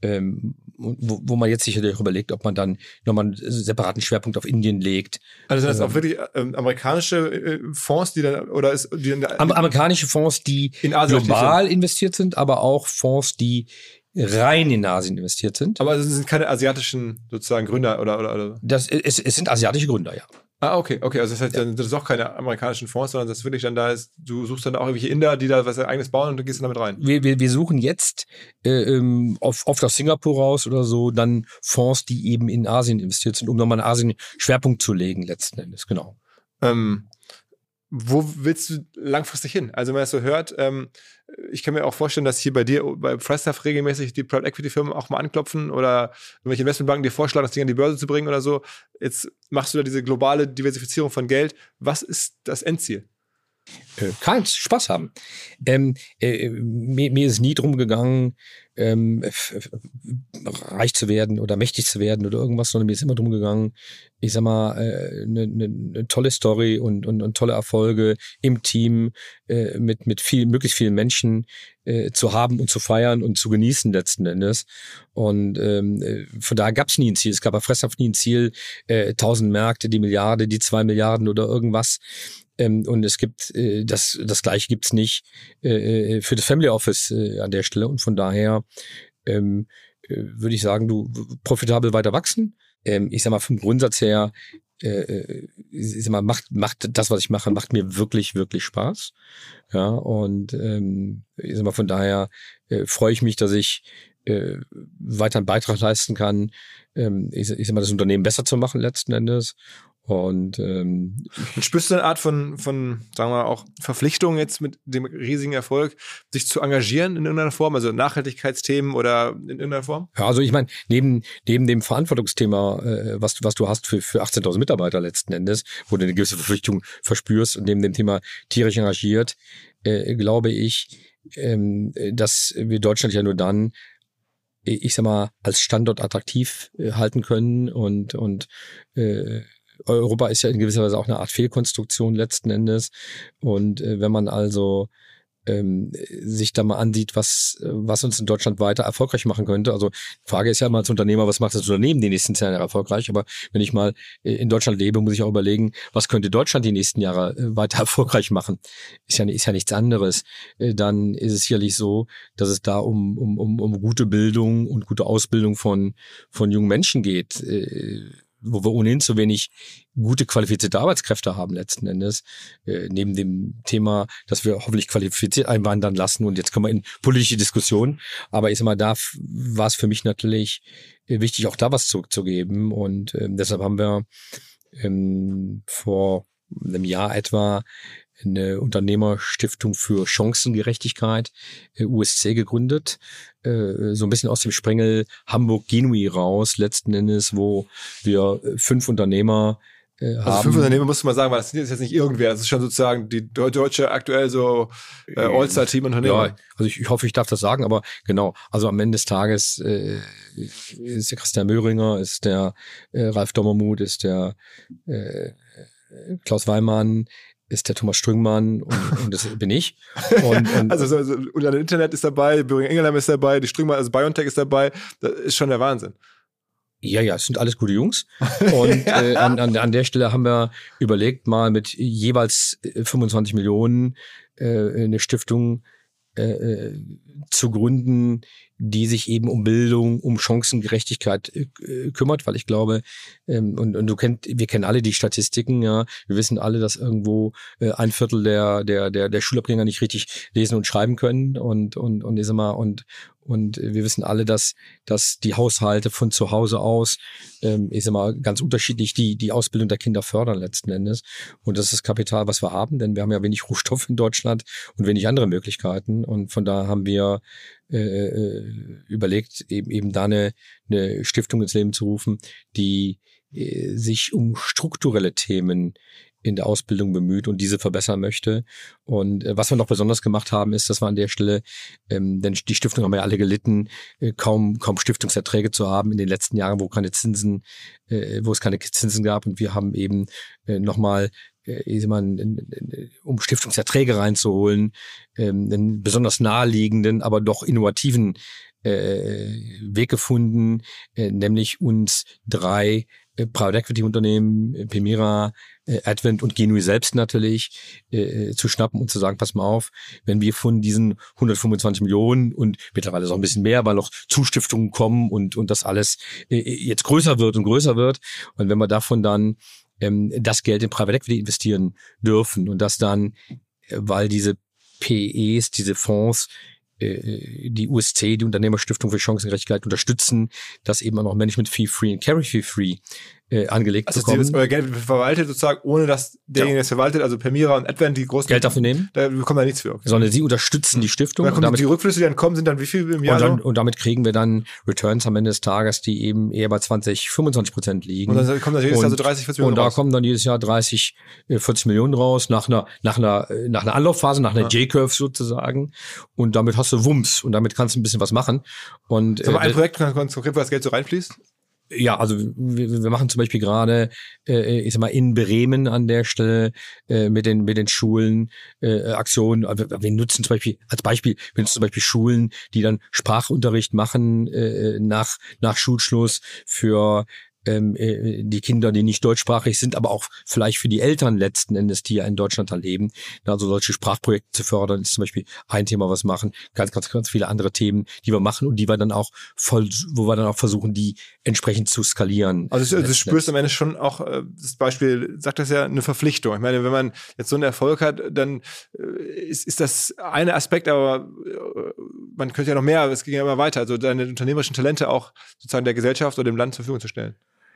ähm, wo, wo man jetzt sicherlich überlegt, ob man dann nochmal einen separaten Schwerpunkt auf Indien legt.
Also das ähm, auch wirklich ähm, amerikanische äh, Fonds, die dann oder ist die dann,
Am, amerikanische Fonds, die global sind. investiert sind, aber auch Fonds, die rein in Asien investiert sind.
Aber es sind keine asiatischen sozusagen Gründer oder oder, oder?
Das es, es sind asiatische Gründer, ja.
Ah, okay, okay. Also das heißt, ja. das ist auch keine amerikanischen Fonds, sondern das ist wirklich dann da ist, du suchst dann auch irgendwelche Inder, die da was eigenes bauen und du gehst dann damit rein.
Wir, wir, wir suchen jetzt äh, ähm, auf, oft aus Singapur raus oder so dann Fonds, die eben in Asien investiert sind, um nochmal einen Asien Schwerpunkt zu legen, letzten Endes, genau.
Ähm, wo willst du langfristig hin? Also wenn man das so hört, ähm, ich kann mir auch vorstellen, dass hier bei dir bei Frestaff regelmäßig die Private Equity Firmen auch mal anklopfen oder irgendwelche Investmentbanken dir vorschlagen, das Ding an die Börse zu bringen oder so. Jetzt machst du da diese globale Diversifizierung von Geld. Was ist das Endziel?
Äh, keins, Spaß haben. Ähm, äh, mir, mir ist nie drum gegangen, ähm, reich zu werden oder mächtig zu werden oder irgendwas, sondern mir ist immer drum gegangen, ich sag mal, eine äh, ne, ne, ne tolle Story und, und, und tolle Erfolge im Team äh, mit, mit viel, möglichst vielen Menschen äh, zu haben und zu feiern und zu genießen letzten Endes. Und ähm, äh, von daher gab es nie ein Ziel. Es gab bei Fresshaft nie ein Ziel, äh, 1000 Märkte, die Milliarde, die zwei Milliarden oder irgendwas. Ähm, und es gibt äh, das das gleiche gibt's nicht äh, äh, für das Family Office äh, an der Stelle und von daher ähm, äh, würde ich sagen, du profitabel weiter wachsen. Ähm, ich sag mal, vom Grundsatz her, äh, äh, ich sag mal, macht, macht das, was ich mache, macht mir wirklich, wirklich Spaß. Ja, und ähm, ich sag mal, von daher äh, freue ich mich, dass ich äh, weiter einen Beitrag leisten kann, ähm, ich, ich sag mal, das Unternehmen besser zu machen letzten Endes. Und ähm,
und [laughs] spürst du eine Art von, von, sagen wir mal, auch Verpflichtung jetzt mit dem riesigen Erfolg, sich zu engagieren in irgendeiner Form, also Nachhaltigkeitsthemen oder in irgendeiner Form?
Ja, also ich meine, neben, neben dem Verantwortungsthema, äh, was, du was du hast für, für 18.000 Mitarbeiter letzten Endes, wo du eine gewisse Verpflichtung verspürst und neben dem Thema tierisch engagiert, äh, glaube ich, ähm, dass wir Deutschland ja nur dann ich sag mal, als Standort attraktiv äh, halten können und, und äh, Europa ist ja in gewisser Weise auch eine Art Fehlkonstruktion letzten Endes. Und äh, wenn man also ähm, sich da mal ansieht, was, was uns in Deutschland weiter erfolgreich machen könnte. Also die Frage ist ja immer als Unternehmer, was macht das Unternehmen die nächsten zehn Jahre erfolgreich? Aber wenn ich mal äh, in Deutschland lebe, muss ich auch überlegen, was könnte Deutschland die nächsten Jahre äh, weiter [laughs] erfolgreich machen? Ist ja, ist ja nichts anderes. Äh, dann ist es sicherlich so, dass es da um, um, um, um gute Bildung und gute Ausbildung von, von jungen Menschen geht wo wir ohnehin zu wenig gute qualifizierte Arbeitskräfte haben letzten Endes, äh, neben dem Thema, dass wir hoffentlich qualifiziert einwandern lassen und jetzt kommen wir in politische Diskussionen. Aber ich sag mal, da war es für mich natürlich äh, wichtig, auch da was zurückzugeben und ähm, deshalb haben wir ähm, vor einem Jahr etwa eine Unternehmerstiftung für Chancengerechtigkeit, äh, USC, gegründet. Äh, so ein bisschen aus dem Sprengel Hamburg-Genui raus, letzten Endes, wo wir äh, fünf Unternehmer
äh, also haben. fünf Unternehmer musst du mal sagen, weil das sind jetzt nicht irgendwer, das ist schon sozusagen die deutsche aktuell so äh, All-Star-Team Unternehmer.
Ja, also ich, ich hoffe, ich darf das sagen, aber genau, also am Ende des Tages äh, ist der Christian Möhringer, ist der äh, Ralf Dommermuth, ist der äh, Klaus Weimann, ist der Thomas Strüngmann und, und das bin ich. [laughs] Und,
und also, so, so, und das Internet ist dabei, Böhring Engelheim ist dabei, die Strüngmann, also BioNTech ist dabei. Das ist schon der Wahnsinn.
Ja, ja, es sind alles gute Jungs. [laughs] Und ja. äh, an, an, an der Stelle haben wir überlegt, mal mit jeweils 25 Millionen äh, eine Stiftung äh, äh, zu gründen, die sich eben um Bildung, um Chancengerechtigkeit äh, kümmert, weil ich glaube, ähm, und, und du kennt, wir kennen alle die Statistiken, ja, wir wissen alle, dass irgendwo äh, ein Viertel der der der der Schulabgänger nicht richtig lesen und schreiben können und und und immer und und wir wissen alle, dass, dass die Haushalte von zu Hause aus, ähm, ich sag mal, ganz unterschiedlich die, die Ausbildung der Kinder fördern letzten Endes. Und das ist das Kapital, was wir haben, denn wir haben ja wenig Rohstoff in Deutschland und wenig andere Möglichkeiten. Und von da haben wir äh, äh, überlegt, eben, eben da eine, eine Stiftung ins Leben zu rufen, die äh, sich um strukturelle Themen in der Ausbildung bemüht und diese verbessern möchte. Und äh, was wir noch besonders gemacht haben, ist, dass wir an der Stelle, ähm, denn die Stiftung haben ja alle gelitten, äh, kaum kaum Stiftungserträge zu haben in den letzten Jahren, wo keine Zinsen, äh, wo es keine Zinsen gab. Und wir haben eben äh, nochmal äh, um Stiftungserträge reinzuholen, ähm, einen besonders naheliegenden, aber doch innovativen äh, Weg gefunden, äh, nämlich uns drei Private Equity Unternehmen, äh, Pemira, äh, Advent und Genui selbst natürlich äh, zu schnappen und zu sagen, pass mal auf, wenn wir von diesen 125 Millionen und mittlerweile ist auch ein bisschen mehr, weil noch Zustiftungen kommen und und das alles äh, jetzt größer wird und größer wird und wenn wir davon dann ähm, das Geld in Private Equity investieren dürfen und das dann, weil diese PEs, diese Fonds äh, die USC, die Unternehmerstiftung für Chancengerechtigkeit, unterstützen, dass eben auch noch Management Fee Free und Carry Fee Free äh, angelegt
also bekommen. Also euer Geld verwaltet sozusagen, ohne dass derjenige, der es verwaltet, also Permira und Advent, die großen...
Geld dafür nehmen?
Da bekommen wir nichts für. Okay.
Sondern sie unterstützen die Stiftung.
Und, und damit, die Rückflüsse, die dann kommen, sind dann wie viel im Jahr?
Und, dann, und damit kriegen wir dann Returns am Ende des Tages, die eben eher bei 20, 25 Prozent liegen.
Und dann kommen dann jedes Jahr so 30, 40 Millionen
Und da raus. kommen dann jedes Jahr 30, 40 äh, Millionen raus, nach einer, nach einer, äh, nach einer Anlaufphase, nach einer ja. J-Curve sozusagen. Und damit hast du Wumms und damit kannst du ein bisschen was machen. Und,
Sag mal, ein äh, Projekt ganz konkret, wo das Geld so reinfließt?
Ja, also wir, wir machen zum Beispiel gerade, äh, ich sag mal, in Bremen an der Stelle äh, mit den mit den Schulen äh, Aktionen. Wir nutzen zum Beispiel als Beispiel, wir nutzen zum Beispiel Schulen, die dann Sprachunterricht machen äh, nach nach Schulschluss für ähm, äh, die Kinder, die nicht deutschsprachig sind, aber auch vielleicht für die Eltern letzten Endes, die ja in Deutschland leben. Also solche Sprachprojekte zu fördern, ist zum Beispiel ein Thema, was machen. Ganz, ganz, ganz viele andere Themen, die wir machen und die wir dann auch voll, wo wir dann auch versuchen, die entsprechend zu skalieren.
Also du, du spürst am Ende schon auch, äh, das Beispiel sagt das ja, eine Verpflichtung. Ich meine, wenn man jetzt so einen Erfolg hat, dann äh, ist, ist das eine Aspekt, aber man könnte ja noch mehr, es ging ja immer weiter, also deine unternehmerischen Talente auch sozusagen der Gesellschaft oder dem Land zur Verfügung zu stellen.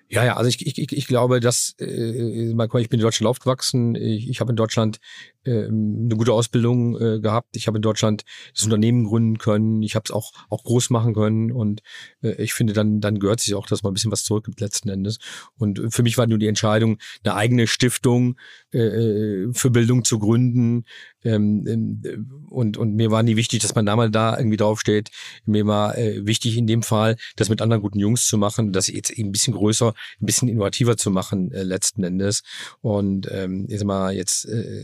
Ja, ja, also ich, ich, ich glaube, dass äh, ich bin in Deutschland aufgewachsen. Ich, ich habe in Deutschland äh, eine gute Ausbildung äh, gehabt. Ich habe in Deutschland das Unternehmen gründen können. Ich habe es auch auch groß machen können und äh, ich finde, dann dann gehört sich auch, dass man ein bisschen was zurückgibt letzten Endes. Und für mich war nur die Entscheidung, eine eigene Stiftung äh, äh für Bildung zu gründen. Ähm, ähm, und und mir war nie wichtig, dass da mal da irgendwie draufsteht. Mir war äh, wichtig in dem Fall, das mit anderen guten Jungs zu machen, das jetzt eben ein bisschen größer ein bisschen innovativer zu machen äh, letzten Endes. Und ähm, jetzt mal jetzt äh,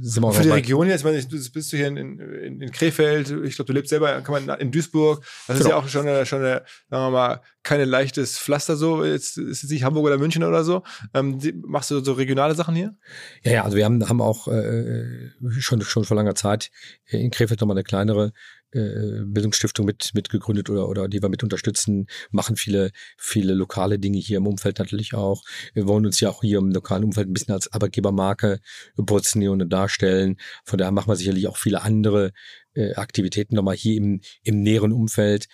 sind wir
Für die Region jetzt, ich meine, du bist du hier in, in, in Krefeld, ich glaube, du lebst selber kann man in Duisburg. Das genau. ist ja auch schon eine, schon eine, sagen wir mal, keine leichtes Pflaster so. Jetzt ist es nicht Hamburg oder München oder so. Ähm, machst du so regionale Sachen hier?
Ja, ja, also wir haben, haben auch äh, schon, schon vor langer Zeit in Krefeld nochmal eine kleinere äh, Bildungsstiftung mit, mit gegründet oder, oder die wir mit unterstützen, machen viele, viele lokale Dinge hier im Umfeld natürlich auch. Wir wollen uns ja auch hier im lokalen Umfeld ein bisschen als Arbeitgebermarke positionieren und darstellen. Von daher machen wir sicherlich auch viele andere äh, Aktivitäten nochmal hier im, im näheren Umfeld.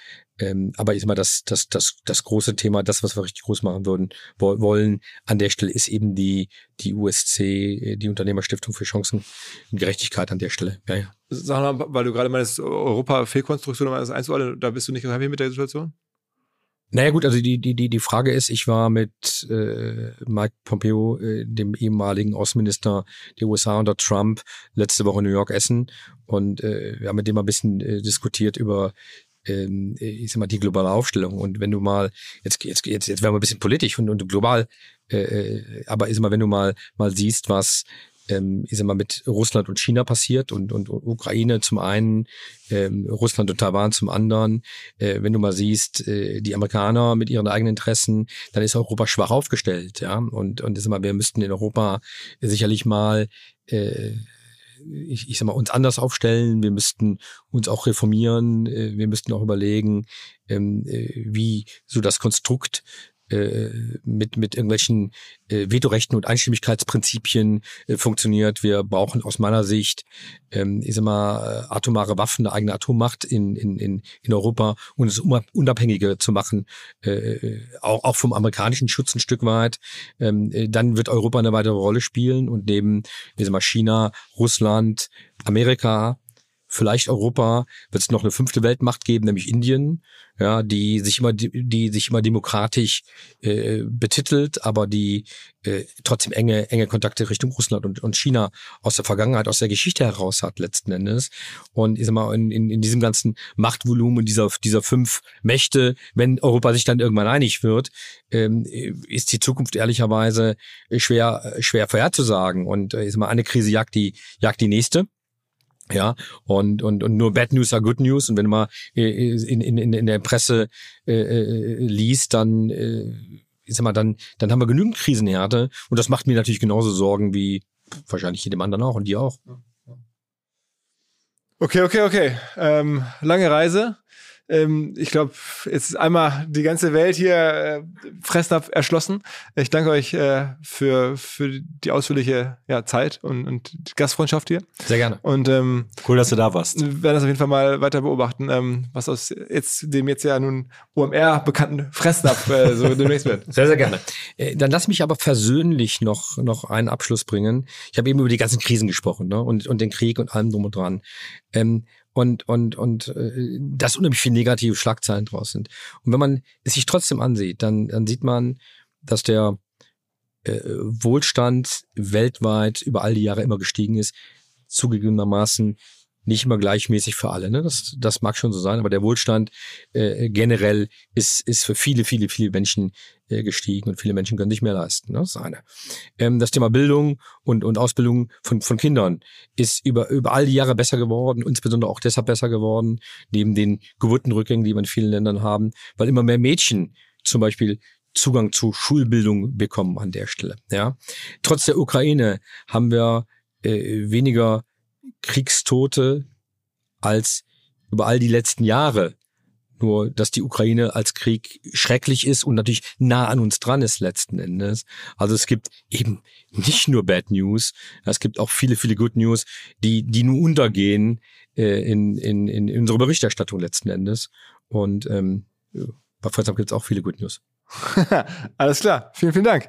Ähm, aber ist immer das, das, das, das große Thema, das, was wir richtig groß machen würden, wollen an der Stelle, ist eben die, die USC, äh, die Unternehmerstiftung für Chancengerechtigkeit an der Stelle. Ja, ja.
Sag mal, weil du gerade meinst, Europa-Fehlkonstruktion, das einzuordnen, da bist du nicht happy mit der Situation?
Naja gut, also die, die, die, die Frage ist, ich war mit äh, Mike Pompeo, äh, dem ehemaligen Außenminister der USA unter Trump, letzte Woche in New York essen und äh, wir haben mit dem ein bisschen äh, diskutiert über ähm, ich sag mal, die globale Aufstellung. Und wenn du mal, jetzt, jetzt, jetzt, jetzt werden wir ein bisschen politisch und, und global, äh, äh aber ist mal, wenn du mal, mal siehst, was ähm, ich sag mal, mit Russland und China passiert und, und Ukraine zum einen, ähm, Russland und Taiwan zum anderen. Äh, wenn du mal siehst, äh, die Amerikaner mit ihren eigenen Interessen, dann ist Europa schwach aufgestellt, ja. Und, und ich sag mal, wir müssten in Europa sicherlich mal äh, ich, ich sag mal, uns anders aufstellen, wir müssten uns auch reformieren, äh, wir müssten auch überlegen, ähm, äh, wie so das Konstrukt äh, mit, mit irgendwelchen äh, Vetorechten und Einstimmigkeitsprinzipien äh, funktioniert. Wir brauchen aus meiner Sicht, ähm, ich sag mal, äh, atomare Waffen, eine eigene Atommacht in, in, in, Europa und es unabhängiger zu machen, äh, auch, auch vom amerikanischen Schutz ein Stück weit. Ähm, äh, dann wird Europa eine weitere Rolle spielen und neben, ich sag mal, China, Russland, Amerika, vielleicht Europa, wird es noch eine fünfte Weltmacht geben, nämlich Indien, ja, die sich immer, die, sich immer demokratisch äh, betitelt, aber die äh, trotzdem enge, enge Kontakte Richtung Russland und, und China aus der Vergangenheit, aus der Geschichte heraus hat letzten Endes. Und ich sag mal, in, in, in diesem ganzen Machtvolumen dieser, dieser fünf Mächte, wenn Europa sich dann irgendwann einig wird, ähm, ist die Zukunft ehrlicherweise schwer, schwer vorherzusagen. Und äh, ich sag mal, eine Krise jagt die, jagt die nächste. Ja, und, und, und nur Bad News are Good News. Und wenn mal äh, in, in, in der Presse äh, äh, liest, dann, äh, ich sag mal, dann, dann haben wir genügend Krisenhärte. Und das macht mir natürlich genauso Sorgen wie wahrscheinlich jedem anderen auch und dir auch.
Okay, okay, okay. Ähm, lange Reise. Ähm, ich glaube, jetzt ist einmal die ganze Welt hier äh, Fressnapf erschlossen. Ich danke euch äh, für, für die ausführliche ja, Zeit und, und die Gastfreundschaft hier.
Sehr gerne.
Und ähm,
cool, dass du da warst.
Wir werden das auf jeden Fall mal weiter beobachten, ähm, was aus jetzt dem jetzt ja nun OMR bekannten Fressnapf äh, so [laughs] demnächst wird.
Sehr, sehr gerne. Äh, dann lass mich aber persönlich noch, noch einen Abschluss bringen. Ich habe eben über die ganzen Krisen gesprochen ne? und, und den Krieg und allem drum und dran. Ähm, und und und äh, dass unheimlich viele negative Schlagzeilen draus sind. Und wenn man es sich trotzdem ansieht, dann dann sieht man, dass der äh, Wohlstand weltweit über all die Jahre immer gestiegen ist, zugegebenermaßen nicht immer gleichmäßig für alle. Ne? Das, das mag schon so sein, aber der Wohlstand äh, generell ist, ist für viele, viele, viele Menschen äh, gestiegen und viele Menschen können sich mehr leisten. Ne? Das ist eine. Ähm, das Thema Bildung und, und Ausbildung von, von Kindern ist über, über all die Jahre besser geworden, insbesondere auch deshalb besser geworden, neben den Geburtenrückgängen, die wir in vielen Ländern haben, weil immer mehr Mädchen zum Beispiel Zugang zu Schulbildung bekommen an der Stelle. Ja, trotz der Ukraine haben wir äh, weniger Kriegstote als über all die letzten Jahre. Nur, dass die Ukraine als Krieg schrecklich ist und natürlich nah an uns dran ist letzten Endes. Also es gibt eben nicht nur Bad News, es gibt auch viele, viele Good News, die, die nur untergehen äh, in, in, in unserer Berichterstattung letzten Endes. Und ähm, bei Freitag gibt es auch viele Good News. [laughs]
Alles klar. Vielen, vielen Dank.